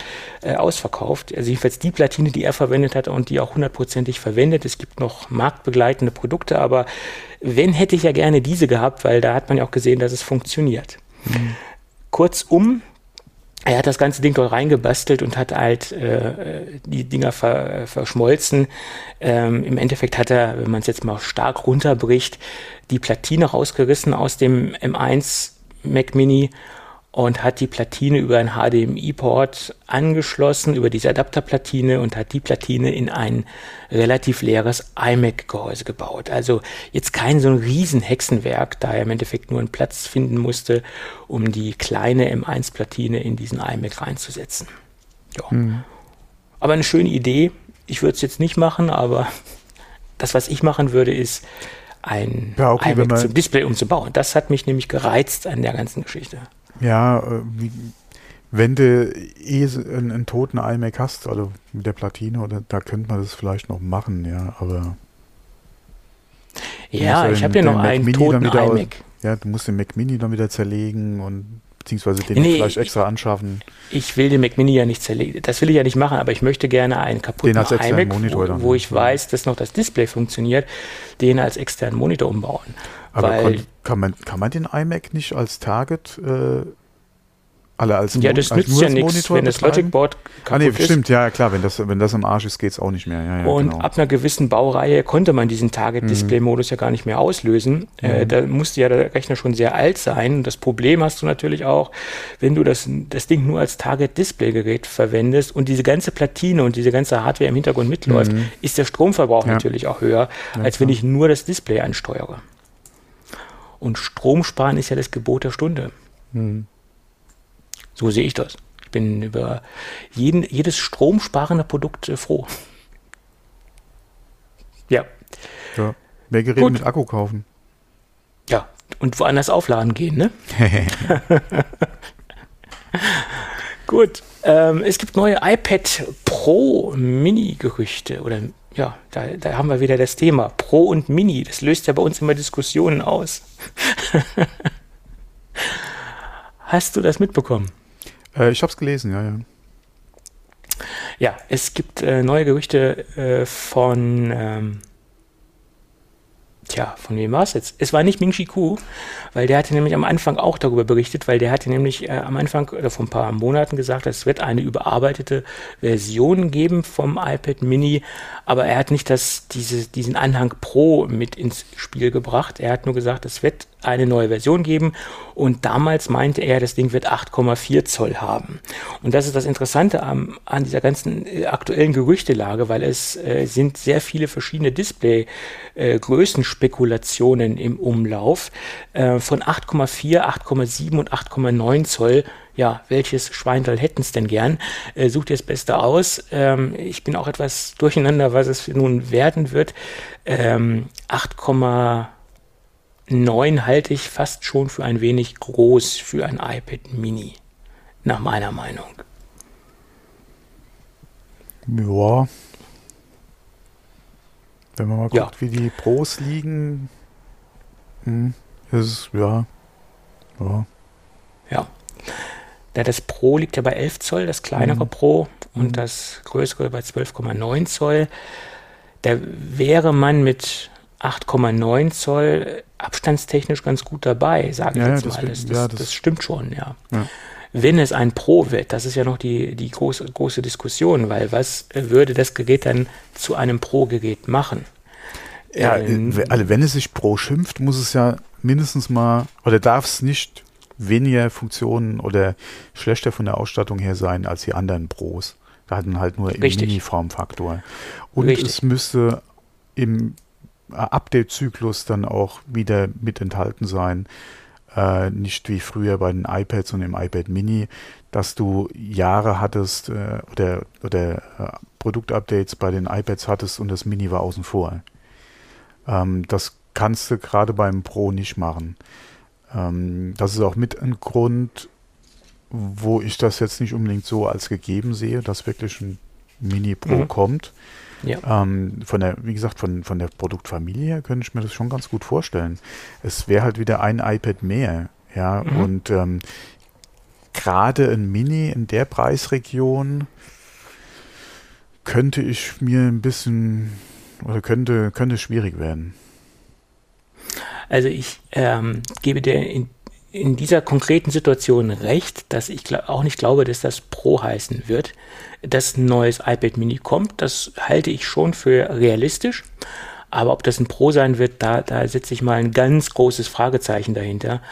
äh, ausverkauft. Also jedenfalls die Platine, die er verwendet hat und die auch hundertprozentig verwendet. Es gibt noch marktbegleitende Produkte, aber wenn, hätte ich ja gerne diese gehabt, weil da hat man ja auch gesehen, dass es funktioniert. Mhm. Kurzum, er hat das ganze Ding dort reingebastelt und hat halt äh, die Dinger ver, verschmolzen. Ähm, Im Endeffekt hat er, wenn man es jetzt mal stark runterbricht, die Platine rausgerissen aus dem M1 Mac Mini und hat die Platine über einen HDMI-Port angeschlossen, über diese Adapterplatine und hat die Platine in ein relativ leeres iMac-Gehäuse gebaut. Also jetzt kein so ein riesen Hexenwerk, da er im Endeffekt nur einen Platz finden musste, um die kleine M1-Platine in diesen iMac reinzusetzen. Ja. Mhm. Aber eine schöne Idee. Ich würde es jetzt nicht machen, aber [LAUGHS] das, was ich machen würde, ist ein ja, okay, iMac zum Display umzubauen. Das hat mich nämlich gereizt an der ganzen Geschichte. Ja, äh, wenn du eh einen, einen, toten iMac hast, also mit der Platine, oder da könnte man das vielleicht noch machen, ja, aber. Ja, ich habe ja noch einen Mini toten iMac. Ja, du musst den Mac Mini dann wieder zerlegen und beziehungsweise den nee, vielleicht extra anschaffen. Ich will den Mac Mini ja nicht zerlegen. Das will ich ja nicht machen, aber ich möchte gerne einen kaputten iMac, Monitor wo, wo ich weiß, dass noch das Display funktioniert, den als externen Monitor umbauen. Aber kann, kann, man, kann man den iMac nicht als Target äh, alle als Ja, das nützt ja nichts, wenn das Logic Board kaputt ah, nee, ist. Stimmt, ja klar, wenn das, wenn das im Arsch ist, geht es auch nicht mehr. Ja, ja, und genau. ab einer gewissen Baureihe konnte man diesen Target-Display-Modus ja gar nicht mehr auslösen. Äh, mhm. Äh, da musste ja der Rechner schon sehr alt sein. Und das Problem hast du natürlich auch, wenn du das, das Ding nur als Target-Display-Gerät verwendest und diese ganze Platine und diese ganze Hardware im Hintergrund mitläuft, mhm. ist der Stromverbrauch ja. natürlich auch höher, als wenn ich nur das Display ansteuere. Und Strom sparen ist ja das Gebot der Stunde. Mhm. So sehe ich das. Ich bin über jeden, jedes stromsparende Produkt äh, froh. Ja. Ja. Mehr Geräte mit Akku kaufen. Ja, und woanders aufladen gehen, ne? [LAUGHS] Gut. Ähm, es gibt neue iPad Pro Mini-Gerüchte oder ja, da, da haben wir wieder das Thema Pro und Mini. Das löst ja bei uns immer Diskussionen aus. [LAUGHS] Hast du das mitbekommen? Äh, ich habe es gelesen, ja, ja. Ja, es gibt äh, neue Gerüchte äh, von ähm, Tja, von wem war es jetzt? Es war nicht Ming Chi Ku, weil der hatte nämlich am Anfang auch darüber berichtet, weil der hatte nämlich äh, am Anfang oder vor ein paar Monaten gesagt, es wird eine überarbeitete Version geben vom iPad Mini, aber er hat nicht das, diese, diesen Anhang Pro mit ins Spiel gebracht. Er hat nur gesagt, es wird eine neue Version geben und damals meinte er, das Ding wird 8,4 Zoll haben. Und das ist das Interessante an, an dieser ganzen äh, aktuellen Gerüchtelage, weil es äh, sind sehr viele verschiedene Display-Größenspekulationen äh, im Umlauf äh, von 8,4, 8,7 und 8,9 Zoll ja, welches Schweinteil hätten es denn gern? Äh, sucht ihr das Beste aus. Ähm, ich bin auch etwas durcheinander, was es nun werden wird. Ähm, 8,9 9 halte ich fast schon für ein wenig groß für ein iPad Mini, nach meiner Meinung. Ja. Wenn man mal guckt, ja. wie die Pros liegen, hm, ist ja. Ja. Ja. Da das Pro liegt ja bei 11 Zoll, das kleinere mhm. Pro, und mhm. das größere bei 12,9 Zoll. Da wäre man mit 8,9 Zoll abstandstechnisch ganz gut dabei, sage ich ja, jetzt mal. Das, das, ja, das, das, stimmt schon, ja. ja. Wenn es ein Pro wird, das ist ja noch die, die große, große Diskussion, weil was würde das Gerät dann zu einem Pro-Gerät machen? Ja, ähm, also wenn es sich Pro schimpft, muss es ja mindestens mal, oder darf es nicht weniger Funktionen oder schlechter von der Ausstattung her sein als die anderen Pros. Da hatten halt nur im Mini-Formfaktor. Und Richtig. es müsste im Update-Zyklus dann auch wieder mit enthalten sein. Äh, nicht wie früher bei den iPads und dem iPad Mini, dass du Jahre hattest äh, oder, oder äh, Produktupdates bei den iPads hattest und das Mini war außen vor. Ähm, das kannst du gerade beim Pro nicht machen. Ähm, das ist auch mit ein Grund, wo ich das jetzt nicht unbedingt so als gegeben sehe, dass wirklich ein Mini Pro mhm. kommt. Ja. Ähm, von der, wie gesagt, von, von der Produktfamilie her könnte ich mir das schon ganz gut vorstellen. Es wäre halt wieder ein iPad mehr, ja, mhm. und ähm, gerade ein Mini in der Preisregion könnte ich mir ein bisschen oder könnte, könnte schwierig werden. Also ich ähm, gebe dir in in dieser konkreten Situation recht, dass ich auch nicht glaube, dass das Pro heißen wird, dass ein neues iPad Mini kommt. Das halte ich schon für realistisch. Aber ob das ein Pro sein wird, da, da setze ich mal ein ganz großes Fragezeichen dahinter.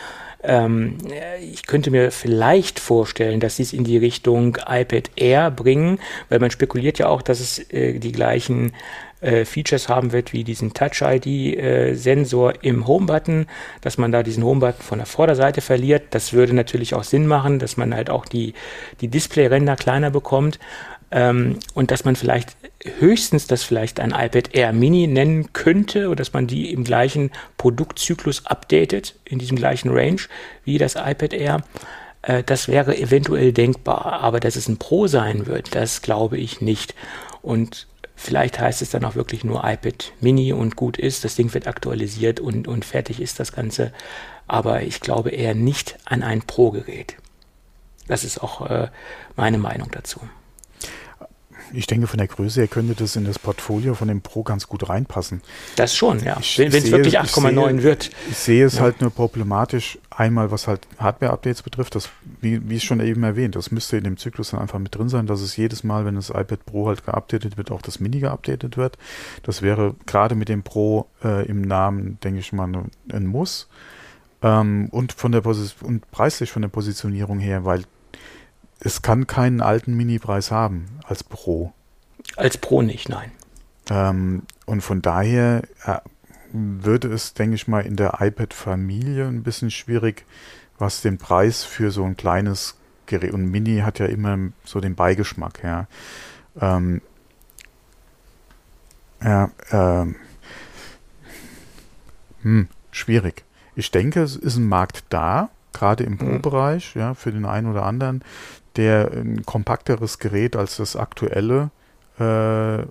Ähm, ich könnte mir vielleicht vorstellen, dass sie es in die Richtung iPad Air bringen, weil man spekuliert ja auch, dass es äh, die gleichen äh, Features haben wird, wie diesen Touch-ID-Sensor äh, im Home-Button, dass man da diesen Home-Button von der Vorderseite verliert. Das würde natürlich auch Sinn machen, dass man halt auch die, die Display-Ränder kleiner bekommt. Ähm, und dass man vielleicht höchstens das vielleicht ein iPad Air Mini nennen könnte oder dass man die im gleichen Produktzyklus updatet, in diesem gleichen Range wie das iPad Air. Äh, das wäre eventuell denkbar, aber dass es ein Pro sein wird, das glaube ich nicht. Und Vielleicht heißt es dann auch wirklich nur iPad Mini und gut ist, das Ding wird aktualisiert und, und fertig ist das Ganze. Aber ich glaube eher nicht an ein Pro-Gerät. Das ist auch äh, meine Meinung dazu ich denke, von der Größe her könnte das in das Portfolio von dem Pro ganz gut reinpassen. Das schon, ja. Ich, wenn es wirklich 8,9 wird. Ich sehe es ja. halt nur problematisch, einmal was halt Hardware-Updates betrifft, das, wie, wie ich schon eben erwähnt, das müsste in dem Zyklus dann einfach mit drin sein, dass es jedes Mal, wenn das iPad Pro halt geupdatet wird, auch das Mini geupdatet wird. Das wäre gerade mit dem Pro äh, im Namen, denke ich mal, ein Muss. Ähm, und von der Position und preislich von der Positionierung her, weil es kann keinen alten Mini-Preis haben als Pro. Als Pro nicht, nein. Ähm, und von daher äh, würde es, denke ich mal, in der iPad-Familie ein bisschen schwierig, was den Preis für so ein kleines Gerät und Mini hat ja immer so den Beigeschmack, ja. Ähm, ja, ähm, hm, schwierig. Ich denke, es ist ein Markt da, gerade im Mhm. Pro-Bereich, ja, für den einen oder anderen, der ein kompakteres Gerät als das aktuelle äh,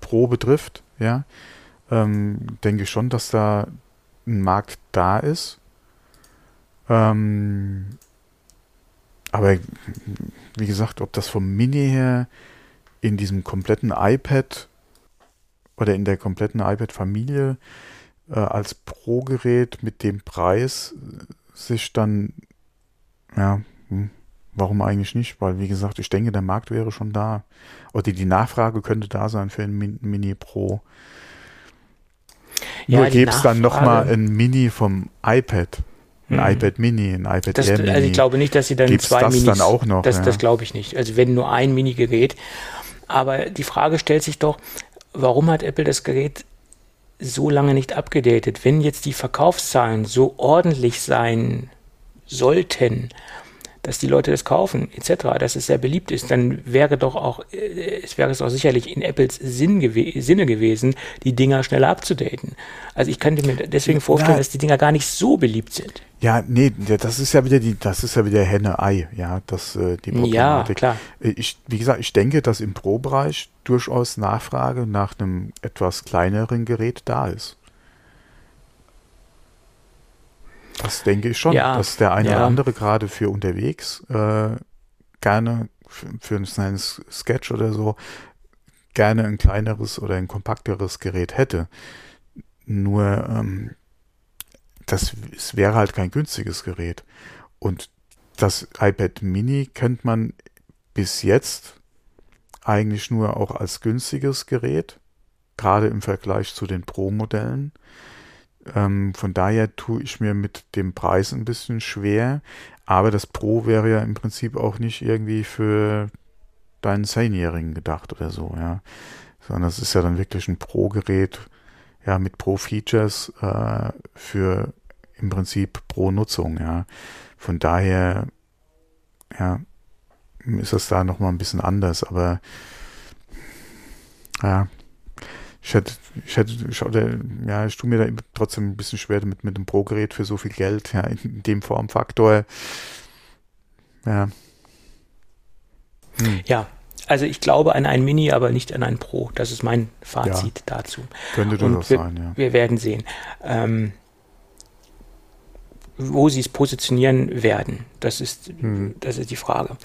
Pro betrifft, ja, ähm, denke ich schon, dass da ein Markt da ist. Ähm, aber wie gesagt, ob das vom Mini her in diesem kompletten iPad oder in der kompletten iPad-Familie äh, als Pro-Gerät mit dem Preis sich dann, ja, hm, warum eigentlich nicht? Weil, wie gesagt, ich denke, der Markt wäre schon da. Oder die Nachfrage könnte da sein für ein Min Mini Pro. Ja, Nur gäbe es dann nochmal ein Mini vom iPad. Ein Mhm. iPad Mini, ein iPad Das, Air Mini. also ich glaube nicht, dass sie dann Gibt's zwei das Minis. dann auch noch, Das, ja. das glaube ich nicht. Also wenn nur ein Mini-Gerät. Aber die Frage stellt sich doch, warum hat Apple das Gerät so lange nicht abgedatet? Wenn jetzt die Verkaufszahlen so ordentlich sein sollten, dass die Leute das kaufen, etc., dass es sehr beliebt ist, dann wäre doch auch, äh, es wäre es auch sicherlich in Apples Sinn gewe Sinne gewesen, die Dinger schneller abzudaten. Also ich könnte mir deswegen vorstellen, Ja. dass die Dinger gar nicht so beliebt sind. Ja, nee, ja, das ist ja wieder die, das ist ja wieder Henne-Ei, ja, das, äh, die Ja, Problematik. klar. Äh, Ich, wie gesagt, ich denke, dass im Pro-Bereich durchaus Nachfrage nach einem etwas kleineren Gerät da ist. Das denke ich schon, Ja, dass der eine ja. oder andere gerade für unterwegs äh, gerne für, einen kleinen Sketch oder so gerne ein kleineres oder ein kompakteres Gerät hätte. Nur ähm, das es wäre halt kein günstiges Gerät. Und das iPad Mini kennt man bis jetzt eigentlich nur auch als günstiges Gerät, gerade im Vergleich zu den Pro-Modellen. Ähm, von daher tue ich mir mit dem Preis ein bisschen schwer, aber das Pro wäre ja im Prinzip auch nicht irgendwie für deinen Zehnjährigen gedacht oder so, ja. Sondern es ist ja dann wirklich ein Pro-Gerät, ja, mit Pro-Features äh, für im Prinzip Pro-Nutzung, ja. Von daher, ja, ist das da nochmal ein bisschen anders, aber ja, ich hätte, ich hätte, ich, oder, ja, ich tue mir da trotzdem ein bisschen schwer damit mit dem Pro-Gerät für so viel Geld, ja, in dem Formfaktor. Ja. Hm, Ja, also ich glaube an ein Mini, aber nicht an ein Pro. Das ist mein Fazit dazu. könnte durchaus wir, sein, ja. wir werden sehen, ähm, wo sie es positionieren werden. Das ist, Hm. das ist die Frage.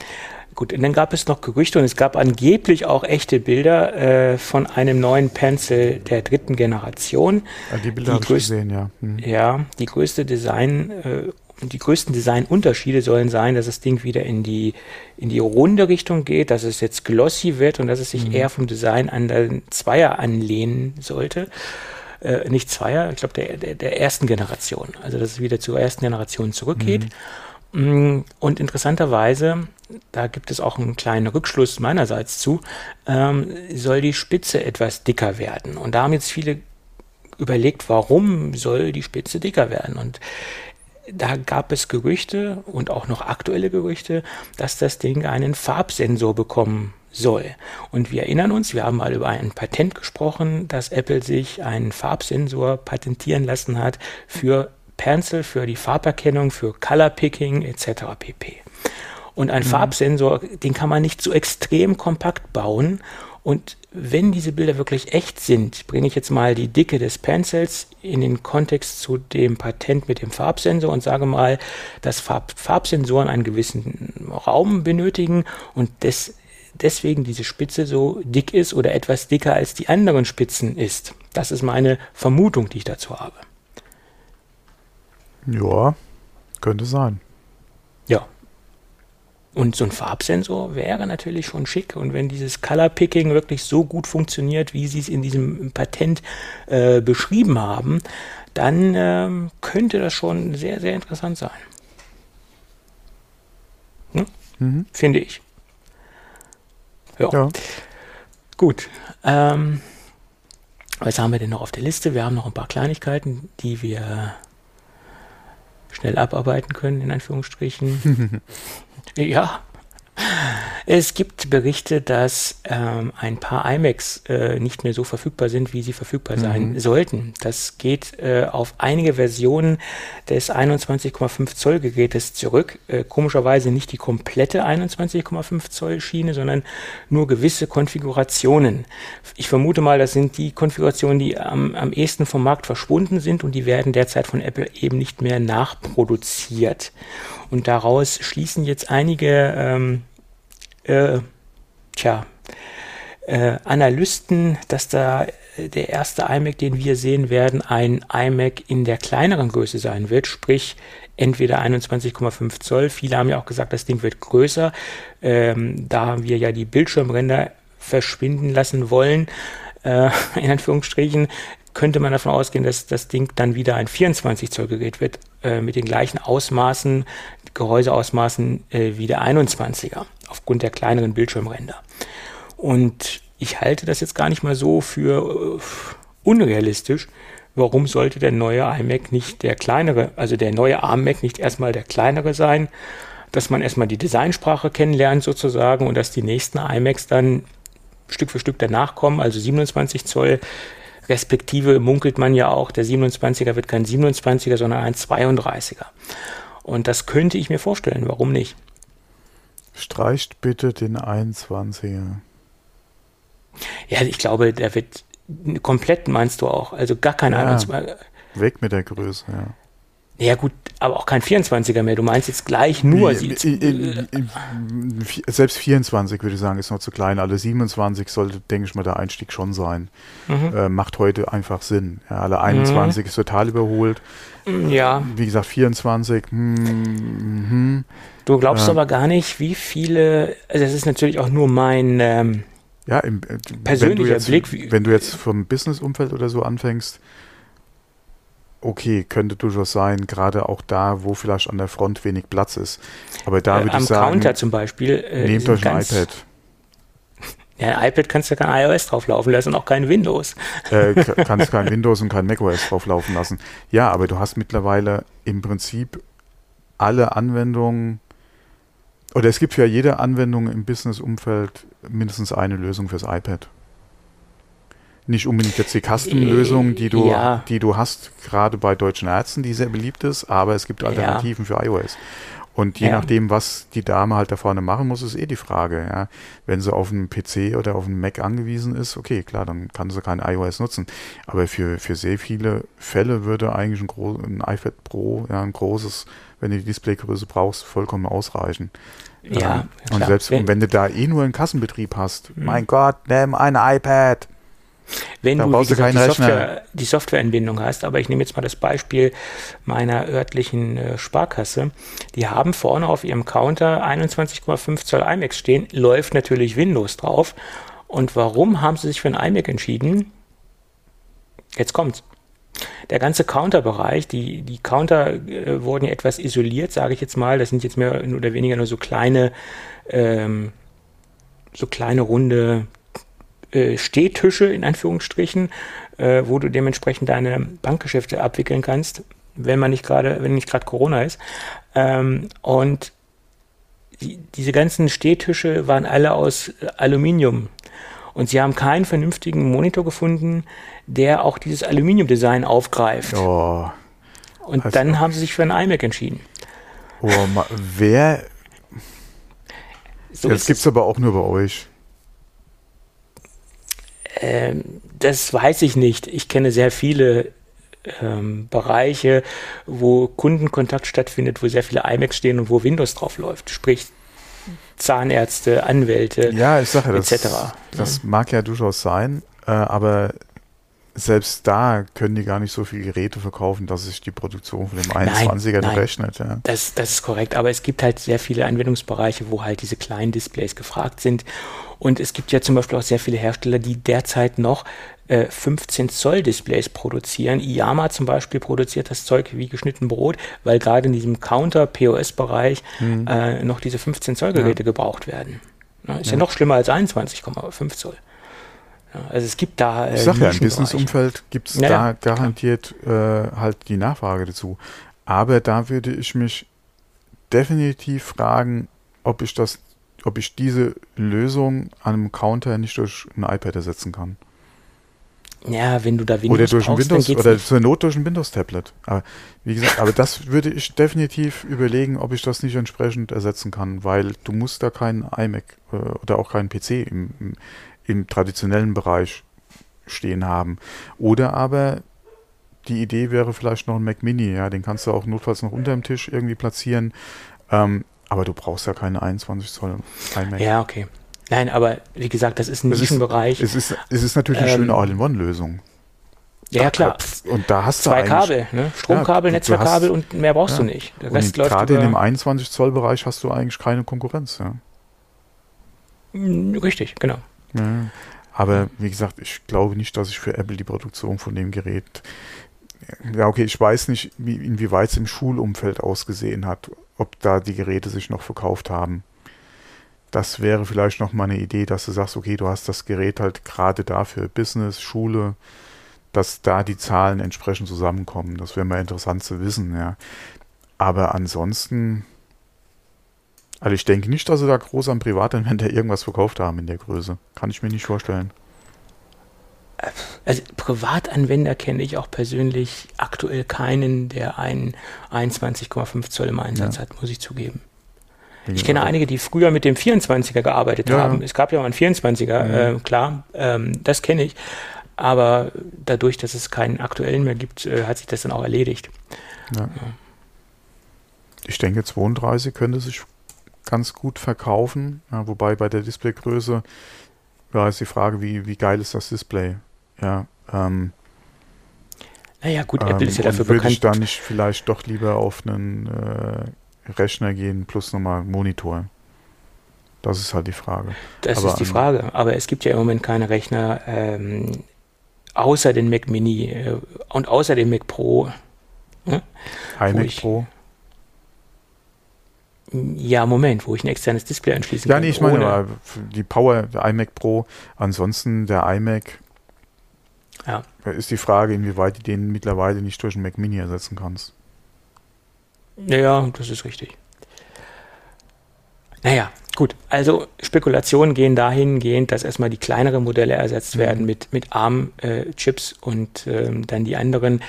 Gut, und dann gab es noch Gerüchte und es gab angeblich auch echte Bilder äh, von einem neuen Pencil der dritten Generation. Ja, die Bilder habe ich gesehen, ja. Hm. Ja, die größte Design, äh, die größten Designunterschiede sollen sein, dass das Ding wieder in die, in die runde Richtung geht, dass es jetzt glossy wird und dass es sich eher vom Design an den Zweier anlehnen sollte. Äh, nicht Zweier, ich glaube der, der, der ersten Generation. Also dass es wieder zur ersten Generation zurückgeht. Mm, Und interessanterweise, da gibt es auch einen kleinen Rückschluss meinerseits zu, ähm, soll die Spitze etwas dicker werden. Und da haben jetzt viele überlegt, warum soll die Spitze dicker werden? Und da gab es Gerüchte und auch noch aktuelle Gerüchte, dass das Ding einen Farbsensor bekommen soll. Und wir erinnern uns, wir haben mal über ein Patent gesprochen, dass Apple sich einen Farbsensor patentieren lassen hat für Pencil, für die Farberkennung, für Color Picking etc. pp. Und ein Farbsensor, den kann man nicht so extrem kompakt bauen. Und wenn diese Bilder wirklich echt sind, bringe ich jetzt mal die Dicke des Pencils in den Kontext zu dem Patent mit dem Farbsensor und sage mal, dass Farb Farbsensoren einen gewissen Raum benötigen und des deswegen diese Spitze so dick ist oder etwas dicker als die anderen Spitzen ist. Das ist meine Vermutung, die ich dazu habe. Ja, könnte sein. Ja. Und so ein Farbsensor wäre natürlich schon schick. Und wenn dieses Color Picking wirklich so gut funktioniert, wie sie es in diesem Patent äh, beschrieben haben, dann ähm, könnte das schon sehr, sehr interessant sein. Hm? Mhm. Finde ich. Ja. Ja. Gut. Ähm, was haben wir denn noch auf der Liste? Wir haben noch ein paar Kleinigkeiten, die wir schnell abarbeiten können, in Anführungsstrichen. [LAUGHS] ja. Es gibt Berichte, dass ähm, ein paar iMacs äh, nicht mehr so verfügbar sind, wie sie verfügbar mhm. sein sollten. Das geht äh, auf einige Versionen des 21,5 Zoll Gerätes zurück. Äh, komischerweise nicht die komplette 21,5 Zoll Schiene, sondern nur gewisse Konfigurationen. Ich vermute mal, das sind die Konfigurationen, die am, am ehesten vom Markt verschwunden sind und die werden derzeit von Apple eben nicht mehr nachproduziert. Und daraus schließen jetzt einige, ähm, äh, tja, äh, Analysten, dass da der erste iMac, den wir sehen werden, ein iMac in der kleineren Größe sein wird, sprich entweder 21,5 Zoll. Viele haben ja auch gesagt, das Ding wird größer. Ähm, da wir ja die Bildschirmränder verschwinden lassen wollen, äh, [LAUGHS] in Anführungsstrichen, könnte man davon ausgehen, dass das Ding dann wieder ein 24 Zoll Gerät wird, äh, mit den gleichen Ausmaßen, Gehäuseausmaßen äh, wie der 21er, aufgrund der kleineren Bildschirmränder. Und ich halte das jetzt gar nicht mal so für äh, unrealistisch. Warum sollte der neue iMac nicht der kleinere, also der neue ARM-Mac nicht erstmal der kleinere sein, dass man erstmal die Designsprache kennenlernt sozusagen und dass die nächsten iMacs dann Stück für Stück danach kommen, also 27 Zoll, respektive munkelt man ja auch, der 27er wird kein 27er, sondern ein 32er. Und das könnte ich mir vorstellen, warum nicht? Streicht bitte den 21er. Ja, ich glaube, der wird komplett, meinst du auch, also gar kein ja, 21er. Weg mit der Größe, ja. Ja gut, aber auch kein 24er mehr. Du meinst jetzt gleich nur. Wie, in, in, in, selbst 24 würde ich sagen, ist noch zu klein. Alle 27 sollte, denke ich mal, der Einstieg schon sein. Mhm. Äh, macht heute einfach Sinn. Ja, alle 21 mhm. ist total überholt. Ja. Wie gesagt, 24. Hm, hm, du glaubst äh, aber gar nicht, wie viele. Also das ist natürlich auch nur mein ähm, ja, im, äh, persönlicher jetzt, Blick. Wenn du jetzt vom Business-Umfeld oder so anfängst, okay, könnte durchaus sein, gerade auch da, wo vielleicht an der Front wenig Platz ist. Aber da äh, würde ich sagen. Am Counter zum Beispiel. Äh, nehmt euch ein iPad. [LAUGHS] Ja, ein iPad kannst du ja kein iOS drauflaufen lassen und auch kein Windows. Äh, [LAUGHS] kannst kein Windows und kein macOS drauflaufen lassen. Ja, aber du hast mittlerweile im Prinzip alle Anwendungen oder es gibt für jede Anwendung im Business-Umfeld mindestens eine Lösung fürs iPad nicht unbedingt jetzt die Custom-Lösung, die du, ja. die du hast, gerade bei deutschen Ärzten, die sehr beliebt ist, aber es gibt Alternativen ja. für iOS. Und je ja. nachdem, was die Dame halt da vorne machen muss, ist eh die Frage. Ja. Wenn sie auf einen PC oder auf einen Mac angewiesen ist, okay, klar, dann kann sie kein iOS nutzen. Aber für, für sehr viele Fälle würde eigentlich ein, groß, ein iPad Pro, ja, ein großes, wenn du die Displaygröße brauchst, vollkommen ausreichen. Ja, ähm, und selbst wenn, wenn du da eh nur einen Kassenbetrieb hast, mhm. mein Gott, nimm ein iPad. Wenn da du, wie gesagt, die, Software, die Softwareanbindung hast, aber ich nehme jetzt mal das Beispiel meiner örtlichen äh, Sparkasse. Die haben vorne auf ihrem Counter 21,5 Zoll iMac stehen, läuft natürlich Windows drauf. Und warum haben sie sich für ein iMac entschieden? Jetzt kommt's. Der ganze Counter-Bereich, die, die Counter äh, wurden ja etwas isoliert, sage ich jetzt mal. Das sind jetzt mehr oder weniger nur so kleine, ähm, so kleine runde äh, Stehtische in Anführungsstrichen, äh, wo du dementsprechend deine Bankgeschäfte abwickeln kannst, wenn man nicht gerade, wenn nicht gerade Corona ist. Ähm, und die, diese ganzen Stehtische waren alle aus Aluminium. Und sie haben keinen vernünftigen Monitor gefunden, der auch dieses Aluminium-Design aufgreift. Oh. Und also, dann haben sie sich für ein iMac entschieden. Oh, wer. So das gibt es aber auch nur bei euch. Ähm, das weiß ich nicht. Ich kenne sehr viele ähm, Bereiche, wo Kundenkontakt stattfindet, wo sehr viele iMacs stehen und wo Windows drauf läuft. Sprich Zahnärzte, Anwälte, ja, ich sage, etc. Das, das mag ja durchaus sein, äh, aber selbst da können die gar nicht so viele Geräte verkaufen, dass sich die Produktion von dem 21er nein, rechnet. Ja. Das, das ist korrekt, aber es gibt halt sehr viele Anwendungsbereiche, wo halt diese kleinen Displays gefragt sind. Und es gibt ja zum Beispiel auch sehr viele Hersteller, die derzeit noch äh, 15 Zoll Displays produzieren. Iyama zum Beispiel produziert das Zeug wie geschnitten Brot, weil gerade in diesem Counter-POS-Bereich mhm. äh, noch diese 15 Zoll Geräte ja. gebraucht werden. Ja, ist ja. ja noch schlimmer als 21,5 Zoll. Also es gibt da. Äh, ich sag ja, im Businessumfeld gibt es ja, da garantiert äh, halt die Nachfrage dazu. Aber da würde ich mich definitiv fragen, ob ich das ob ich diese Lösung an einem Counter nicht durch ein iPad ersetzen kann. Ja, wenn du da Windows Oder durch ein brauchst, Windows, dann geht's oder nicht. zur Not durch ein Windows-Tablet. Aber wie gesagt, aber das würde ich definitiv überlegen, ob ich das nicht entsprechend ersetzen kann, weil du musst da keinen iMac äh, oder auch keinen PC im, im, im traditionellen Bereich stehen haben. Oder aber die Idee wäre vielleicht noch ein Mac Mini, ja, den kannst du auch notfalls noch unter dem Tisch irgendwie platzieren. Ähm, aber du brauchst ja keine 21 Zoll iMac. Ja, okay. Nein, aber wie gesagt, das ist ein Nischenbereich. Es ist, es ist natürlich eine Ähm, schöne All-in-One-Lösung. Ja, ja, klar. Und da hast du Zwei Kabel, ne? Stromkabel, Ja, Netzwerkkabel hast- und mehr brauchst ja. du nicht. Der Rest läuft gerade in dem über, 21 Zoll Bereich hast du eigentlich keine Konkurrenz. Ja. Richtig, genau. Ja. Aber wie gesagt, ich glaube nicht, dass ich für Apple die Produktion von dem Gerät. Ja, okay, ich weiß nicht, wie, inwieweit es im Schulumfeld ausgesehen hat, ob da die Geräte sich noch verkauft haben. Das wäre vielleicht noch mal eine Idee, dass du sagst, okay, du hast das Gerät halt gerade dafür Business, Schule, dass da die Zahlen entsprechend zusammenkommen. Das wäre mal interessant zu wissen, ja. Aber ansonsten, also ich denke nicht, dass sie da groß am Privatanwender [LAUGHS] irgendwas verkauft haben in der Größe. Kann ich mir nicht vorstellen. Also Privatanwender kenne ich auch persönlich aktuell keinen, der einen 21,5 Zoll im Einsatz Ja. hat, muss ich zugeben. Ich kenne einige, die früher mit dem 24er gearbeitet Ja. haben. Es gab ja mal einen 24er, Mhm. äh, klar, ähm, das kenne ich. Aber dadurch, dass es keinen aktuellen mehr gibt, äh, hat sich das dann auch erledigt. Ja. Ich denke, 32 könnte sich ganz gut verkaufen. Ja, wobei bei der Displaygröße ja, ist die Frage, wie, wie geil ist das Display? Ja, ähm, Naja, gut, ähm, Apple ist ja dafür würde ich bekannt. da nicht vielleicht doch lieber auf einen äh, Rechner gehen plus nochmal Monitor? Das ist halt die Frage. Das aber ist die Frage. Aber es gibt ja im Moment keine Rechner ähm, außer den Mac Mini äh, und außer dem Mac Pro. iMac ich- Pro. Ja, Moment, wo ich ein externes Display anschließen Ja, kann. nee, ich meine aber die Power der iMac Pro. Ansonsten der iMac Ja. ist die Frage, inwieweit du den mittlerweile nicht durch einen Mac Mini ersetzen kannst. Ja, das ist richtig. Naja, gut. Also Spekulationen gehen dahingehend, dass erstmal die kleineren Modelle ersetzt Mhm. werden mit, mit ARM-Chips und ähm, dann die anderen.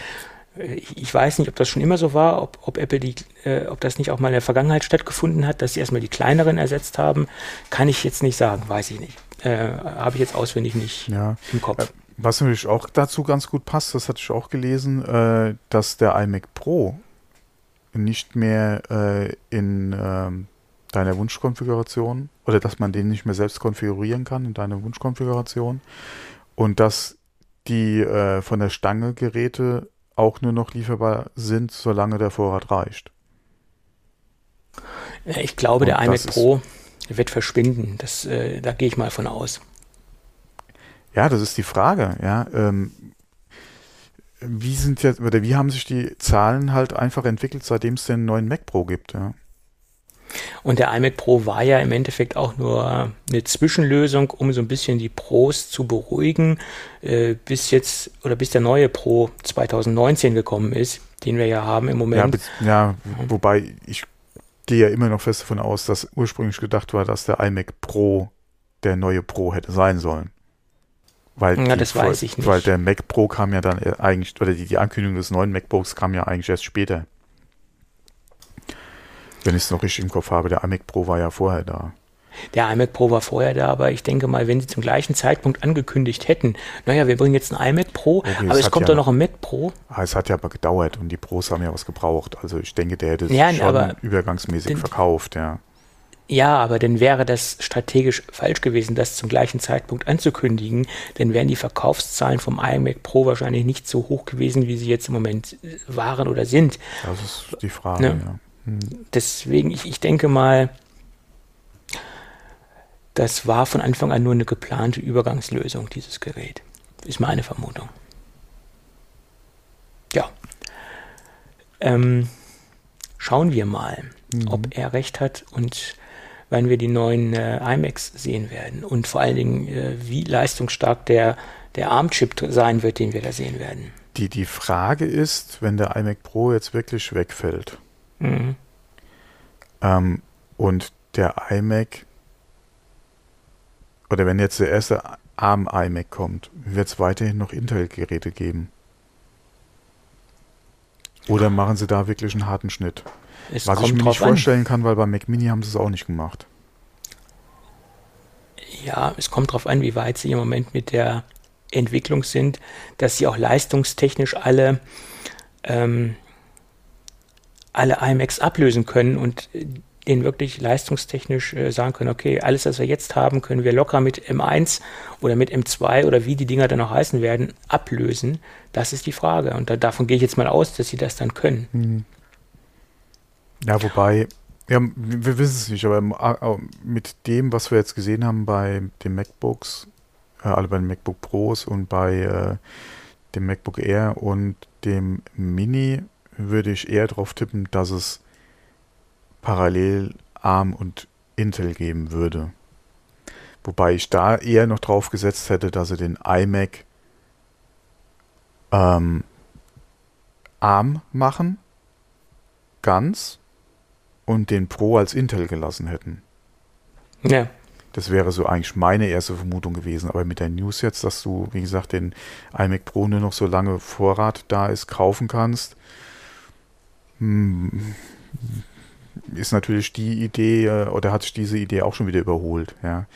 Äh, Ich weiß nicht, ob das schon immer so war, ob, ob Apple die, äh, ob das nicht auch mal in der Vergangenheit stattgefunden hat, dass sie erstmal die kleineren ersetzt haben, kann ich jetzt nicht sagen, weiß ich nicht. Äh, Habe ich jetzt auswendig nicht Ja. im Kopf. Äh, Was natürlich auch dazu ganz gut passt, das hatte ich auch gelesen, äh, dass der iMac Pro nicht mehr äh, in ähm, deiner Wunschkonfiguration oder dass man den nicht mehr selbst konfigurieren kann in deiner Wunschkonfiguration und dass die von der Stange Geräte auch nur noch lieferbar sind, solange der Vorrat reicht. Ich glaube, Und der iMac Pro wird verschwinden. Das, äh, da gehe ich mal von aus. Ja, das ist die Frage, ja. Ähm, wie sind jetzt, oder wie haben sich die Zahlen halt einfach entwickelt, seitdem es den neuen Mac Pro gibt, ja? Und der iMac Pro war ja im Endeffekt auch nur eine Zwischenlösung, um so ein bisschen die Pros zu beruhigen, äh, bis jetzt oder bis der neue Pro 2019 gekommen ist, den wir ja haben im Ja, Moment. bez- ja, wobei ich gehe ja immer noch fest davon aus, dass ursprünglich gedacht war, dass der iMac Pro der neue Pro hätte sein sollen. Weil Ja, das weiß ich nicht. Weil der Mac Pro kam ja dann äh, eigentlich, oder die, die Ankündigung des neuen MacBooks kam ja eigentlich erst später. Wenn ich es noch richtig im Kopf habe, der iMac Pro war ja vorher da. Der iMac Pro war vorher da, aber ich denke mal, wenn sie zum gleichen Zeitpunkt angekündigt hätten, naja, wir bringen jetzt einen iMac Pro, Okay, aber es es kommt ja- doch noch ein Mac Pro. Ah, es hat ja aber gedauert und die Pros haben ja was gebraucht. Also ich denke, der hätte Ja, sich schon übergangsmäßig den- verkauft, ja. Ja, aber dann wäre das strategisch falsch gewesen, das zum gleichen Zeitpunkt anzukündigen. Dann wären die Verkaufszahlen vom iMac Pro wahrscheinlich nicht so hoch gewesen, wie sie jetzt im Moment waren oder sind. Das ist die Frage, Ne. ja. Deswegen, ich, ich denke mal, das war von Anfang an nur eine geplante Übergangslösung, dieses Gerät. Ist meine Vermutung. Ja. Ähm, schauen wir mal, Mhm. ob er recht hat und wann wir die neuen äh, iMacs sehen werden. Und vor allen Dingen, äh, wie leistungsstark der, der ARM-Chip sein wird, den wir da sehen werden. Die, die Frage ist, wenn der iMac Pro jetzt wirklich wegfällt Mhm. ähm, und der iMac oder wenn jetzt der erste ARM iMac kommt, wird es weiterhin noch Intel-Geräte geben? Oder machen sie da wirklich einen harten Schnitt? Es Was ich mir nicht vorstellen an. kann, weil beim Mac Mini haben sie es auch nicht gemacht. Ja, es kommt darauf an, wie weit sie im Moment mit der Entwicklung sind, dass sie auch leistungstechnisch alle, ähm, alle iMacs ablösen können und den wirklich leistungstechnisch äh, sagen können, okay, alles, was wir jetzt haben, können wir locker mit M1 oder mit M2 oder wie die Dinger dann noch heißen werden, ablösen. Das ist die Frage. Und da, davon gehe ich jetzt mal aus, dass sie das dann können. Mhm. Ja, wobei, ja, wir wissen es nicht, aber mit dem, was wir jetzt gesehen haben bei den MacBooks, äh, alle bei den MacBook Pros und bei äh, dem MacBook Air und dem Mini, würde ich eher darauf tippen, dass es parallel ARM und Intel geben würde. Wobei ich da eher noch drauf gesetzt hätte, dass sie den iMac ähm, ARM machen, ganz, und den Pro als Intel gelassen hätten. Ja. Das wäre so eigentlich meine erste Vermutung gewesen. Aber mit der News jetzt, dass du, wie gesagt, den iMac Pro nur noch so lange Vorrat da ist, kaufen kannst, ist natürlich die Idee, äh, oder hat sich diese Idee auch schon wieder überholt. Ja.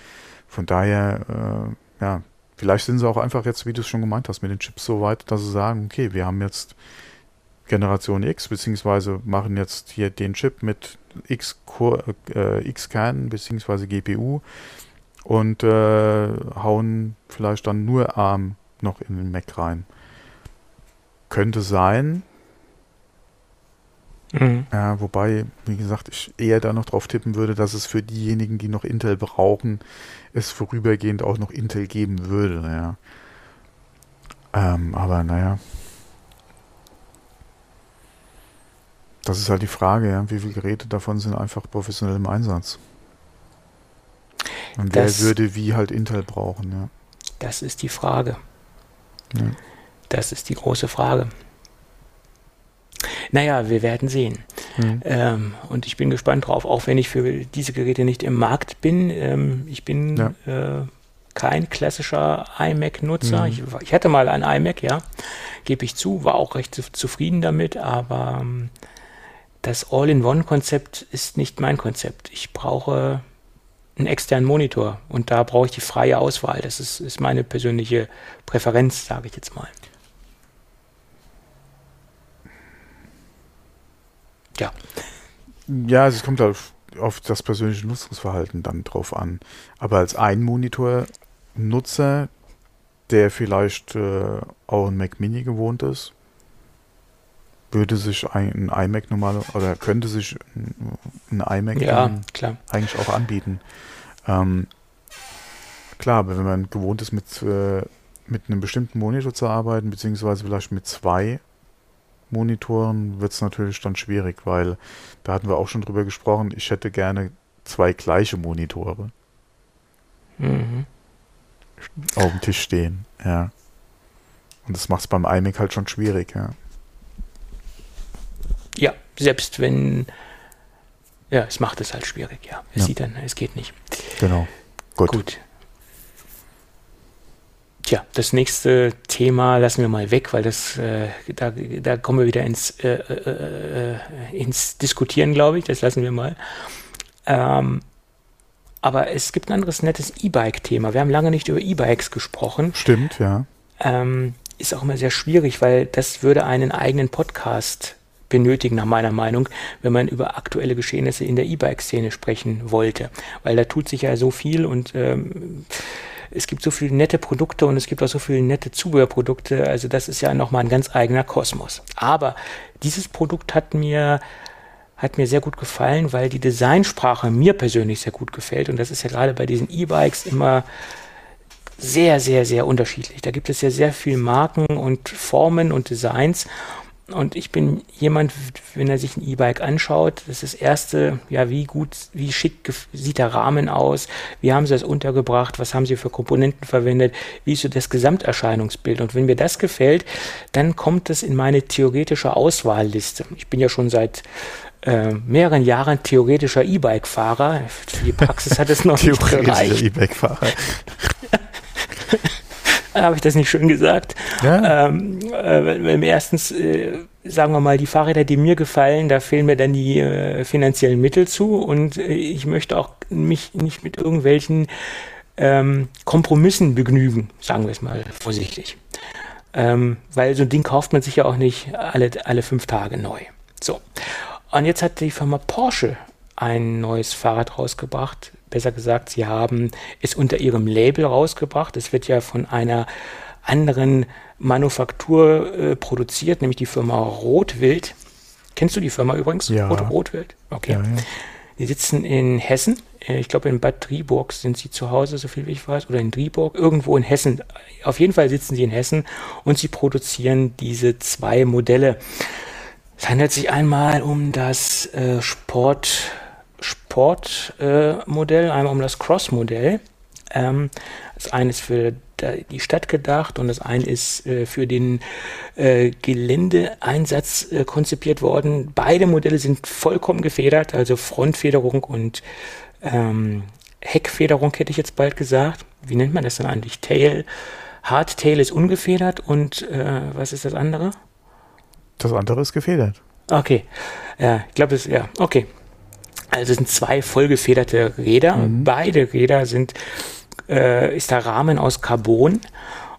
Von daher, äh, ja, vielleicht sind sie auch einfach jetzt, wie du es schon gemeint hast, mit den Chips so weit, dass sie sagen, okay, wir haben jetzt Generation X, beziehungsweise machen jetzt hier den Chip mit X, äh, beziehungsweise GPU und äh, hauen vielleicht dann nur ARM noch in den Mac rein. Könnte sein, Mhm. Ja, wobei, wie gesagt, ich eher da noch drauf tippen würde, dass es für diejenigen, die noch Intel brauchen, es vorübergehend auch noch Intel geben würde. Ja. Ähm, aber naja. Das ist halt die Frage, ja. wie viele Geräte davon sind einfach professionell im Einsatz? Und wer das, würde wie halt Intel brauchen, ja. Das ist die Frage. Ja. Das ist die große Frage. Naja, wir werden sehen. Mhm. Ähm, und ich bin gespannt drauf, auch wenn ich für diese Geräte nicht im Markt bin. Ähm, ich bin ja. äh, kein klassischer iMac-Nutzer. Mhm. Ich, ich, hatte mal ein iMac, ja, gebe ich zu, war auch recht zufrieden damit, aber ähm, das All-in-One-Konzept ist nicht mein Konzept. Ich brauche einen externen Monitor und da brauche ich die freie Auswahl. Das ist, ist meine persönliche Präferenz, sage ich jetzt mal. Ja. Ja, also es kommt auf, auf das persönliche Nutzungsverhalten dann drauf an. Aber als Ein-Monitor-Nutzer, der vielleicht äh, auch ein Mac Mini gewohnt ist, würde sich ein, ein iMac normal oder könnte sich ein, ein iMac ja, eigentlich auch anbieten. Ähm, klar, aber wenn man gewohnt ist, mit, äh, mit einem bestimmten Monitor zu arbeiten, beziehungsweise vielleicht mit zwei Monitoren wird es natürlich dann schwierig, weil da hatten wir auch schon drüber gesprochen, ich hätte gerne zwei gleiche Monitore mhm. auf dem Tisch stehen, ja. Und das macht es beim iMac halt schon schwierig, ja. Ja, selbst wenn, ja, es macht es halt schwierig, ja. Es ja. sieht dann, es geht nicht. Genau. Gut. Gut. Tja, das nächste Thema lassen wir mal weg, weil das äh, da, da kommen wir wieder ins, äh, äh, äh, ins Diskutieren, glaube ich. Das lassen wir mal. Ähm, aber es gibt ein anderes nettes E-Bike-Thema. Wir haben lange nicht über E-Bikes gesprochen. Stimmt, ja. Ähm, ist auch immer sehr schwierig, weil das würde einen eigenen Podcast benötigen, nach meiner Meinung, wenn man über aktuelle Geschehnisse in der E-Bike-Szene sprechen wollte. Weil da tut sich ja so viel und ähm, es gibt so viele nette Produkte und es gibt auch so viele nette Zubehörprodukte. Also das ist ja nochmal ein ganz eigener Kosmos. Aber dieses Produkt hat mir hat mir sehr gut gefallen, weil die Designsprache mir persönlich sehr gut gefällt. Und das ist ja gerade bei diesen E-Bikes immer sehr, sehr, sehr unterschiedlich. Da gibt es ja sehr viele Marken und Formen und Designs. Und ich bin jemand, wenn er sich ein E-Bike anschaut, das ist das erste, ja, wie gut, wie schick sieht der Rahmen aus, wie haben sie das untergebracht, was haben sie für Komponenten verwendet, wie ist so das Gesamterscheinungsbild. Und wenn mir das gefällt, dann kommt es in meine theoretische Auswahlliste. Ich bin ja schon seit äh, mehreren Jahren theoretischer E-Bike-Fahrer. Für die Praxis hat es noch nicht gereicht. E-Bike-Fahrer. [LAUGHS] [LAUGHS] Habe ich das nicht schön gesagt? Ja. Ähm, äh, erstens, äh, sagen wir mal, die Fahrräder, die mir gefallen, da fehlen mir dann die äh, finanziellen Mittel zu und äh, ich möchte auch mich nicht mit irgendwelchen ähm, Kompromissen begnügen, sagen wir es mal vorsichtig. Ähm, weil so ein Ding kauft man sich ja auch nicht alle, alle fünf Tage neu. So. Und jetzt hat die Firma Porsche ein neues Fahrrad rausgebracht, besser gesagt, sie haben es unter ihrem Label rausgebracht. Es wird ja von einer anderen Manufaktur äh, produziert, nämlich die Firma Rotwild. Kennst du die Firma übrigens? Ja. Rot Rotwild? Okay. Ja, ja. Die sitzen in Hessen. Äh, ich glaube, in Bad Driburg sind sie zu Hause, so viel wie ich weiß, oder in Driburg, irgendwo in Hessen. Auf jeden Fall sitzen sie in Hessen und sie produzieren diese zwei Modelle. Es handelt sich einmal um das äh, Sport Sportmodell, äh, einmal um das Cross-Modell. Ähm, das eine ist für die Stadt gedacht und das eine ist äh, für den äh, Geländeeinsatz äh, konzipiert worden. Beide Modelle sind vollkommen gefedert, also Frontfederung und ähm, Heckfederung hätte ich jetzt bald gesagt. Wie nennt man das dann eigentlich? Tail. Hardtail ist ungefedert und äh, was ist das andere? Das andere ist gefedert. Okay. Ja, ich glaube, das, ja, okay. Also es sind zwei vollgefederte Räder. Mhm. Beide Räder sind, äh, ist der Rahmen aus Carbon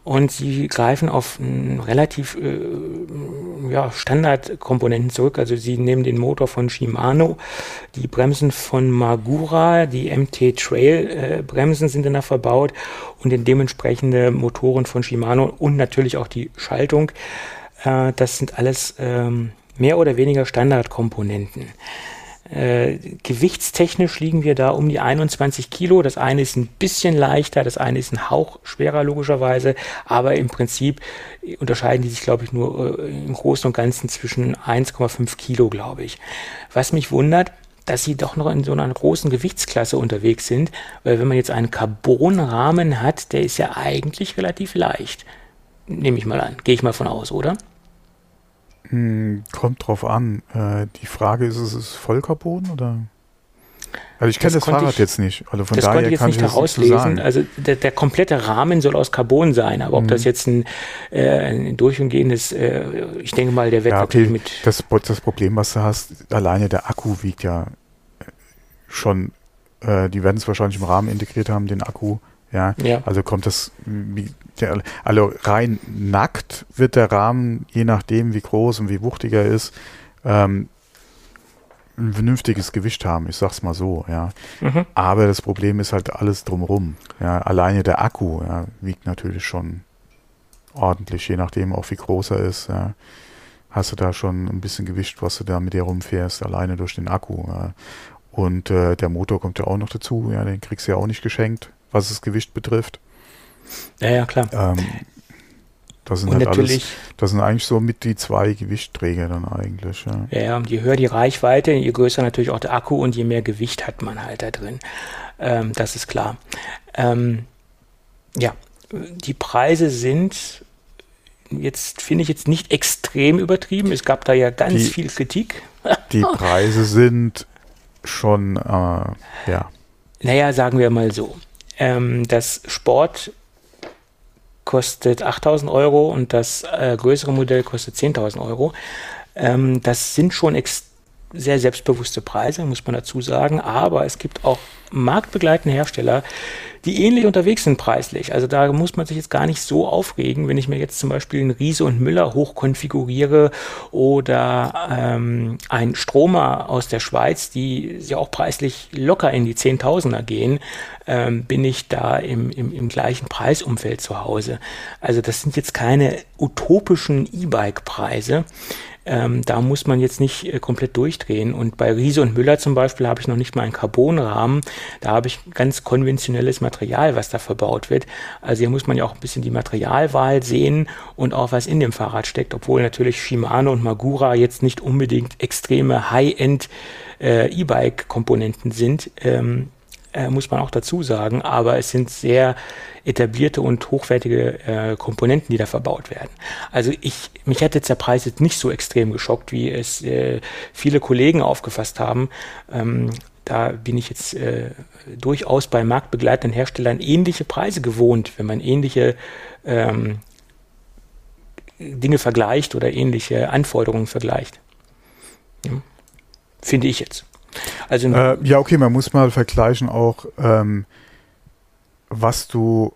und sie greifen auf relativ äh, ja, Standardkomponenten zurück. Also sie nehmen den Motor von Shimano, die Bremsen von Magura, die MT Trail äh, Bremsen sind da verbaut und den dementsprechende Motoren von Shimano und natürlich auch die Schaltung. Äh, das sind alles ähm, mehr oder weniger Standardkomponenten. Äh, gewichtstechnisch liegen wir da um die 21 Kilo. Das eine ist ein bisschen leichter, das eine ist ein Hauch schwerer logischerweise, aber im Prinzip unterscheiden die sich, glaube ich, nur äh, im Großen und Ganzen zwischen 1,5 Kilo, glaube ich. Was mich wundert, dass sie doch noch in so einer großen Gewichtsklasse unterwegs sind, weil wenn man jetzt einen Carbonrahmen hat, der ist ja eigentlich relativ leicht. Nehme ich mal an, gehe ich mal von aus, oder? Hm, kommt drauf an. Äh, die Frage ist, ist es Vollcarbon oder? Also ich kenne das, das Fahrrad ich, jetzt nicht. Also von das daher konnte ich jetzt kann nicht herauslesen. Also der, der, komplette Rahmen soll aus Carbon sein, aber ob mhm. das jetzt ein, äh, ein durch und gehendes, äh, ich denke mal, der wird ja, okay. mit. Das, das Problem, was du hast, alleine der Akku wiegt ja äh, schon, äh, die werden es wahrscheinlich im Rahmen integriert haben, den Akku. Ja, ja. also kommt das, wie, der, also rein nackt wird der Rahmen, je nachdem wie groß und wie wuchtig er ist, ähm, ein vernünftiges Gewicht haben, ich sag's mal so, ja. Mhm. Aber das Problem ist halt alles drumrum. Ja, alleine der Akku ja, wiegt natürlich schon ordentlich, je nachdem auch wie groß er ist. Ja. Hast du da schon ein bisschen Gewicht, was du da mit dir rumfährst, alleine durch den Akku. Ja. Und äh, der Motor kommt ja auch noch dazu, ja, den kriegst du ja auch nicht geschenkt, was das Gewicht betrifft. Ja, ja, klar. Ähm, das sind halt natürlich, alles, das sind eigentlich so mit die zwei Gewichtträger dann eigentlich. Ja. ja, ja, je höher die Reichweite, je größer natürlich auch der Akku und je mehr Gewicht hat man halt da drin. Ähm, das ist klar. Ähm, ja, die Preise sind jetzt, finde ich jetzt nicht extrem übertrieben. Es gab da ja ganz die, viel Kritik. Die [LAUGHS] Preise sind schon, äh, ja. Naja, sagen wir mal so. Ähm, das Sport kostet 8000 Euro und das äh, größere Modell kostet 10.000 Euro. Ähm, das sind schon sehr selbstbewusste Preise, muss man dazu sagen, aber es gibt auch marktbegleitende Hersteller, die ähnlich unterwegs sind preislich. Also da muss man sich jetzt gar nicht so aufregen, wenn ich mir jetzt zum Beispiel einen Riese und Müller hochkonfiguriere oder ähm, ein Stromer aus der Schweiz, die ja auch preislich locker in die Zehntausender gehen, ähm, bin ich da im, im, im gleichen Preisumfeld zu Hause. Also das sind jetzt keine utopischen E-Bike-Preise. Ähm, da muss man jetzt nicht äh, komplett durchdrehen. Und bei Riese und Müller zum Beispiel habe ich noch nicht mal einen Carbonrahmen. Da habe ich ganz konventionelles Material, was da verbaut wird. Also hier muss man ja auch ein bisschen die Materialwahl sehen und auch was in dem Fahrrad steckt, obwohl natürlich Shimano und Magura jetzt nicht unbedingt extreme High-End äh, E-Bike-Komponenten sind. Ähm, äh, muss man auch dazu sagen, aber es sind sehr etablierte und hochwertige äh, Komponenten, die da verbaut werden. Also ich, mich hätte jetzt der Preis jetzt nicht so extrem geschockt, wie es äh, viele Kollegen aufgefasst haben. Ähm, da bin ich jetzt äh, durchaus bei marktbegleitenden Herstellern ähnliche Preise gewohnt, wenn man ähnliche ähm, Dinge vergleicht oder ähnliche Anforderungen vergleicht. Ja. Finde ich jetzt. Also äh, ja, okay, man muss mal vergleichen auch, ähm, was du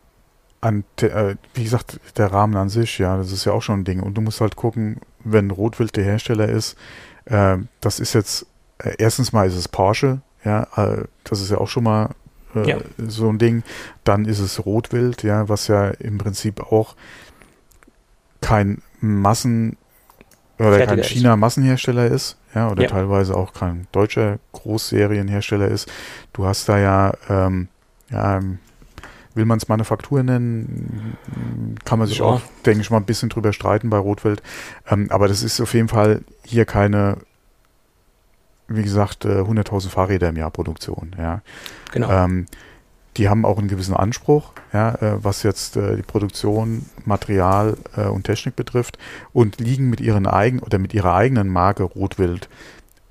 an, äh, wie gesagt, der Rahmen an sich, ja, das ist ja auch schon ein Ding. Und du musst halt gucken, wenn Rotwild der Hersteller ist, äh, das ist jetzt, äh, erstens mal ist es Porsche, ja, äh, das ist ja auch schon mal äh, ja. so ein Ding. Dann ist es Rotwild, ja, was ja im Prinzip auch kein Massen- oder kein China-Massenhersteller ist, ja, oder ja. teilweise auch kein deutscher Großserienhersteller ist. Du hast da ja, ähm, ja, will man es Manufaktur nennen, kann man sich ja. auch, denke ich mal, ein bisschen drüber streiten bei Rotwild. Ähm, aber das ist auf jeden Fall hier keine, wie gesagt, äh, 100.000 Fahrräder im Jahr Produktion. Ja. Genau. Ähm, die haben auch einen gewissen Anspruch, ja, äh, was jetzt äh, die Produktion, Material äh, und Technik betrifft und liegen mit ihren eigenen oder mit ihrer eigenen Marke Rotwild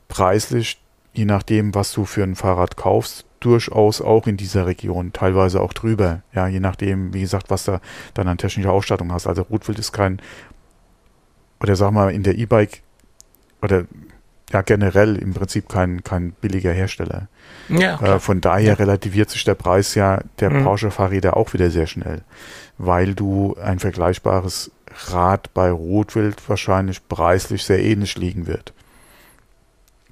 preislich, je nachdem, was du für ein Fahrrad kaufst, durchaus auch in dieser Region, teilweise auch drüber, ja, je nachdem, wie gesagt, was da dann an technischer Ausstattung hast. Also Rotwild ist kein, oder sag mal, in der E-Bike oder ja generell im Prinzip kein, kein billiger Hersteller. Ja, äh, von daher ja. relativiert sich der Preis ja der mhm. Porsche-Fahrräder auch wieder sehr schnell, weil du ein vergleichbares Rad bei Rotwild wahrscheinlich preislich sehr ähnlich liegen wird.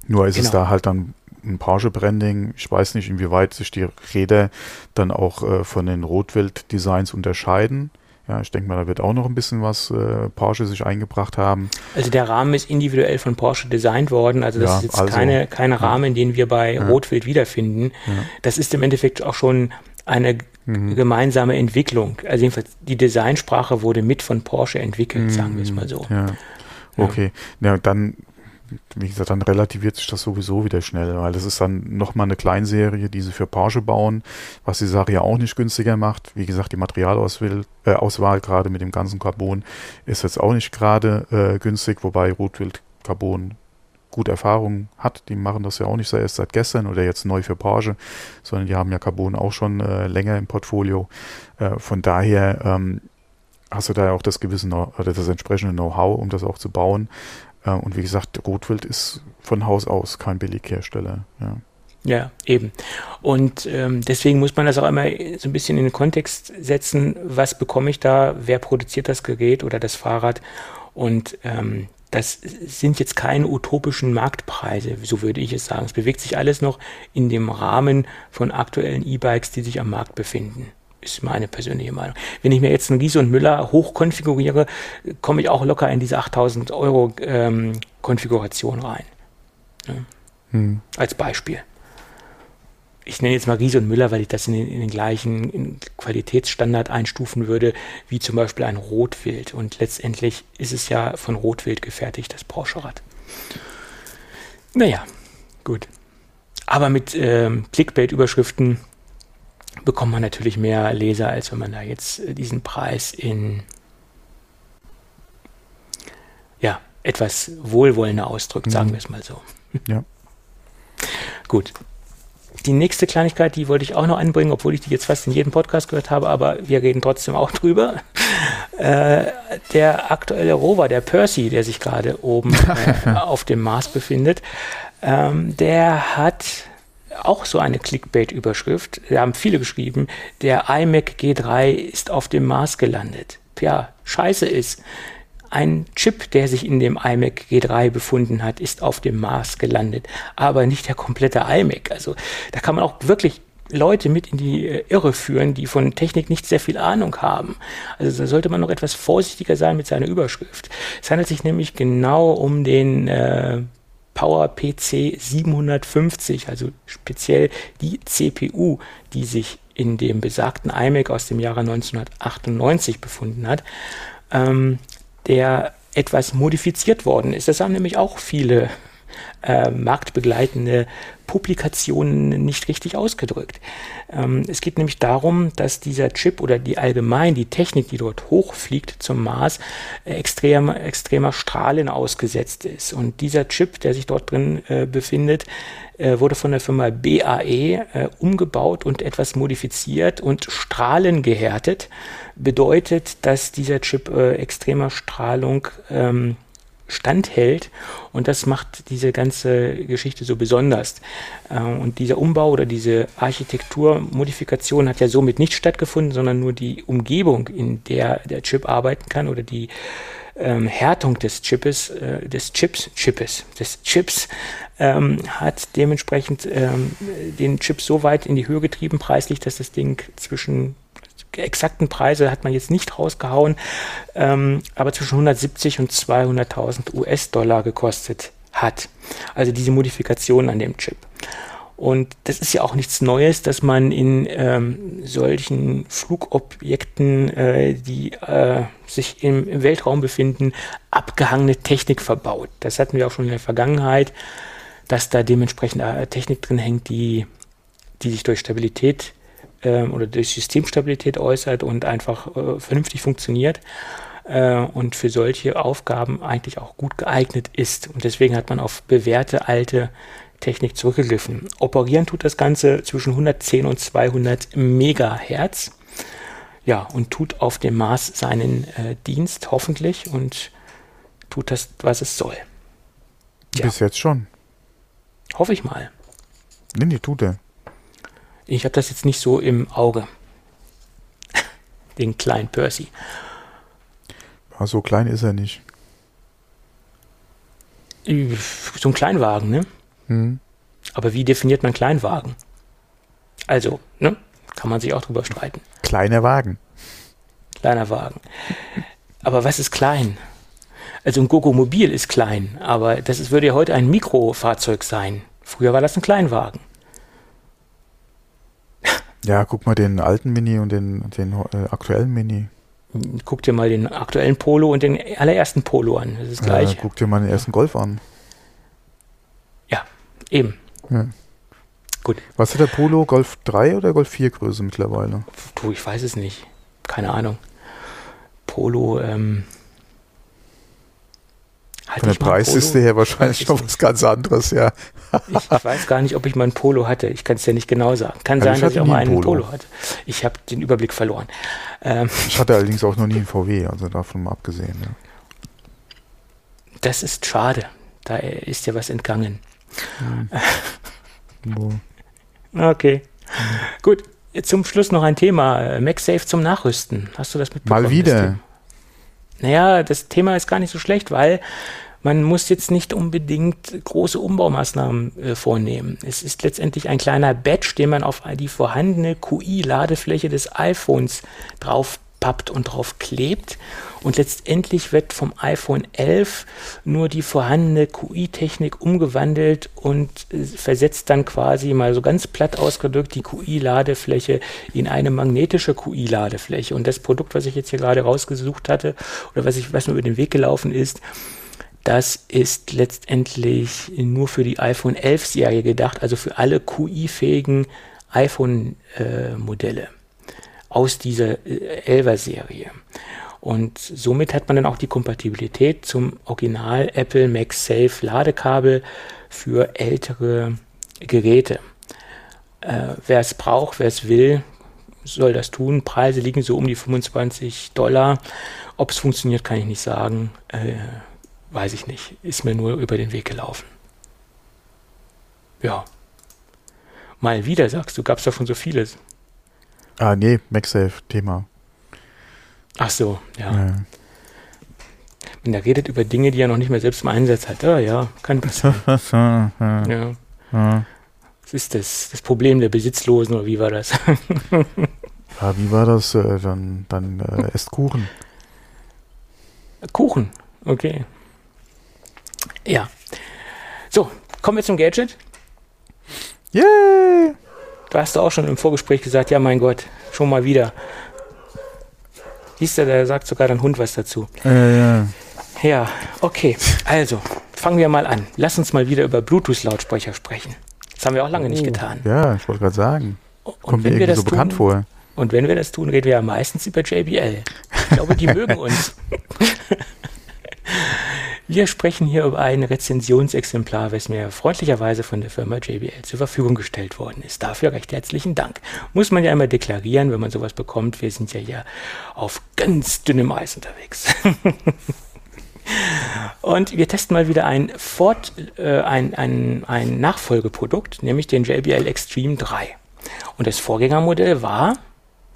Nur ist genau. es da halt dann ein Porsche-Branding. Ich weiß nicht, inwieweit sich die Räder dann auch äh, von den Rotwild-Designs unterscheiden. Ja, ich denke mal, da wird auch noch ein bisschen was äh, Porsche sich eingebracht haben. Also der Rahmen ist individuell von Porsche designt worden. Also das ja, ist jetzt also, keine, keine Rahmen, den wir bei ja. Rotwild wiederfinden. Ja. Das ist im Endeffekt auch schon eine mhm. gemeinsame Entwicklung. Also jedenfalls die Designsprache wurde mit von Porsche entwickelt, mhm. sagen wir es mal so. Ja. Okay, ja, dann wie gesagt, dann relativiert sich das sowieso wieder schnell, weil das ist dann nochmal eine Kleinserie, die sie für Porsche bauen, was die Sache ja auch nicht günstiger macht. Wie gesagt, die Materialauswahl, äh, gerade mit dem ganzen Carbon ist jetzt auch nicht gerade äh, günstig, wobei Rotwild Carbon gute Erfahrungen hat. Die machen das ja auch nicht so erst seit gestern oder jetzt neu für Porsche, sondern die haben ja Carbon auch schon äh, länger im Portfolio. Äh, von daher ähm, hast du da ja auch das gewisse oder das entsprechende Know-how, um das auch zu bauen. Und wie gesagt, Rotwild ist von Haus aus kein Billighersteller. Ja. Ja, eben. Und ähm, deswegen muss man das auch immer so ein bisschen in den Kontext setzen, was bekomme ich da, wer produziert das Gerät oder das Fahrrad. Und ähm, das sind jetzt keine utopischen Marktpreise, so würde ich es sagen. Es bewegt sich alles noch in dem Rahmen von aktuellen E-Bikes, die sich am Markt befinden ist meine persönliche Meinung. Wenn ich mir jetzt einen Giese und Müller hochkonfiguriere, komme ich auch locker in diese 8000 Euro ähm, Konfiguration rein. Ja. Hm. Als Beispiel. Ich nenne jetzt mal Giese und Müller, weil ich das in den, in den gleichen Qualitätsstandard einstufen würde, wie zum Beispiel ein Rotwild. Und letztendlich ist es ja von Rotwild gefertigt, das Porsche-Rad. Naja, gut. Aber mit ähm, Clickbait-Überschriften bekommt man natürlich mehr Leser, als wenn man da jetzt äh, diesen Preis in ja, etwas wohlwollender ausdrückt, sagen mhm. wir es mal so. Ja. [LAUGHS] Gut. Die nächste Kleinigkeit, die wollte ich auch noch anbringen, obwohl ich die jetzt fast in jedem Podcast gehört habe, aber wir reden trotzdem auch [LAUGHS] drüber. Äh, der aktuelle Rover, der Percy, der sich gerade oben [LAUGHS] äh, auf dem Mars befindet, ähm, der hat auch so eine Clickbait-Überschrift. Da haben viele geschrieben, der iMac G3 ist auf dem Mars gelandet. Ja, scheiße ist. Ein Chip, der sich in dem iMac G3 befunden hat, ist auf dem Mars gelandet, aber nicht der komplette iMac. Also da kann man auch wirklich Leute mit in die äh, Irre führen, die von Technik nicht sehr viel Ahnung haben. Also da sollte man noch etwas vorsichtiger sein mit seiner Überschrift. Es handelt sich nämlich genau um den äh, PowerPC 750, also speziell die CPU, die sich in dem besagten iMac aus dem Jahre 1998 befunden hat, ähm, der etwas modifiziert worden ist. Das haben nämlich auch viele äh, marktbegleitende Publikationen nicht richtig ausgedrückt. Ähm, es geht nämlich darum, dass dieser Chip oder die allgemein die Technik, die dort hochfliegt zum Mars, extrem, extremer Strahlen ausgesetzt ist. Und dieser Chip, der sich dort drin äh, befindet, äh, wurde von der Firma BAE äh, umgebaut und etwas modifiziert und strahlengehärtet. Bedeutet, dass dieser Chip äh, extremer Strahlung ähm, standhält und das macht diese ganze Geschichte so besonders. Äh, und dieser Umbau oder diese Architekturmodifikation hat ja somit nicht stattgefunden, sondern nur die Umgebung, in der der Chip arbeiten kann oder die ähm, Härtung des Chips, äh, des Chips, Chips, des Chips ähm, hat dementsprechend ähm, den Chip so weit in die Höhe getrieben, preislich, dass das Ding zwischen exakten Preise hat man jetzt nicht rausgehauen, ähm, aber zwischen 170 und 200.000 US-Dollar gekostet hat. Also diese Modifikation an dem Chip. Und das ist ja auch nichts Neues, dass man in ähm, solchen Flugobjekten, äh, die äh, sich im, im, Weltraum befinden, abgehangene Technik verbaut. Das hatten wir auch schon in der Vergangenheit, dass da dementsprechend äh, Technik drin hängt, die, die sich durch Stabilität oder durch Systemstabilität äußert und einfach äh, vernünftig funktioniert äh, und für solche Aufgaben eigentlich auch gut geeignet ist. Und deswegen hat man auf bewährte alte Technik zurückgegriffen. Operieren tut das Ganze zwischen 110 und 200 Megahertz. Ja, und tut auf dem Mars seinen äh, Dienst hoffentlich und tut das, was es soll. Ja. Bis jetzt schon. Hoffe ich mal. Nee, nee, tut er. Ich habe das jetzt nicht so im Auge. Den kleinen Percy. Ja, so klein ist er nicht. So ein Kleinwagen, ne? Mhm. Aber wie definiert man Kleinwagen? Also, ne? Kann man sich auch drüber streiten. Kleiner Wagen. Kleiner Wagen. Aber was ist klein? Also ein Gogo-Mobil ist klein, aber das ist, würde ja heute ein Mikrofahrzeug sein. Früher war das ein Kleinwagen. Ja, guck mal den alten Mini und den, den äh, aktuellen Mini. Guck dir mal den aktuellen Polo und den allerersten Polo an. Das ist gleich. Ja, guck dir mal den ersten Golf an. Ja, eben. Ja. Gut. Was hat der Polo? Golf 3 oder Golf 4 Größe mittlerweile? Du, ich weiß es nicht. Keine Ahnung. Polo, ähm, Von der Preisliste her wahrscheinlich noch was ganz anderes, ja. ich, ich, weiß gar nicht, ob ich mal ein Polo hatte. Ich kann es ja nicht genau sagen. Kann also sein, dass ich auch mal einen Polo. Polo hatte. Ich habe den Überblick verloren. Ähm, ich hatte allerdings auch noch nie einen VW, also davon mal abgesehen. Ja. Das ist schade. Da ist ja was entgangen. Hm. okay. Gut. Zum Schluss noch ein Thema. MagSafe zum Nachrüsten. Hast du das mitbekommen? Mal wieder. Naja, das Thema ist gar nicht so schlecht, weil man muss jetzt nicht unbedingt große Umbaumaßnahmen äh, vornehmen. Es ist letztendlich ein kleiner Badge, den man auf die vorhandene QI-Ladefläche des iPhones drauf pappt und drauf klebt. Und letztendlich wird vom iPhone 11 nur die vorhandene QI-Technik umgewandelt und äh, versetzt dann quasi mal so ganz platt ausgedrückt die QI-Ladefläche in eine magnetische QI-Ladefläche. Und das Produkt, was ich jetzt hier gerade rausgesucht hatte oder was ich was mir über den Weg gelaufen ist, das ist letztendlich nur für die iPhone 11 Serie gedacht, also für alle QI-fähigen iPhone-Modelle äh, aus dieser äh, 11er Serie. Und somit hat man dann auch die Kompatibilität zum Original Apple MagSafe Ladekabel für ältere Geräte. Äh, wer es braucht, wer es will, soll das tun. Preise liegen so um die 25 Dollar. Ob es funktioniert, kann ich nicht sagen. Äh, weiß ich nicht. Ist mir nur über den Weg gelaufen. Ja. Mal wieder, sagst du, gab es da schon so vieles. Ah, nee, MagSafe-Thema. Ach so, ja. ja. Und er redet über Dinge, die er noch nicht mehr selbst im Einsatz hat. Ah, ja, kann [LAUGHS] passieren. ja. ja. Das ist das, das Problem der Besitzlosen, oder wie war das? [LAUGHS] ja, wie war das? Äh, dann dann äh, esst Kuchen. Kuchen, okay. Ja. So, kommen wir zum Gadget. Yay! Du hast auch schon im Vorgespräch gesagt, ja mein Gott, schon mal wieder. Siehst du, da sagt sogar dein Hund was dazu. Äh, ja. Ja, okay. Also, fangen wir mal an. Lass uns mal wieder über Bluetooth-Lautsprecher sprechen. Das haben wir auch lange nicht Oh, getan. Ja, ich wollte gerade sagen. Und Kommt mir wenn wir irgendwie das so bekannt tun, vor. Und wenn wir das tun, reden wir ja meistens über JBL. Ich glaube, die mögen [LAUGHS] uns. Wir sprechen hier über ein Rezensionsexemplar, was mir freundlicherweise von der Firma JBL zur Verfügung gestellt worden ist. Dafür recht herzlichen Dank. Muss man ja immer deklarieren, wenn man sowas bekommt. Wir sind ja hier auf ganz dünnem Eis unterwegs. [LAUGHS] Und wir testen mal wieder ein, Fort, äh, ein, ein, ein Nachfolgeprodukt, nämlich den JBL Extreme 3. Und das Vorgängermodell war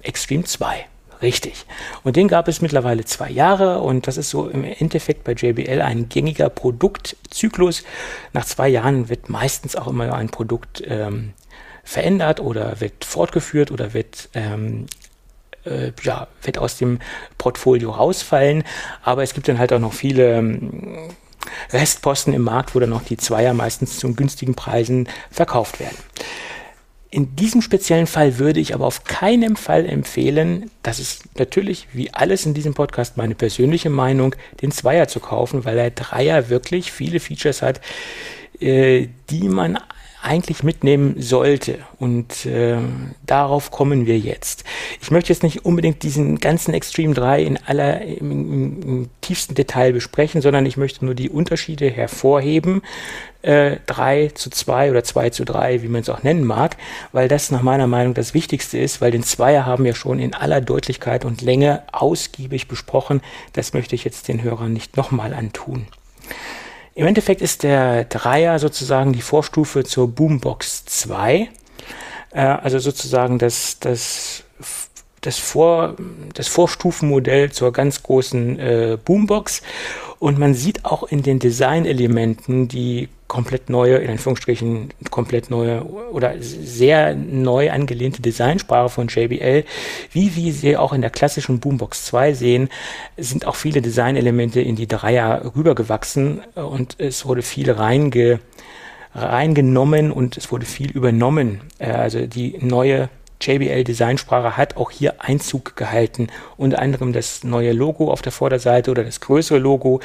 Extreme 2. Richtig. Und den gab es mittlerweile zwei Jahre und das ist so im Endeffekt bei JBL ein gängiger Produktzyklus. Nach zwei Jahren wird meistens auch immer ein Produkt ähm, verändert oder wird fortgeführt oder wird ähm, äh, ja, wird aus dem Portfolio rausfallen. Aber es gibt dann halt auch noch viele ähm, Restposten im Markt, wo dann noch die Zweier meistens zu günstigen Preisen verkauft werden. In diesem speziellen Fall würde ich aber auf keinen Fall empfehlen, das ist natürlich wie alles in diesem Podcast meine persönliche Meinung, den Zweier zu kaufen, weil der Dreier wirklich viele Features hat, äh, die man eigentlich mitnehmen sollte. Und äh, darauf kommen wir jetzt. Ich möchte jetzt nicht unbedingt diesen ganzen Extreme 3 in aller im, im, im tiefsten Detail besprechen, sondern ich möchte nur die Unterschiede hervorheben. Äh, 3 zu 2 oder 2 zu 3, wie man es auch nennen mag, weil das nach meiner Meinung das Wichtigste ist, weil den Zweier haben wir schon in aller Deutlichkeit und Länge ausgiebig besprochen. Das möchte ich jetzt den Hörern nicht nochmal antun. Im Endeffekt ist der Dreier sozusagen die Vorstufe zur Boombox 2. Äh, also sozusagen das, das, das, Vor, das Vorstufenmodell zur ganz großen äh, Boombox. Und man sieht auch in den Designelementen die komplett neue, in Anführungsstrichen komplett neue oder sehr neu angelehnte Designsprache von JBL. Wie wir sie auch in der klassischen Boombox 2 sehen, sind auch viele Designelemente in die Dreier rübergewachsen und es wurde viel reinge, reingenommen und es wurde viel übernommen. Also die neue JBL Designsprache hat auch hier Einzug gehalten. Unter anderem das neue Logo auf der Vorderseite oder das größere Logo,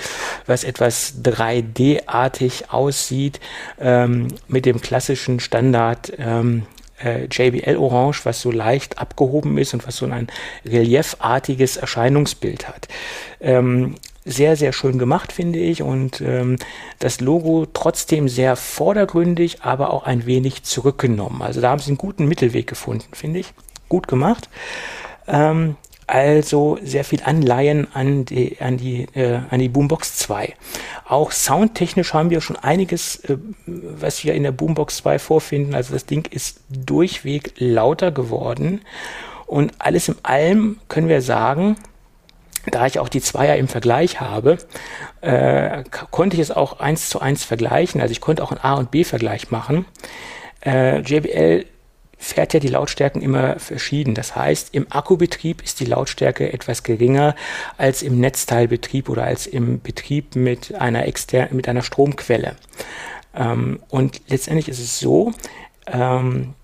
was etwas 3D-artig aussieht, ähm, mit dem klassischen Standard ähm, äh, JBL Orange, was so leicht abgehoben ist und was so ein reliefartiges Erscheinungsbild hat. Ähm, sehr, sehr schön gemacht, finde ich. Und ähm, das Logo trotzdem sehr vordergründig, aber auch ein wenig zurückgenommen. Also da haben sie einen guten Mittelweg gefunden, finde ich. Gut gemacht. Ähm, also sehr viel Anleihen an die, an die, äh, an die Boombox 2. Auch soundtechnisch haben wir schon einiges, äh, was wir in der Boombox 2 vorfinden. Also das Ding ist durchweg lauter geworden. Und alles in allem können wir sagen, da ich auch die Zweier im Vergleich habe, äh, konnte ich es auch eins zu eins vergleichen. Also ich konnte auch einen A- und B-Vergleich machen. Äh, JBL fährt ja die Lautstärken immer verschieden. Das heißt, im Akkubetrieb ist die Lautstärke etwas geringer als im Netzteilbetrieb oder als im Betrieb mit einer externen, mit einer Stromquelle. Ähm, und letztendlich ist es so, ähm,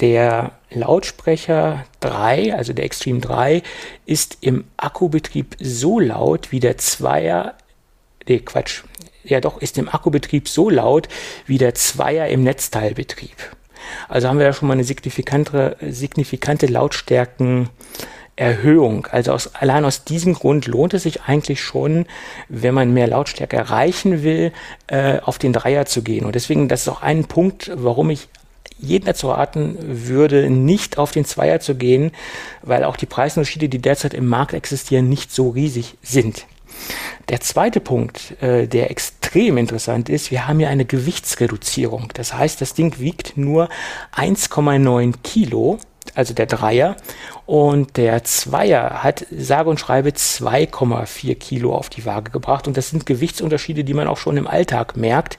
der Lautsprecher 3, also der Extreme 3, ist im Akkubetrieb so laut wie der Zweier, nee, Quatsch, ja doch, ist im Akkubetrieb so laut wie der Zweier im Netzteilbetrieb. Also haben wir ja schon mal eine signifikante, signifikante Lautstärkenerhöhung. Also aus, allein aus diesem Grund lohnt es sich eigentlich schon, wenn man mehr Lautstärke erreichen will, äh, auf den Dreier zu gehen. Und deswegen, das ist auch ein Punkt, warum ich jeden dazu raten würde, nicht auf den Zweier zu gehen, weil auch die Preisunterschiede, die derzeit im Markt existieren, nicht so riesig sind. Der zweite Punkt, äh, der extrem interessant ist, wir haben hier eine Gewichtsreduzierung. Das heißt, das Ding wiegt nur 1,9 Kilo also der Dreier. Und der Zweier hat sage und schreibe 2,4 Kilo auf die Waage gebracht. Und das sind Gewichtsunterschiede, die man auch schon im Alltag merkt.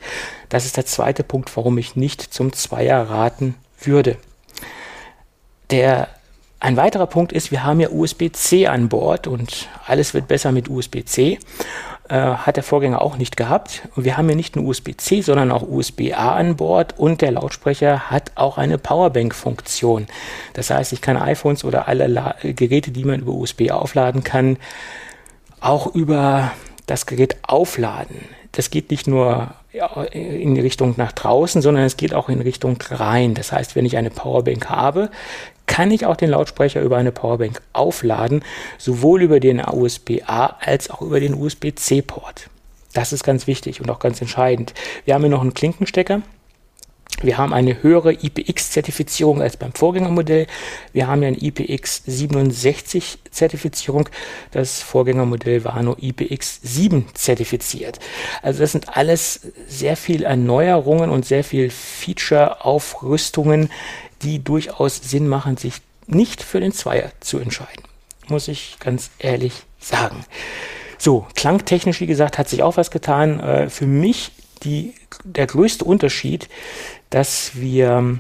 Das ist der zweite Punkt, warum ich nicht zum Zweier raten würde. Der ein weiterer Punkt ist, wir haben ja USB-C an Bord und alles wird besser mit USB-C. Äh, hat der Vorgänger auch nicht gehabt. Wir haben ja nicht nur USB-C, sondern auch USB-A an Bord und der Lautsprecher hat auch eine Powerbank-Funktion. Das heißt, ich kann iPhones oder alle La Geräte, die man über USB aufladen kann, auch über das Gerät aufladen. Das geht nicht nur in Richtung nach draußen, sondern es geht auch in Richtung rein. Das heißt, wenn ich eine Powerbank habe, kann ich auch den Lautsprecher über eine Powerbank aufladen, sowohl über den USB-A als auch über den USB-C-Port. Das ist ganz wichtig und auch ganz entscheidend. Wir haben hier noch einen Klinkenstecker. Wir haben eine höhere IPX-Zertifizierung als beim Vorgängermodell. Wir haben ja eine IPX67-Zertifizierung. Das Vorgängermodell war nur IPX7 zertifiziert. Also das sind alles sehr viel Erneuerungen und sehr viel Feature-Aufrüstungen, die durchaus Sinn machen, sich nicht für den Zweier zu entscheiden. Muss ich ganz ehrlich sagen. So, klangtechnisch, wie gesagt, hat sich auch was getan. Äh, für mich die, der größte Unterschied, dass wir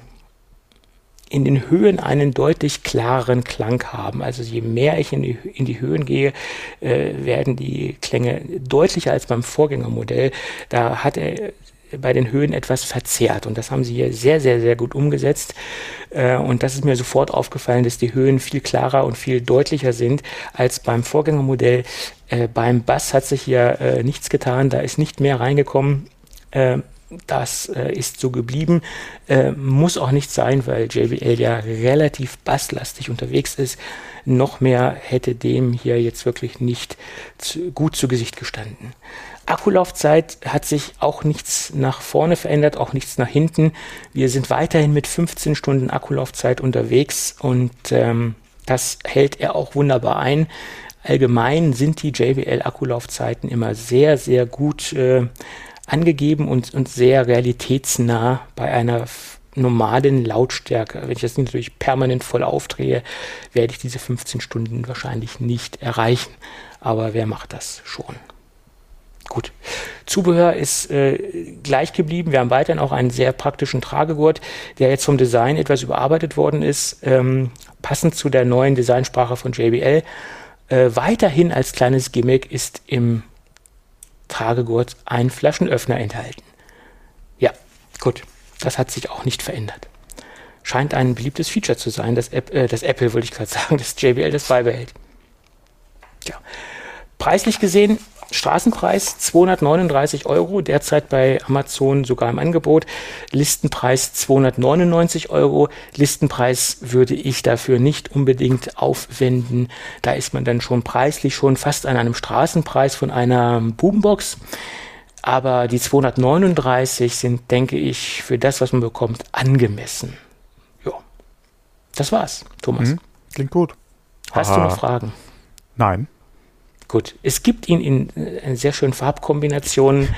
in den Höhen einen deutlich klareren Klang haben. Also je mehr ich in die, in die Höhen gehe, äh, werden die Klänge deutlicher als beim Vorgängermodell. Da hat er bei den Höhen etwas verzerrt. Und das haben sie hier sehr, sehr, sehr gut umgesetzt. Äh, und das ist mir sofort aufgefallen, dass die Höhen viel klarer und viel deutlicher sind als beim Vorgängermodell. Äh, beim Bass hat sich hier äh, nichts getan, da ist nicht mehr reingekommen. Das ist so geblieben. Muss auch nicht sein, weil JBL ja relativ basslastig unterwegs ist. Noch mehr hätte dem hier jetzt wirklich nicht zu, gut zu Gesicht gestanden. Akkulaufzeit hat sich auch nichts nach vorne verändert, auch nichts nach hinten. Wir sind weiterhin mit 15 Stunden Akkulaufzeit unterwegs und ähm, das hält er auch wunderbar ein. Allgemein sind die JBL-Akkulaufzeiten immer sehr, sehr gut äh, angegeben und, und sehr realitätsnah bei einer normalen Lautstärke. Wenn ich das natürlich permanent voll aufdrehe, werde ich diese 15 Stunden wahrscheinlich nicht erreichen. Aber wer macht das schon? Gut. Zubehör ist äh, gleich geblieben. Wir haben weiterhin auch einen sehr praktischen Tragegurt, der jetzt vom Design etwas überarbeitet worden ist, ähm, passend zu der neuen Designsprache von JBL. Äh, weiterhin als kleines Gimmick ist im Tragegurt ein Flaschenöffner enthalten. Ja, gut. Das hat sich auch nicht verändert. Scheint ein beliebtes Feature zu sein, dass, App, äh, das Apple, wollte ich gerade [LAUGHS] sagen, das JBL das beibehält. Ja. Preislich gesehen Straßenpreis 239 Euro, derzeit bei Amazon sogar im Angebot. Listenpreis 299 Euro. Listenpreis würde ich dafür nicht unbedingt aufwenden. Da ist man dann schon preislich schon fast an einem Straßenpreis von einer Boombox. Aber die 239 sind, denke ich, für das, was man bekommt, angemessen. Ja. Das war's, Thomas. Mhm, klingt gut. Hast Aha. du noch Fragen? Nein. Gut, es gibt ihn in, in äh, sehr schönen Farbkombinationen.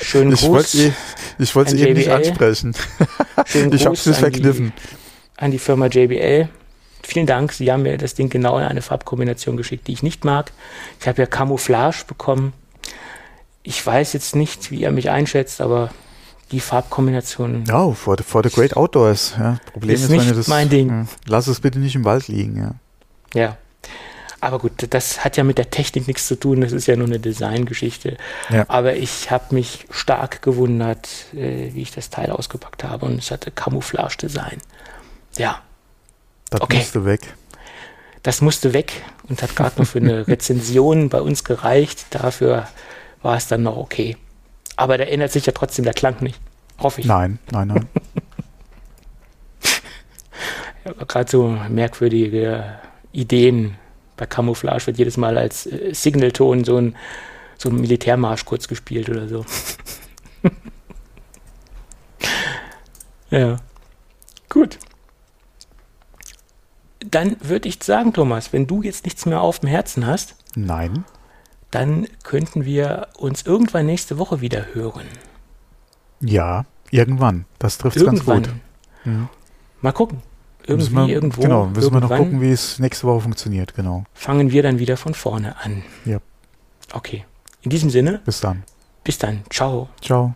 Schönen Gruß. Ich wollte ich wollte eben nicht ansprechen. Schönen [LAUGHS] ich habe es verkniffen. An die Firma JBL. Vielen Dank, Sie haben mir das Ding genau in eine Farbkombination geschickt, die ich nicht mag. Ich habe ja Camouflage bekommen. Ich weiß jetzt nicht, wie ihr mich einschätzt, aber die Farbkombination. Ja, oh, for, the, for the great outdoors. Ja. Problem ist, ist nicht wenn das, mein Ding. Ja, lass es bitte nicht im Wald liegen. Ja. Ja, aber gut, das hat ja mit der Technik nichts zu tun, das ist ja nur eine Designgeschichte. Ja. Aber ich habe mich stark gewundert, äh, wie ich das Teil ausgepackt habe und es hatte Camouflage-Design. Ja. Das okay. musste weg. Das musste weg und hat gerade noch für eine [LAUGHS] Rezension bei uns gereicht. Dafür war es dann noch okay. Aber da ändert sich ja trotzdem der Klang nicht. Hoffe ich. Nein, nein, nein. [LAUGHS] Gerade so merkwürdige Ideen bei Camouflage wird jedes Mal als äh, Signalton so ein, so ein Militärmarsch kurz gespielt oder so. [LAUGHS] ja. Gut. Dann würde ich sagen, Thomas, wenn du jetzt nichts mehr auf dem Herzen hast. Nein. Dann könnten wir uns irgendwann nächste Woche wieder hören. Ja, irgendwann. Das trifft ganz gut. Ja. Mal gucken. Irgendwie, wir, irgendwo. Genau, müssen wir noch gucken, wie es nächste Woche funktioniert, genau. Fangen wir dann wieder von vorne an. Ja. Okay. In diesem Sinne, Bis dann. bis dann. Ciao. Ciao.